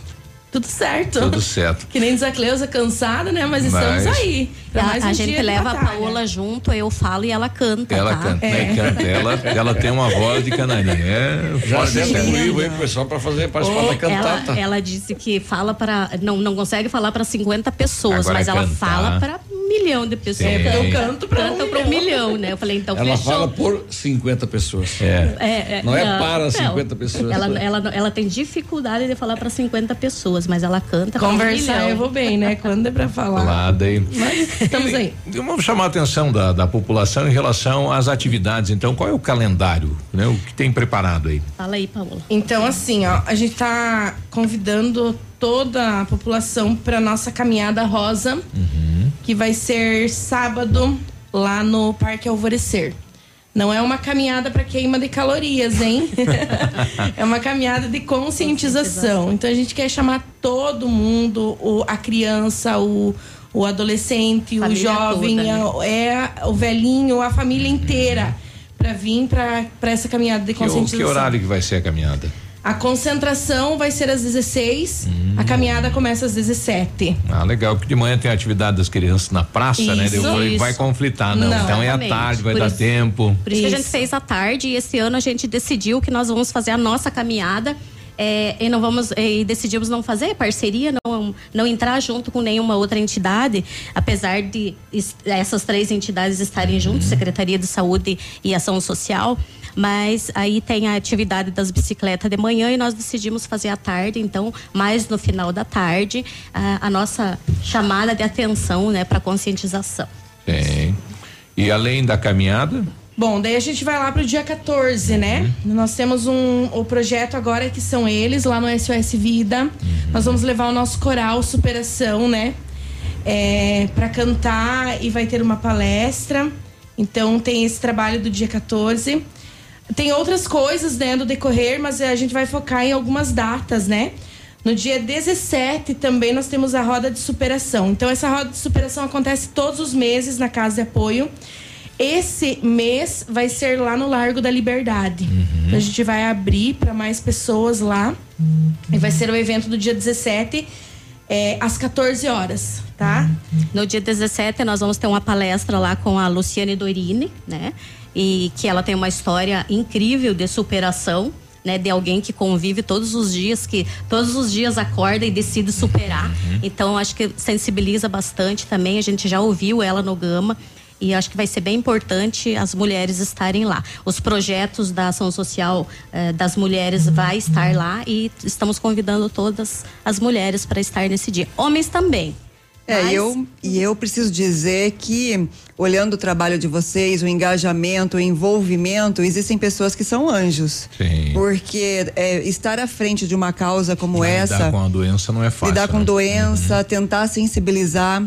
Speaker 51: Tudo certo.
Speaker 2: Tudo certo.
Speaker 51: Que nem diz a Cleusa, cansada, né? Mas,
Speaker 2: Mas-
Speaker 51: estamos aí. pra
Speaker 50: A,
Speaker 51: um
Speaker 50: a gente leva a. Paola junto, eu falo e ela canta.
Speaker 2: Ela
Speaker 50: tá?
Speaker 2: canta, né? Canta. Ela, ela tem uma voz de canarinha. É
Speaker 4: Já
Speaker 2: fora de
Speaker 4: deve
Speaker 2: série.
Speaker 4: ter aí, pessoal, para fazer participar da cantata.
Speaker 50: Ela, ela disse que fala para não não consegue falar para 50 pessoas,
Speaker 4: Agora
Speaker 50: mas ela
Speaker 4: cantar.
Speaker 50: fala para milhão de pessoas.
Speaker 4: Sim.
Speaker 50: Então,
Speaker 4: Eu
Speaker 51: canto pra
Speaker 50: canta
Speaker 51: um
Speaker 50: para um milhão, né? Eu falei então
Speaker 4: Ela
Speaker 50: fechou.
Speaker 4: fala por 50 pessoas.
Speaker 2: É.
Speaker 50: É, é,
Speaker 4: não é para 50 pessoas.
Speaker 50: Ela, ela, ela tem dificuldade de falar para 50 pessoas, mas ela canta pra um
Speaker 51: Conversar
Speaker 50: milhão.
Speaker 51: eu vou bem, né? Quando é pra falar.
Speaker 2: Lá daí.
Speaker 51: Mas estamos aí.
Speaker 2: Vamos chamar a atenção da, da população em relação às atividades. Então, qual é o calendário? Né? O que tem preparado aí?
Speaker 50: Fala aí, Paola.
Speaker 51: Então, assim, ó, a gente tá convidando toda a população para nossa caminhada rosa, que vai ser sábado lá no Parque Alvorecer. Não é uma caminhada para queima de calorias, hein? *laughs* é uma caminhada de conscientização. Então a gente quer chamar todo mundo, o, a criança, o, o adolescente, o
Speaker 50: Família
Speaker 51: jovem,
Speaker 50: toda, né?
Speaker 51: a- é, o velhinho, a família inteira para vir para essa caminhada de
Speaker 2: Que, o-
Speaker 51: conscientização.
Speaker 2: que horário que vai ser a caminhada?
Speaker 51: A concentração vai ser às 16, a caminhada começa às 17.
Speaker 2: Ah, legal, que de manhã tem a atividade das crianças na praça, né?
Speaker 51: Isso,
Speaker 2: Depois
Speaker 51: isso.
Speaker 2: vai conflitar, não.
Speaker 51: Não.
Speaker 2: então é à
Speaker 50: Exatamente.
Speaker 2: tarde, vai
Speaker 50: Por
Speaker 2: dar
Speaker 50: isso-
Speaker 2: tempo.
Speaker 50: Por isso, que a gente fez à tarde e esse ano a gente decidiu que nós vamos fazer a nossa caminhada. é, e não vamos é, e decidimos não fazer parceria, não, não entrar junto com nenhuma outra entidade, apesar de es- essas três entidades estarem juntos, Secretaria de Saúde e Ação Social. Mas aí tem a atividade das bicicletas de manhã e nós decidimos fazer à tarde, então, mais no final da tarde, a, a nossa chamada de atenção, né, para conscientização.
Speaker 2: Tem. E além da caminhada,
Speaker 51: Bom, daí a gente vai lá pro dia 14, né? Nós temos um o projeto agora que são eles lá no SOS Vida. Nós vamos levar o nosso coral Superação, né? É, para cantar e vai ter uma palestra. Então tem esse trabalho do dia 14. Tem outras coisas, né, do decorrer, mas a gente vai focar em algumas datas, né? No dia 17 também nós temos a roda de superação. Então essa roda de superação acontece todos os meses na Casa de Apoio. Esse mês vai ser lá no Largo da Liberdade. Então, a gente vai abrir para mais pessoas lá. E vai ser o evento do dia 17, é, às 14 horas, tá?
Speaker 50: No dia 17, nós vamos ter uma palestra lá com a Luciane Dorini, né? E que ela tem uma história incrível de superação. Né, de alguém que convive todos os dias, que todos os dias acorda e decide superar. Então, acho que sensibiliza bastante também. A gente já ouviu ela no Gama. E acho que vai ser bem importante as mulheres estarem lá. Os projetos da ação social eh, das mulheres vai estar lá e estamos convidando todas as mulheres para estar nesse dia. Homens também.
Speaker 1: É,
Speaker 50: Mas-
Speaker 1: eu, e eu preciso dizer que, olhando o trabalho de vocês, o engajamento, o envolvimento, existem pessoas que são anjos.
Speaker 2: Sim.
Speaker 1: Porque é, estar à frente de uma causa como essa.
Speaker 2: lidar com a doença não é fácil.
Speaker 1: lidar com
Speaker 2: né?
Speaker 1: doença, tentar sensibilizar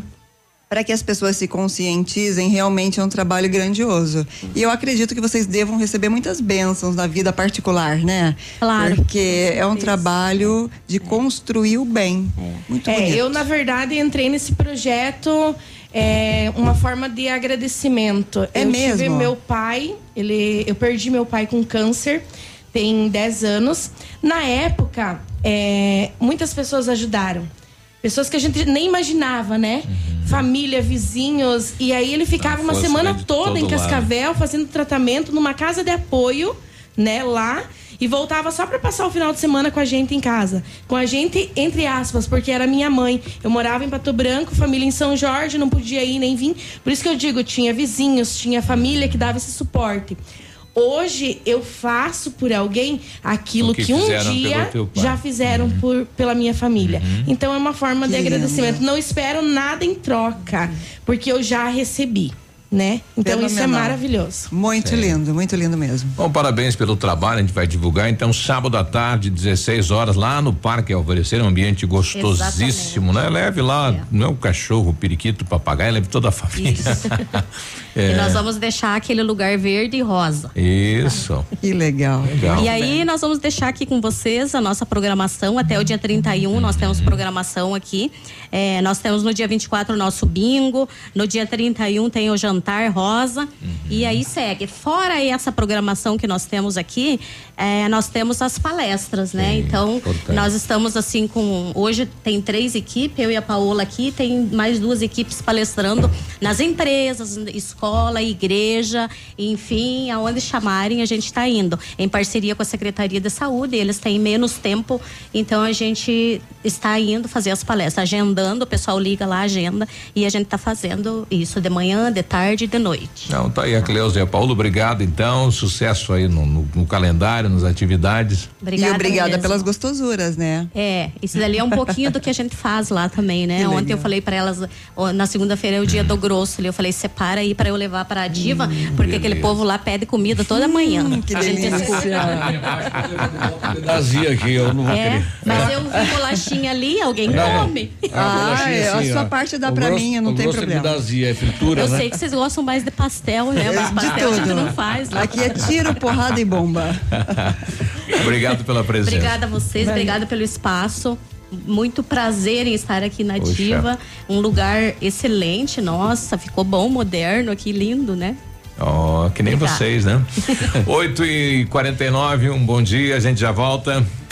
Speaker 1: para que as pessoas se conscientizem, realmente é um trabalho grandioso. E eu acredito que vocês devam receber muitas bênçãos na vida particular, né?
Speaker 50: Claro.
Speaker 1: Porque é um trabalho de construir o bem. Muito
Speaker 51: É,
Speaker 1: bonito.
Speaker 51: eu, na verdade, entrei nesse projeto é, uma forma de agradecimento.
Speaker 1: É
Speaker 51: eu tive
Speaker 1: mesmo?
Speaker 51: meu pai, ele, eu perdi meu pai com câncer, tem 10 anos. Na época, é, muitas pessoas ajudaram. Pessoas que a gente nem imaginava, né? Família, vizinhos. E aí ele ficava uma semana toda em
Speaker 52: lado.
Speaker 51: Cascavel fazendo tratamento numa casa de apoio, né, lá. E voltava só para passar o final de semana com a gente em casa. Com a gente, entre aspas, porque era minha mãe. Eu morava em Pato Branco, família em São Jorge, não podia ir nem vir. Por isso que eu digo, tinha vizinhos, tinha família que dava esse suporte. Hoje eu faço por alguém aquilo
Speaker 2: O que
Speaker 51: que, um dia já fizeram por, pela minha família. Então é uma forma de
Speaker 1: Que lindo.
Speaker 51: agradecimento. Não espero nada em troca, porque eu já recebi, né? Então isso é
Speaker 1: Fenomenal.
Speaker 51: maravilhoso.
Speaker 1: Muito
Speaker 2: Sim.
Speaker 1: lindo, muito lindo mesmo.
Speaker 2: Bom, parabéns pelo trabalho, a gente vai divulgar. Então, sábado à tarde, 16 horas, lá no Parque Alvorecer, um ambiente gostosíssimo, né? Leve lá, não é o cachorro, o periquito, o papagaio, leve toda a família. *laughs* *laughs*
Speaker 50: E
Speaker 2: É.
Speaker 50: nós vamos deixar aquele lugar verde e rosa.
Speaker 2: Isso.
Speaker 1: Que legal.
Speaker 2: Legal.
Speaker 50: E aí nós vamos deixar aqui com vocês a nossa programação até o dia 31, nós temos programação aqui. É, nós temos no dia 24 o nosso bingo, no dia 31 tem o jantar rosa e aí segue. Fora essa programação que nós temos aqui, é, nós temos as palestras, né? Então
Speaker 52: importante.
Speaker 50: nós estamos assim com hoje tem três equipes, eu e a Paola aqui, tem mais duas equipes palestrando nas empresas, escola, igreja, enfim, aonde chamarem a gente está indo. Em parceria com a Secretaria de Saúde, eles têm menos tempo, então a gente está indo fazer as palestras, agendando agendando, o pessoal liga lá, agenda e a gente está fazendo isso de manhã, de tarde e de noite.
Speaker 2: Não, tá aí a Cleusa e a Paulo, obrigado então, sucesso aí no, no, no calendário, nas atividades.
Speaker 50: Obrigada
Speaker 1: e obrigada
Speaker 50: mesmo.
Speaker 1: pelas gostosuras, né?
Speaker 50: É, isso dali é um pouquinho do que a gente faz lá também, né?
Speaker 1: Que
Speaker 50: Ontem
Speaker 1: legal.
Speaker 50: eu falei para elas, ó, na segunda-feira é o dia do grosso, ali, eu falei, separa aí para eu levar para a diva, porque aquele povo lá pede comida toda manhã.
Speaker 1: Hum, que
Speaker 50: A gente
Speaker 1: delícia.
Speaker 4: Vazia aqui, eu não vou
Speaker 50: É,
Speaker 4: querer.
Speaker 50: mas eu vi bolachinha ali, alguém
Speaker 4: Não,
Speaker 50: come.
Speaker 1: Ah,
Speaker 4: bolachinha
Speaker 1: é, a
Speaker 4: assim,
Speaker 1: sua
Speaker 4: ó.
Speaker 1: parte dá pra
Speaker 4: grosso-
Speaker 1: mim, não tem
Speaker 4: grosso
Speaker 1: problema.
Speaker 4: É azia, é fritura,
Speaker 50: Eu
Speaker 4: né?
Speaker 50: sei que vocês gostam mais de pastel, né? Mas
Speaker 1: De
Speaker 50: pastel a gente
Speaker 1: tudo.
Speaker 50: não faz. né?
Speaker 1: Aqui é tiro, porrada e bomba. *laughs*
Speaker 2: obrigado pela presença.
Speaker 50: Obrigada a vocês, obrigada pelo espaço. Muito prazer em estar aqui na. Diva. Um lugar excelente, nossa, ficou bom, moderno aqui, lindo, né?
Speaker 2: Ó, que nem
Speaker 50: Obrigada.
Speaker 2: vocês, né? *laughs* 8 e 49 um bom dia, a gente já volta.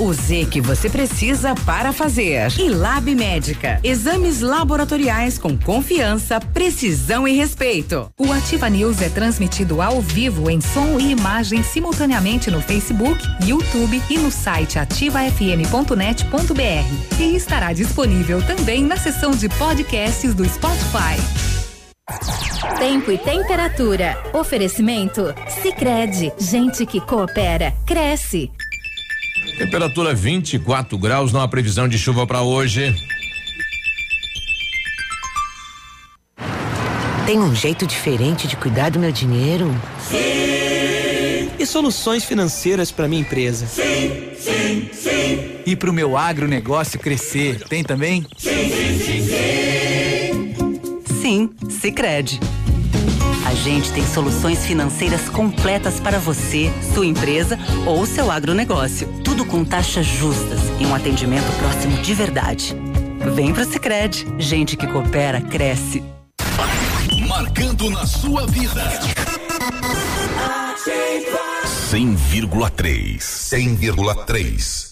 Speaker 5: O Z que você precisa para fazer. E Lab Médica. Exames laboratoriais com confiança, precisão e respeito.
Speaker 17: O Ativa News é transmitido ao vivo em som e imagem simultaneamente no Facebook, YouTube e no site ativafm.net.br. E estará disponível também na seção de podcasts do Spotify.
Speaker 53: Tempo e temperatura. Oferecimento? Sicredi Gente que coopera, cresce.
Speaker 2: Temperatura 24 graus, não há previsão de chuva para hoje.
Speaker 54: Tem um jeito diferente de cuidar do meu dinheiro?
Speaker 55: Sim. E soluções financeiras para minha empresa?
Speaker 13: Sim, sim, sim. E para o meu agronegócio crescer, tem também? Sim, sim, sim, sim.
Speaker 45: Sim, Sicredi. A gente tem soluções financeiras completas para você, sua empresa ou seu agronegócio. Tudo com taxas justas e um atendimento próximo de verdade. Vem pro Sicredi. Gente que coopera cresce.
Speaker 10: Marcando na sua vida. 100,3. 100,3.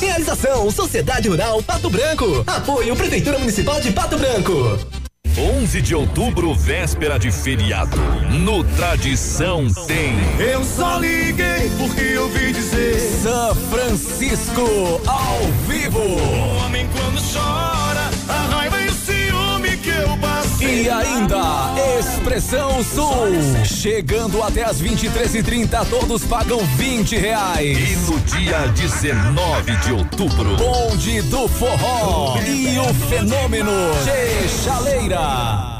Speaker 44: Realização Sociedade Rural Pato Branco. Apoio Prefeitura Municipal de Pato Branco.
Speaker 10: 11 de outubro, véspera de feriado. No Tradição tem.
Speaker 56: Eu só liguei porque eu ouvi dizer
Speaker 13: São Francisco ao vivo.
Speaker 56: O homem quando chora, a raiva e o ciúme que eu passei.
Speaker 13: E ainda, Expressão Sul. Chegando até as 23h30, todos pagam 20 reais.
Speaker 10: E no dia 19 de outubro,
Speaker 13: Bonde do Forró e o fenômeno Chaleira.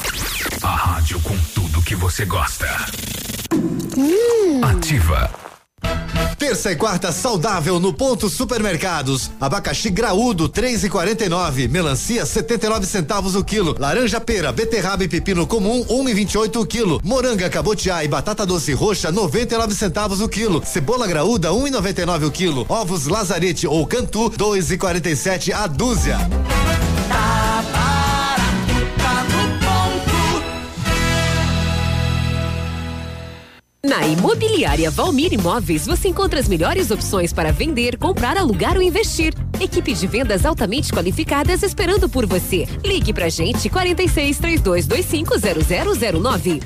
Speaker 57: A rádio com tudo que você gosta. Ativa.
Speaker 6: Terça e quarta saudável no Ponto Supermercados. Abacaxi graúdo 3,49, melancia 79 centavos o quilo, laranja pera, beterraba e pepino comum 1,28 o quilo, moranga cabotiá e batata doce roxa 99 centavos o quilo, cebola graúda 1,99 o quilo, ovos lazarete ou cantu 2,47 a dúzia.
Speaker 35: Na Imobiliária Valmir Imóveis, você encontra as melhores opções para vender, comprar, alugar ou investir. Equipe de vendas altamente qualificadas esperando por você. Ligue pra gente 46 3225 0009.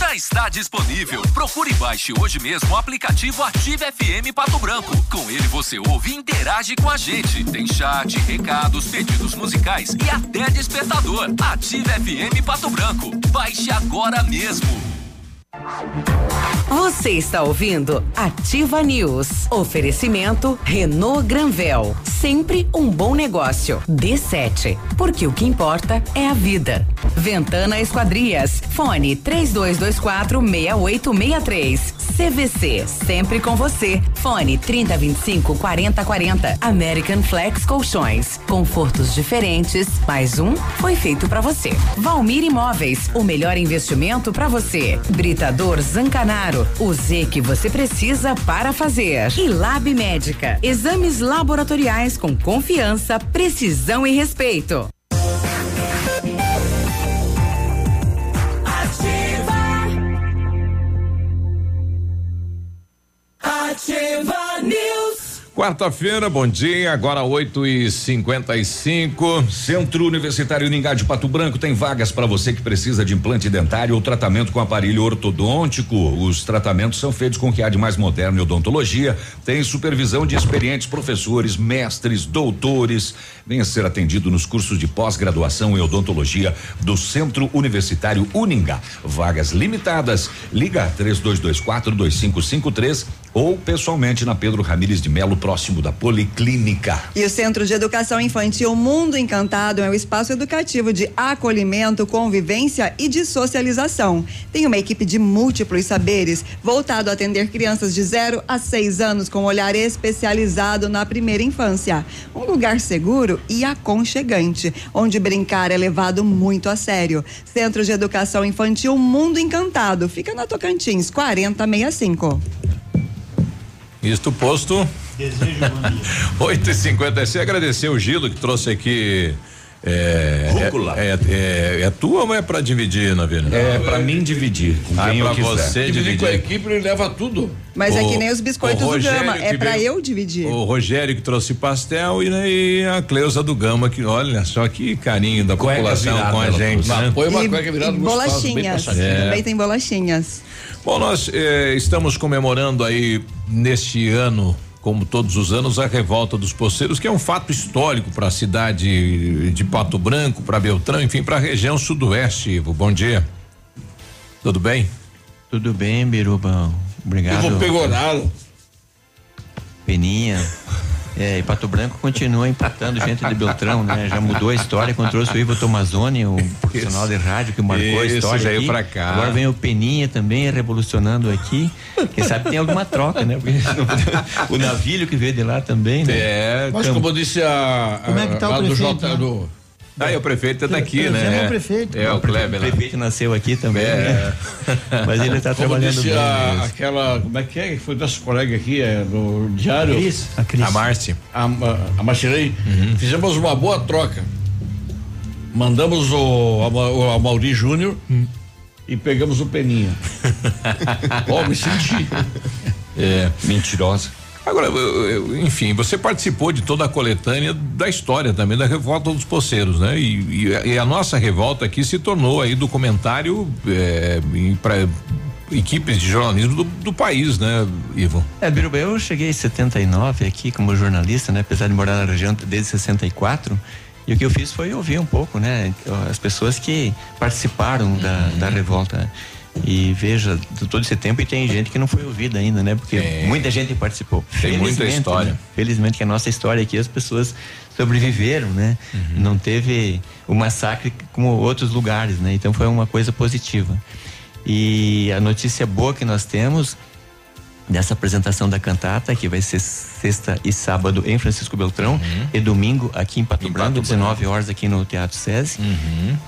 Speaker 13: Já está disponível. Procure e baixe hoje mesmo o aplicativo Ative FM Pato Branco. Com ele você ouve e interage com a gente. Tem chat, recados, pedidos musicais e até despertador. Ative FM Pato Branco. Baixe agora mesmo.
Speaker 5: Você está ouvindo Ativa News. Oferecimento Renault Granvel. Sempre um bom negócio. D7. Porque o que importa é a vida. Ventana Esquadrias. Fone 3224 6863. CVC. Sempre com você. Fone 3025 4040. American Flex Colchões. Confortos diferentes. Mais um foi feito para você. Valmir Imóveis. O melhor investimento para você. Britador Zancanaro. O Z que você precisa para fazer. E Lab Médica. Exames laboratoriais com confiança, precisão e respeito.
Speaker 2: Quarta-feira, bom dia, agora 8 e 55
Speaker 3: Centro Universitário Uningá de Pato Branco tem vagas para você que precisa de implante dentário ou tratamento com aparelho ortodôntico. Os tratamentos são feitos com o que há de mais moderno em odontologia. Tem supervisão de experientes professores, mestres, doutores. Venha ser atendido nos cursos de pós-graduação em odontologia do Centro Universitário Uningá. Vagas limitadas. Liga 3224 2553 ou pessoalmente na Pedro Ramires de Melo, próximo da Policlínica.
Speaker 1: E o Centro de Educação Infantil Mundo Encantado é um espaço educativo de acolhimento, convivência e de socialização. Tem uma equipe de múltiplos saberes voltado a atender crianças de 0 a 6 anos com olhar especializado na primeira infância. Um lugar seguro e aconchegante, onde brincar é levado muito a sério. Centro de Educação Infantil Mundo Encantado fica na Tocantins 4065.
Speaker 2: Isto posto.
Speaker 58: Desejo
Speaker 2: 8 *laughs* e 56 agradecer o Gilo que trouxe aqui. É,
Speaker 3: Rúcula.
Speaker 2: É, é, é, é tua ou é pra dividir, Navilha?
Speaker 3: É pra mim dividir. Com
Speaker 2: Ah,
Speaker 3: quem
Speaker 2: é
Speaker 3: eu
Speaker 2: pra você
Speaker 3: Dividir
Speaker 2: dividir.
Speaker 3: com a equipe, ele leva tudo.
Speaker 1: Mas é
Speaker 2: O-
Speaker 1: que nem os biscoitos do
Speaker 2: Rogério
Speaker 1: Gama, é pra
Speaker 2: veio-
Speaker 1: eu dividir.
Speaker 2: O Rogério que trouxe pastel e, né, e a Cleusa do Gama, que olha só que carinho da
Speaker 3: Cueca
Speaker 2: população
Speaker 3: virada,
Speaker 2: com a gente. Né?
Speaker 3: Põe uma
Speaker 1: e,
Speaker 3: cueca virada bem
Speaker 1: bolachinhas.
Speaker 2: É.
Speaker 1: Também tem bolachinhas.
Speaker 2: Bom, nós eh, estamos comemorando aí neste ano, como todos os anos, a revolta dos poceiros, que é um fato histórico para a cidade de Pato Branco, para Beltrão, enfim, para a região sudoeste. Ivo, bom dia. Tudo bem?
Speaker 59: Tudo bem, Biruba. Obrigado.
Speaker 3: Eu vou pegorá-lo.
Speaker 59: Peninha. É, e Pato Branco continua empatando gente de Beltrão, né? Já mudou a história quando trouxe o Ivo Tomazoni, o profissional de rádio que marcou a
Speaker 2: Isso,
Speaker 59: história.
Speaker 2: veio
Speaker 59: aqui.
Speaker 2: pra cá.
Speaker 59: Agora vem o Peninha também revolucionando aqui. Quem sabe tem alguma troca, né? Porque o navilho que veio de lá também, né?
Speaker 2: É,
Speaker 3: Mas como disse a.
Speaker 59: Como é que tá o
Speaker 3: lá do
Speaker 59: prefeito,
Speaker 3: J,
Speaker 59: né?
Speaker 3: do,
Speaker 2: Ah, e o prefeito é daqui, né?
Speaker 59: o prefeito.
Speaker 2: É, o Kleber.
Speaker 59: O
Speaker 2: né?
Speaker 59: prefeito nasceu aqui também,
Speaker 2: É.
Speaker 59: né? Mas ele tá
Speaker 3: como
Speaker 59: trabalhando
Speaker 3: disse
Speaker 59: bem.
Speaker 3: a,
Speaker 59: mesmo.
Speaker 3: aquela. Como é que é? Que foi nosso colega aqui, é, do Diário?
Speaker 59: Cris, a Cris.
Speaker 2: A Márcia.
Speaker 3: A, a, a Marcirei. Fizemos uma boa troca. Mandamos o, Ama- o Amauri Júnior e pegamos o Peninha. *laughs* Ó, me senti.
Speaker 2: É.
Speaker 59: Mentirosa.
Speaker 2: Agora, enfim, você participou de toda a coletânea da história também da revolta dos poceiros, né? E, e a- e a nossa revolta aqui se tornou aí documentário é, para equipes de jornalismo do, do país, né, Ivo?
Speaker 59: É, Biruba, eu cheguei em 79 aqui como jornalista, né? Apesar de morar na região desde 64. E o que eu fiz foi ouvir um pouco, né? As pessoas que participaram da, da revolta. Né? E veja, todo esse tempo e tem gente que não foi ouvida ainda, né? Porque
Speaker 2: Tem.
Speaker 59: muita gente participou.
Speaker 2: Tem muita
Speaker 59: Felizmente,
Speaker 2: história.
Speaker 59: né? Felizmente que a nossa história aqui, as pessoas sobreviveram, né? Não teve o massacre como outros lugares, né? Então foi uma coisa positiva. E a notícia boa que nós temos dessa apresentação da cantata, que vai ser sexta e sábado em Francisco Beltrão e domingo aqui em Pato Branco, 19 horas aqui no Teatro SESI,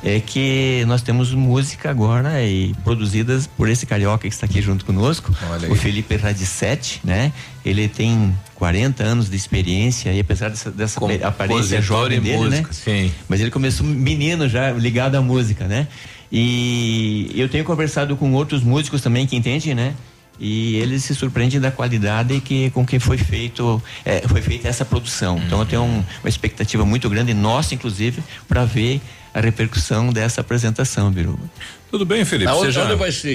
Speaker 59: é que nós temos música agora e produzidas por esse carioca que está aqui junto conosco, o. Felipe Radissete, né? Ele tem 40 anos de experiência e apesar dessa, dessa aparência jovem dele,
Speaker 2: músico,
Speaker 59: né?
Speaker 2: sim.
Speaker 59: Mas ele começou menino já ligado à música, né? E eu tenho conversado com outros músicos também que entendem, né? E eles se surpreendem da qualidade que com que foi feito é, foi feita essa produção. Então eu tenho um, uma expectativa muito grande nossa, inclusive, para ver a repercussão dessa apresentação, Biruba.
Speaker 2: Tudo bem, Felipe?
Speaker 59: Aonde-
Speaker 2: Seja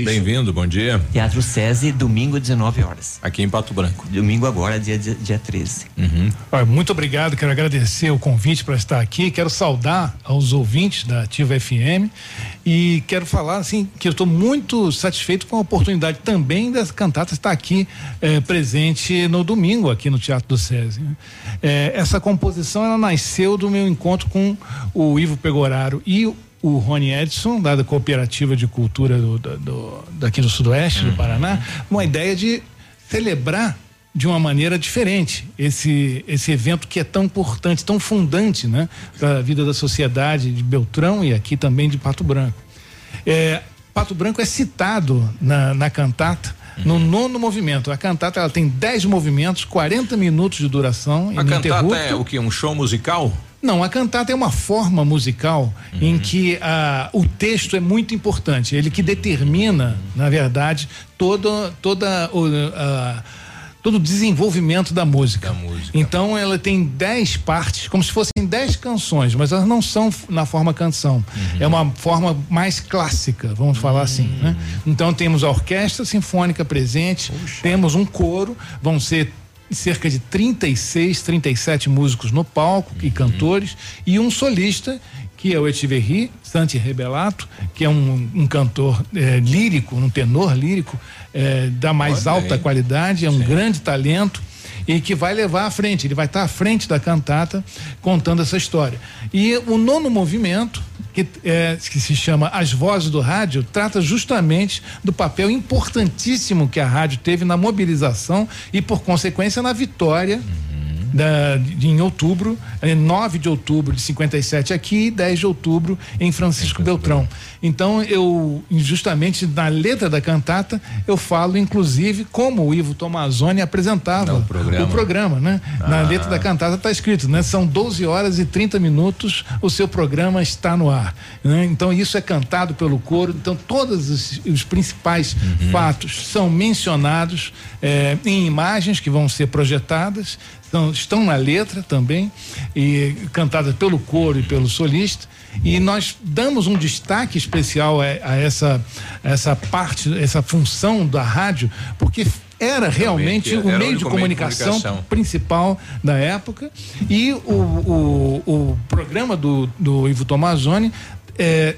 Speaker 2: bem-vindo, bom dia.
Speaker 59: Teatro SESI, domingo, 19 horas.
Speaker 2: Aqui em Pato Branco.
Speaker 59: Domingo agora, dia, dia, dia 13.
Speaker 60: Olha, muito obrigado, quero agradecer o convite para estar aqui, quero saudar aos ouvintes da Ativa FM e quero falar assim que eu estou muito satisfeito com a oportunidade também dessa cantata estar aqui eh, presente no domingo aqui no Teatro do SESI. né? Eh, essa composição ela nasceu do meu encontro com o Ivo Pegoraro e o Rony Edson, da Cooperativa de Cultura do, do- do- daqui do Sudoeste do Paraná, uma ideia de celebrar de uma maneira diferente esse esse evento que é tão importante, tão fundante, né, para a vida da sociedade de Beltrão e aqui também de Pato Branco. É, Pato Branco é citado na, na cantata no nono movimento. A cantata ela tem 10 movimentos, 40 minutos de duração.
Speaker 2: A cantata é o que? Um show musical?
Speaker 60: Não, a cantata é uma forma musical em que ah, o texto é muito importante. Ele que determina, na verdade, todo, toda o, ah, todo o desenvolvimento da música. Então ela tem dez partes, como se fossem dez canções, mas elas não são na forma canção. É uma forma mais clássica, vamos falar assim. Né? Então temos a orquestra sinfônica presente, temos um coro, vão ser cerca de 36, 37 músicos no palco e cantores e um solista que é o Etiverri Santi Rebelato, que é um, um cantor eh, lírico, um tenor lírico eh, da mais
Speaker 2: Olha
Speaker 60: alta
Speaker 2: aí.
Speaker 60: qualidade, é um grande talento e que vai levar à frente, ele vai estar à frente da cantata contando essa história. E o nono movimento, que, é, que se chama As Vozes do Rádio, trata justamente do papel importantíssimo que a rádio teve na mobilização e, por consequência, na vitória. Da, de, em outubro, eh, 9 de outubro de 57 aqui e 10 de outubro em Francisco Beltrão. Então, eu, justamente na letra da cantata, eu falo, inclusive, como o Ivo Tomazoni apresentava
Speaker 2: o programa.
Speaker 60: o programa, né? Na
Speaker 2: Ah.
Speaker 60: letra da cantata está escrito, né? São 12 horas e 30 minutos, o seu programa está no ar. né? Então, isso é cantado pelo coro. Então, todos os, os principais
Speaker 2: Uhum.
Speaker 60: fatos são mencionados eh, em imagens que vão ser projetadas, são- estão na letra também, e cantadas pelo coro e pelo solista. E nós damos um destaque especial a, a essa, essa parte, essa função da rádio, porque era realmente
Speaker 2: era o
Speaker 60: meio de
Speaker 2: único meio de
Speaker 60: comunicação,
Speaker 2: comunicação.
Speaker 60: principal da época. E o, o, o programa do, do Ivo Tomazoni é,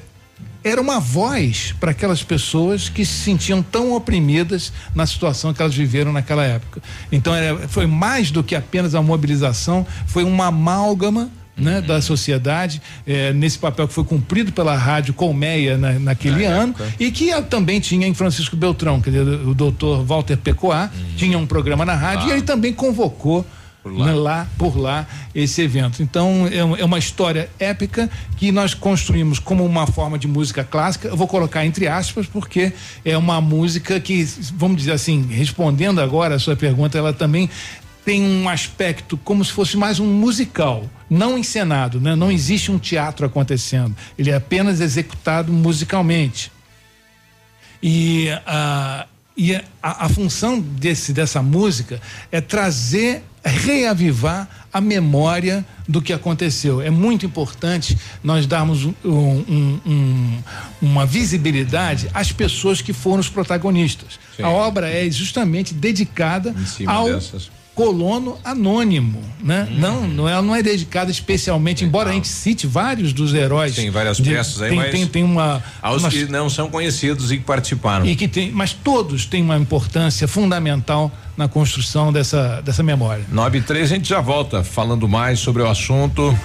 Speaker 60: era uma voz para aquelas pessoas que se sentiam tão oprimidas na situação que elas viveram naquela época. Então era- foi mais do que apenas a mobilização, foi uma amálgama. Né, da sociedade, eh, nesse papel que foi cumprido pela Rádio Colmeia na, naquele ano, e que ah, também tinha em Francisco Beltrão, quer dizer, o doutor Walter Pecoá tinha um programa na rádio e ele também convocou né, lá. por lá esse evento. Então é, é uma história épica que nós construímos como uma forma de música clássica. Eu vou colocar entre aspas porque é uma música que, vamos dizer assim, respondendo agora a sua pergunta, ela também tem um aspecto como se fosse mais um musical, não encenado, né? Não existe um teatro acontecendo. Ele é apenas executado musicalmente. E a, e a, a função desse, dessa música é trazer, reavivar a memória do que aconteceu. É muito importante nós darmos um- um- um- uma visibilidade às pessoas que foram os protagonistas.
Speaker 2: Sim.
Speaker 60: A obra é justamente dedicada ao
Speaker 2: dessas.
Speaker 60: Colono anônimo, né?
Speaker 2: Hum.
Speaker 60: Não, não é, não é dedicada especialmente, embora a gente cite vários dos heróis.
Speaker 2: Tem várias
Speaker 60: de-
Speaker 2: peças aí,
Speaker 60: tem,
Speaker 2: mas
Speaker 60: tem, tem uma
Speaker 2: Aos
Speaker 60: uma-
Speaker 2: que não são conhecidos e que participaram.
Speaker 60: e que tem, mas todos têm uma importância fundamental na construção dessa, dessa memória.
Speaker 2: 9 e 3, a gente já volta falando mais sobre o assunto.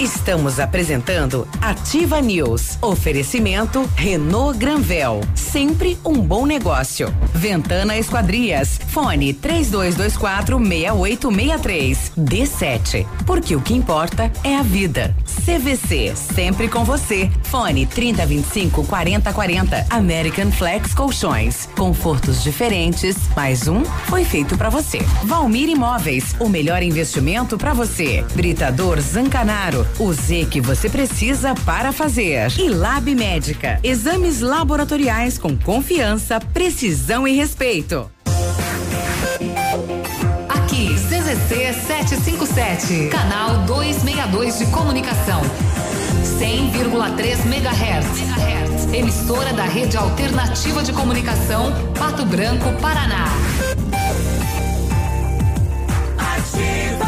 Speaker 5: Estamos apresentando Ativa News. Oferecimento Renault Granvel. Sempre um bom negócio. Ventana Esquadrias. Fone 3224 6863. D7. Porque o que importa é a vida. CVC. Sempre com você. Fone 3025 4040. American Flex Colchões. Confortos diferentes. Mais um foi feito para você. Valmir Imóveis, o melhor investimento para você. Britador Zancanaro, o Z que você precisa para fazer. E Lab Médica, exames laboratoriais com confiança, precisão e respeito.
Speaker 17: Aqui, CZC 757, canal 262 de comunicação. 100,3 MHz. Emissora da Rede Alternativa de Comunicação, Pato Branco, Paraná. Viva!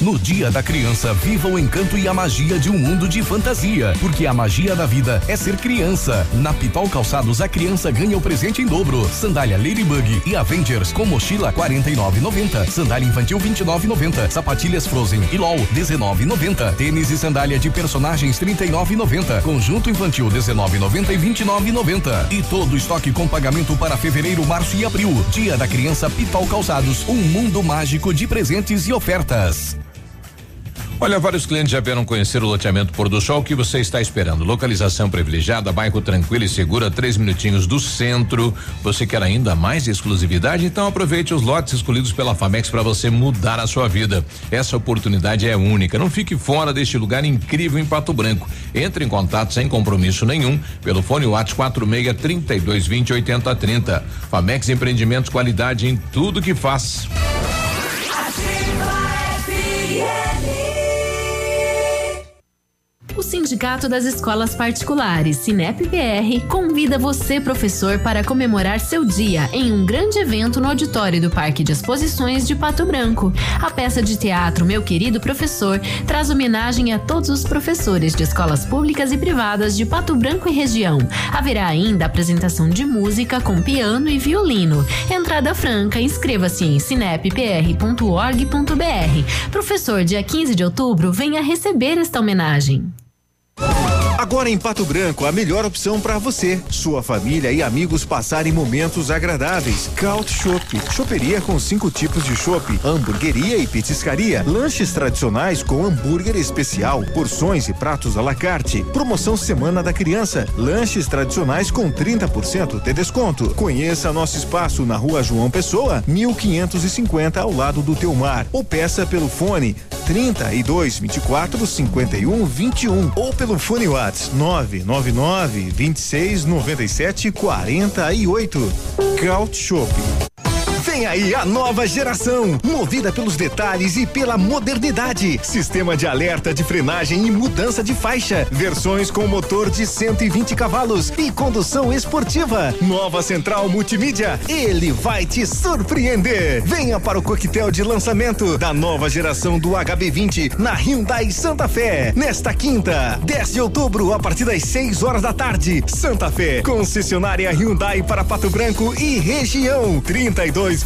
Speaker 10: No Dia da Criança, viva o encanto e a magia de um mundo de fantasia, porque a magia da vida é ser criança. Na Pitol Calçados, a criança ganha o presente em dobro. Sandália Ladybug e Avengers com mochila 49,90. Sandália infantil 29,90. Sapatilhas Frozen e LOL 19,90. Tênis e sandália de personagens 39,90. Conjunto infantil 19,90 e 29,90. E todo estoque com pagamento para fevereiro, março e abril. Dia da Criança Pitol Calçados, um mundo mágico de presentes e ofertas.
Speaker 2: Olha, vários clientes já vieram conhecer o loteamento Pôr do Sol. Que você está esperando? Localização privilegiada, bairro tranquilo e segura, três minutinhos do centro. Você quer ainda mais exclusividade? Então aproveite os lotes escolhidos pela Famex para você mudar a sua vida. Essa oportunidade é única. Não fique fora deste lugar incrível em Pato Branco. Entre em contato sem compromisso nenhum pelo fone WhatsApp 46 32 20 80 30. Famex Empreendimentos, qualidade em tudo que faz.
Speaker 53: O Sindicato das Escolas Particulares, Sinep-PR, convida você, professor, para comemorar seu dia em um grande evento no auditório do Parque de Exposições de Pato Branco. A peça de teatro Meu Querido Professor traz homenagem a todos os professores de escolas públicas e privadas de Pato Branco e região. Haverá ainda apresentação de música com piano e violino. Entrada franca, inscreva-se em sinep.org.br. Professor, dia 15 de outubro, venha receber esta homenagem.
Speaker 6: Agora em Pato Branco, a melhor opção para você, sua família e amigos passarem momentos agradáveis. Caut Shop, choperia com cinco tipos de chopp, hamburgueria e petiscaria, lanches tradicionais com hambúrguer especial, porções e pratos à la carte. Promoção Semana da Criança, lanches tradicionais com 30% de desconto. Conheça nosso espaço na Rua João Pessoa, 1550 ao lado do Teumar, ou peça pelo fone 32 24 51 21 ou pelo fone Whats 999 26 97 48. Caut Shop. Vem aí a nova geração, movida pelos detalhes e pela modernidade. Sistema de alerta de frenagem e mudança de faixa. Versões com motor de 120 cavalos e condução esportiva. Nova central multimídia. Ele vai te surpreender. Venha para o coquetel de lançamento da nova geração do HB20 na Hyundai Santa Fé. Nesta quinta, 10 de outubro, a partir das 6 horas da tarde. Santa Fé, concessionária Hyundai para Pato Branco e região. 32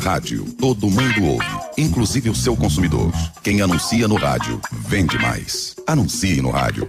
Speaker 61: Rádio, todo mundo ouve, inclusive o seu consumidor. Quem anuncia no rádio, vende mais. Anuncie no rádio.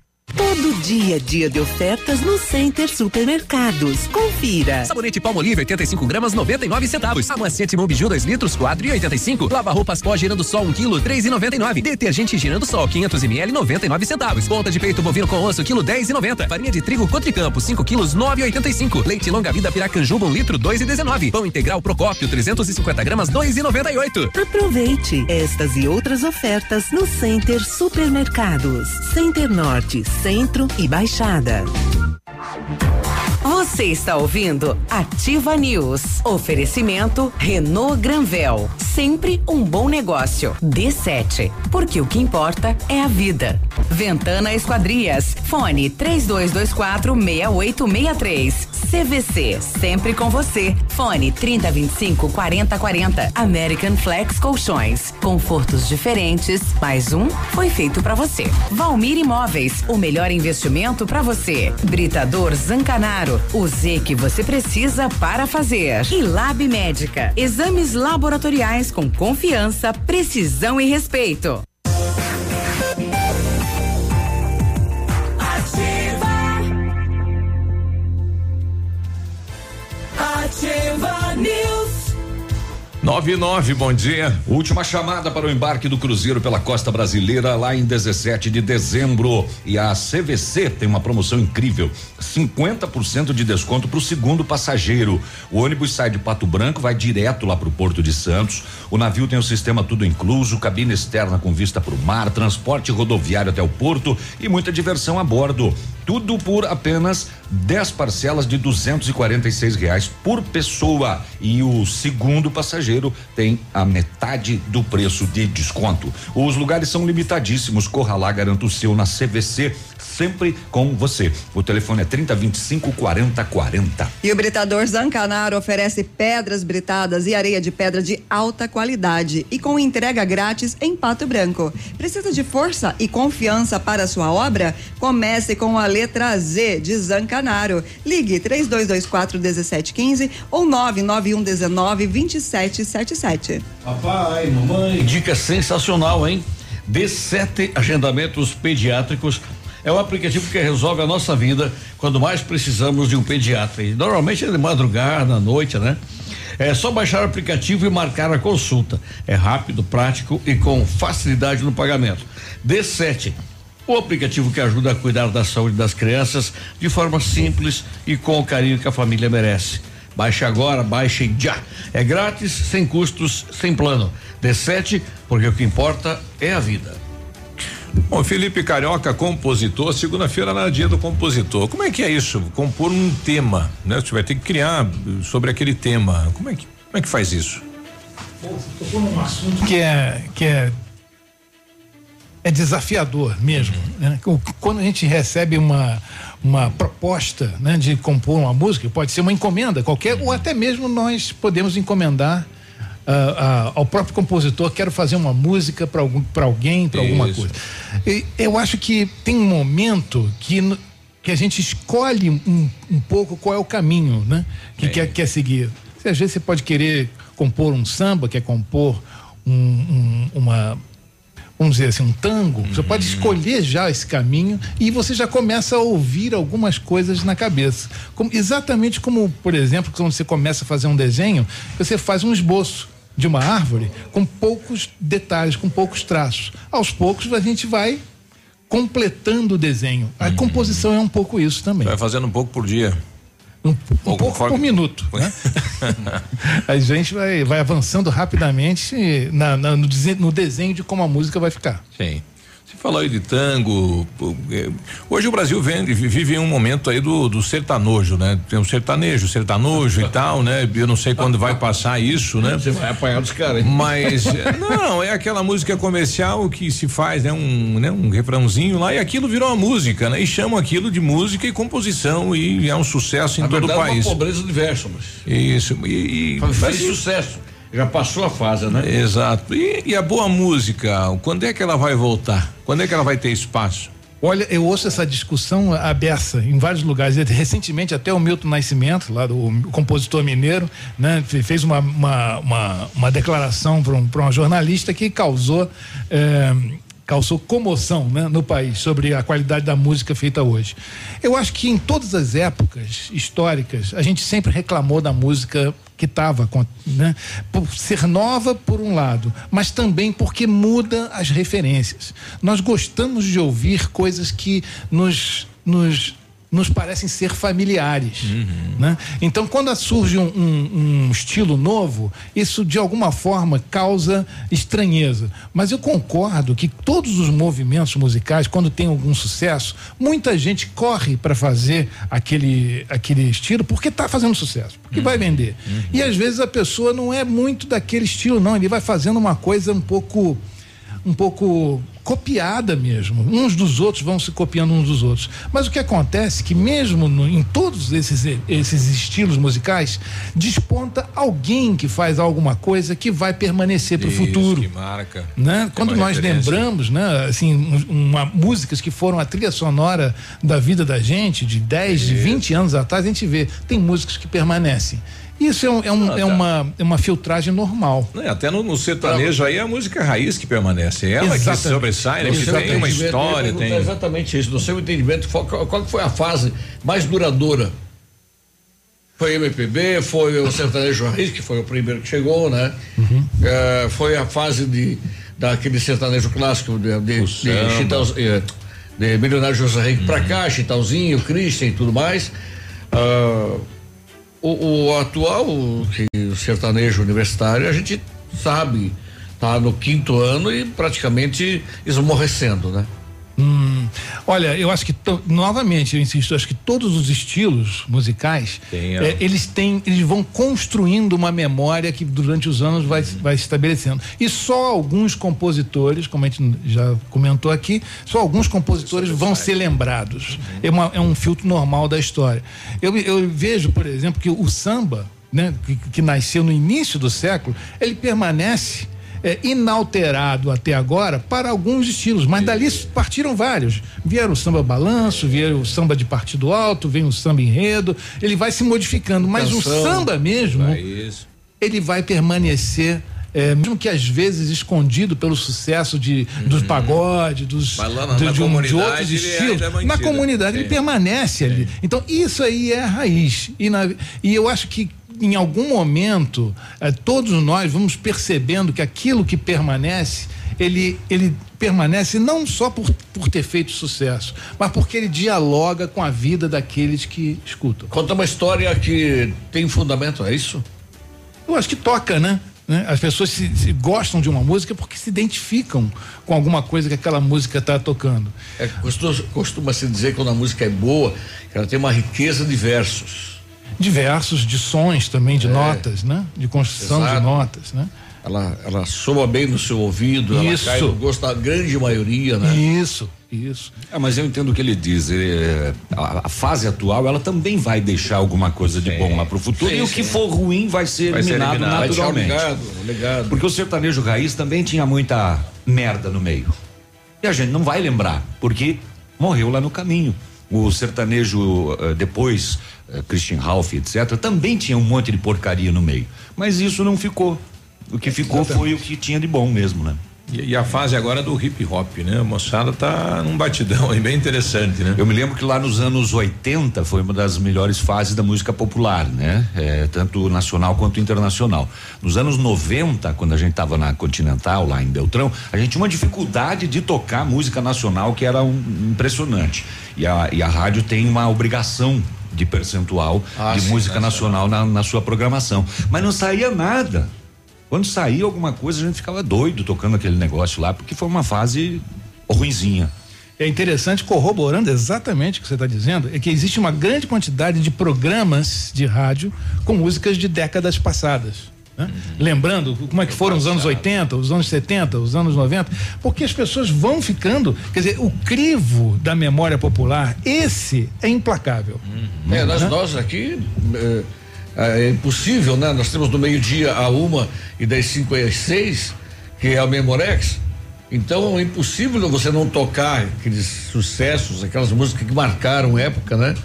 Speaker 5: Todo dia, dia de ofertas no Center Supermercados. Confira.
Speaker 44: Sabonete Palmolive 85 gramas 99 centavos. Amaciante Mombiju 2 litros 4,85. Lava roupas pó girando sol 1 quilo 3,99. Detergente girando sol 500 ml 99 centavos. Ponta de peito bovino com osso quilo 10,90. Farinha de trigo Cotricampo 5 quilos 9,85. Leite longa vida Piracanjuba 1 litro 2,19. Pão integral Procópio 350 gramas 2,98.
Speaker 5: Aproveite estas e outras ofertas no Center Supermercados. Center Norte, Centro e Baixada. Você está ouvindo Ativa News. Oferecimento Renault Granvel. Sempre um bom negócio. D7. Porque o que importa é a vida. Ventana Esquadrias. Fone 3224 6863. CVC. Sempre com você. Fone 3025 4040. American Flex Colchões. Confortos diferentes. Mais um foi feito para você. Valmir Imóveis. O melhor investimento para você. Britador Zancanaro. O Z que você precisa para fazer. E Lab Médica. Exames laboratoriais com confiança, precisão e respeito.
Speaker 2: 99, bom dia.
Speaker 4: Última chamada para o embarque do Cruzeiro pela costa brasileira lá em 17 de dezembro. E a CVC tem uma promoção incrível: 50% de desconto para o segundo passageiro. O ônibus sai de Pato Branco, vai direto lá para o Porto de Santos. O navio tem o sistema tudo incluso, cabine externa com vista para o mar, transporte rodoviário até o porto e muita diversão a bordo. Tudo por apenas 10 parcelas de 246 reais por pessoa. E o segundo passageiro tem a metade do preço de desconto. Os lugares são limitadíssimos. Corra lá, o seu na CVC, sempre com você. O telefone é 3025 4040.
Speaker 1: E o Britador Zancanaro oferece pedras britadas e areia de pedra de alta qualidade e com entrega grátis em Pato Branco. Precisa de força e confiança para a sua obra? Comece com a letra Z de Zancanaro. Ligue 3224 1715 ou 99119 2777.
Speaker 4: Papai, mamãe. Dica sensacional, hein? D7 Agendamentos Pediátricos é um aplicativo que resolve a nossa vida quando mais precisamos de um pediatra. E normalmente é de madrugada, à noite, né? É só baixar o aplicativo e marcar a consulta. É rápido, prático e com facilidade no pagamento. D7 o aplicativo que ajuda a cuidar da saúde das crianças de forma simples e com o carinho que a família merece. Baixe agora, baixe já. É grátis, sem custos, sem plano. D7, porque o que importa é a vida.
Speaker 2: Bom, Felipe Carioca, compositor, segunda-feira era dia do compositor. Como é que é isso? Compor um tema, né? Você vai ter que criar sobre aquele tema. Como é que, como é que faz isso?
Speaker 60: Tocou num assunto que é, que é é desafiador mesmo. Né? Quando a gente recebe uma, uma proposta né, de compor uma música, pode ser uma encomenda qualquer, ou até mesmo nós podemos encomendar uh, uh, ao próprio compositor, quero fazer uma música para algum, alguém, para alguma coisa. E eu acho que tem um momento que, que a gente escolhe um, um pouco qual é o caminho né, que quer, quer seguir. Às vezes você pode querer compor um samba, quer compor um, um, uma vamos dizer assim, um tango, você pode escolher já esse caminho e você já começa a ouvir algumas coisas na cabeça. Como, exatamente como, por exemplo, quando você começa a fazer um desenho, você faz um esboço de uma árvore com poucos detalhes, com poucos traços. Aos poucos a gente vai completando o desenho. A composição é um pouco isso também.
Speaker 2: Vai fazendo um pouco por dia.
Speaker 60: Um, um pouco conforme... por minuto. Né? *laughs* a gente vai, vai avançando rapidamente na, na, no, desenho, no desenho de como a música vai ficar.
Speaker 2: Sim. Falou aí de tango. Hoje o Brasil vende, vive um momento aí do, do sertanojo, né? Tem o sertanejo, sertanojo e tal, né? Eu não sei quando vai passar isso, né?
Speaker 4: Você vai apanhar dos caras.
Speaker 2: Mas *laughs* não, é aquela música comercial que se faz, né? Um, né? um refrãozinho lá e aquilo virou uma música, né? E chamam aquilo de música e composição e é um sucesso em
Speaker 4: Na
Speaker 2: todo
Speaker 4: verdade,
Speaker 2: o país.
Speaker 4: É uma pobreza de verso, mas.
Speaker 2: Isso. E, e
Speaker 4: faz sucesso. Já passou a fase, né?
Speaker 2: Exato. E, e, a boa música, quando é que ela vai voltar? Quando é que ela vai ter espaço?
Speaker 60: Olha, eu ouço essa discussão aberta em vários lugares. Recentemente, até o Milton Nascimento, lá do compositor mineiro, né, fez uma, uma, uma, uma declaração para um, uma jornalista que causou. Eh, causou comoção né, no país sobre a qualidade da música feita hoje. Eu acho que em todas as épocas históricas a gente sempre reclamou da música que estava, né, por ser nova por um lado, mas também porque muda as referências. Nós gostamos de ouvir coisas que nos nos nos parecem ser familiares. Né? Então, quando surge um, um, um, estilo novo, isso de alguma forma causa estranheza. Mas eu concordo que todos os movimentos musicais, quando tem algum sucesso, muita gente corre para fazer aquele, aquele estilo porque está fazendo sucesso, porque vai vender. E às vezes a pessoa não é muito daquele estilo, não. Ele vai fazendo uma coisa um pouco um pouco copiada mesmo. Uns dos outros vão se copiando uns dos outros. Mas o que acontece é que mesmo no, em todos esses, esses estilos musicais, desponta alguém que faz alguma coisa que vai permanecer para o futuro.
Speaker 2: Que marca.
Speaker 60: Né? Quando nós referência. lembramos, né, assim, uma, músicas que foram a trilha sonora da vida da gente, de 10, de 20 anos atrás, a gente vê, tem músicas que permanecem. Isso é, um, é, um, ah, tá. é, uma, é uma filtragem normal.
Speaker 2: Não, até no, no sertanejo aí é a música raiz que permanece. É ela exatamente. que sobressai, né? Que tem uma história. Tem...
Speaker 4: Exatamente isso. No seu entendimento, qual, qual foi a fase mais duradoura? Foi MPB, foi o sertanejo raiz, que foi o primeiro que chegou, né? Uhum. É, foi a fase de daquele sertanejo clássico de, de, de, de, de Milionário José Henrique uhum. pra cá, Chitãozinho, Christian e tudo mais. Uh, o, o atual o sertanejo universitário, a gente sabe, tá no quinto ano e praticamente esmorrecendo, né?
Speaker 60: Hum, olha, eu acho que novamente eu insisto, acho que todos os estilos musicais é, eles têm, eles vão construindo uma memória que durante os anos vai, uhum. vai se estabelecendo. E só alguns compositores, como a gente já comentou aqui, só alguns compositores vão ser lembrados. Uhum. É, uma, é um filtro normal da história. Eu, eu vejo, por exemplo, que o samba, né, que, que nasceu no início do século, ele permanece é, inalterado até agora para alguns estilos, mas dali partiram vários. Vieram o samba balanço, vieram o samba de partido alto, vem o samba enredo, ele vai se modificando, mas Canção, o samba mesmo, ele vai permanecer é, mesmo que às vezes escondido pelo sucesso de uhum. dos pagode, dos
Speaker 2: de, de, um, de outros
Speaker 60: é estilos, é na comunidade é. ele permanece ali. Então isso aí é a raiz e, na, e eu acho que em algum momento, eh, todos nós vamos percebendo que aquilo que permanece, ele, ele permanece não só por, por ter feito sucesso, mas porque ele dialoga com a vida daqueles que escutam.
Speaker 4: Conta uma história que tem fundamento, é isso?
Speaker 60: Eu acho que toca, né? né? As pessoas se, se gostam de uma música porque se identificam com alguma coisa que aquela música está tocando.
Speaker 4: É, costuma, costuma se dizer que quando a música é boa, ela tem uma riqueza de versos
Speaker 60: diversos de sons também, de é. notas, né? De construção Exato. de notas, né?
Speaker 4: Ela, ela soa bem no seu ouvido,
Speaker 60: isso. ela cai
Speaker 4: no gosto da grande maioria, né?
Speaker 60: Isso, isso.
Speaker 3: É, mas eu entendo o que ele diz. é, a, a, fase atual, ela também vai deixar alguma coisa de sim. bom lá pro futuro. Sim, e o que for ruim vai ser vai eliminado, ser eliminado naturalmente. Ligado, ligado. Porque o sertanejo raiz também tinha muita merda no meio. E a gente não vai lembrar, porque morreu lá no caminho. O sertanejo, eh, depois Christian Ralph, etc., também tinha um monte de porcaria no meio. Mas isso não ficou. O que ficou Exatamente. foi o que tinha de bom mesmo, né?
Speaker 2: E, e, a fase agora do hip hop, né? A moçada tá num batidão aí bem interessante, né?
Speaker 3: Eu me lembro que lá nos anos 80 foi uma das melhores fases da música popular, né? É, tanto nacional quanto internacional. Nos anos 90, quando a gente tava na Continental, lá em Beltrão, a gente tinha uma dificuldade de tocar música nacional que era um, impressionante. E a, e a rádio tem uma obrigação de percentual ah, de sim, música nacional, nacional na, na sua programação. Mas não saía nada. Quando saía alguma coisa, a gente ficava doido tocando aquele negócio lá, porque foi uma fase ruinzinha.
Speaker 60: É interessante, corroborando exatamente o que você está dizendo, é que existe uma grande quantidade de programas de rádio com músicas de décadas passadas. Né? Lembrando como é que foram os anos 80, os anos 70, os anos 90, porque as pessoas vão ficando, quer dizer, o crivo da memória popular, esse é implacável.
Speaker 4: Uhum. É, nós, nós aqui é, é, impossível, né? Nós temos do meio-dia a uma e das cinco às seis, que é a Memorex. Então é impossível você não tocar aqueles sucessos, aquelas músicas que marcaram época, né?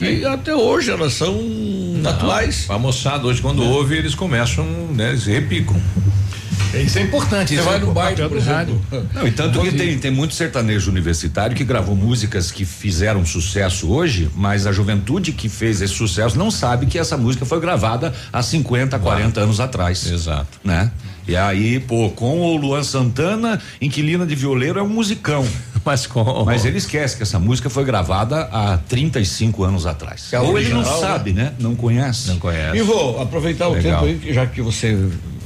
Speaker 4: E até hoje elas são Não, atuais.
Speaker 2: A moçada hoje, quando é. ouve, eles começam, né? Eles repicam.
Speaker 60: Isso é importante.
Speaker 4: Você
Speaker 60: isso
Speaker 4: vai
Speaker 60: é
Speaker 4: no
Speaker 60: o
Speaker 4: baile,
Speaker 60: papel
Speaker 4: por exemplo.
Speaker 3: Não, e tanto que tem, tem muito sertanejo universitário que gravou músicas que fizeram sucesso hoje, mas a juventude que fez esse sucesso não sabe que essa música foi gravada há 50, 40 anos atrás.
Speaker 2: Exato.
Speaker 3: Né? E aí, pô, com o Luan Santana, Inquilina de Violeiro é um musicão. *laughs*
Speaker 2: Mas com.
Speaker 3: Mas ele esquece que essa música foi gravada há 35 anos atrás.
Speaker 4: É
Speaker 3: Ou ele não sabe, né? Não conhece.
Speaker 2: Não conhece.
Speaker 4: E vou aproveitar o
Speaker 2: Legal.
Speaker 4: tempo aí, já que você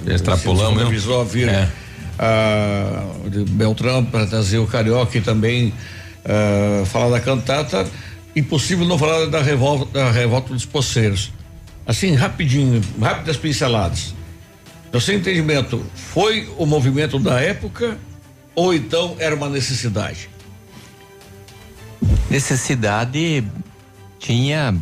Speaker 2: Extrapolamos,
Speaker 4: você
Speaker 2: né?
Speaker 4: avisou a vir
Speaker 2: É.
Speaker 4: ah, Beltrão para trazer o Carioca e também ah, falar da cantata. Impossível não falar da revolta, da revolta dos poceiros. Assim, rapidinho, rápidas pinceladas. No seu entendimento, foi o movimento da época ou então era uma necessidade?
Speaker 53: Necessidade tinha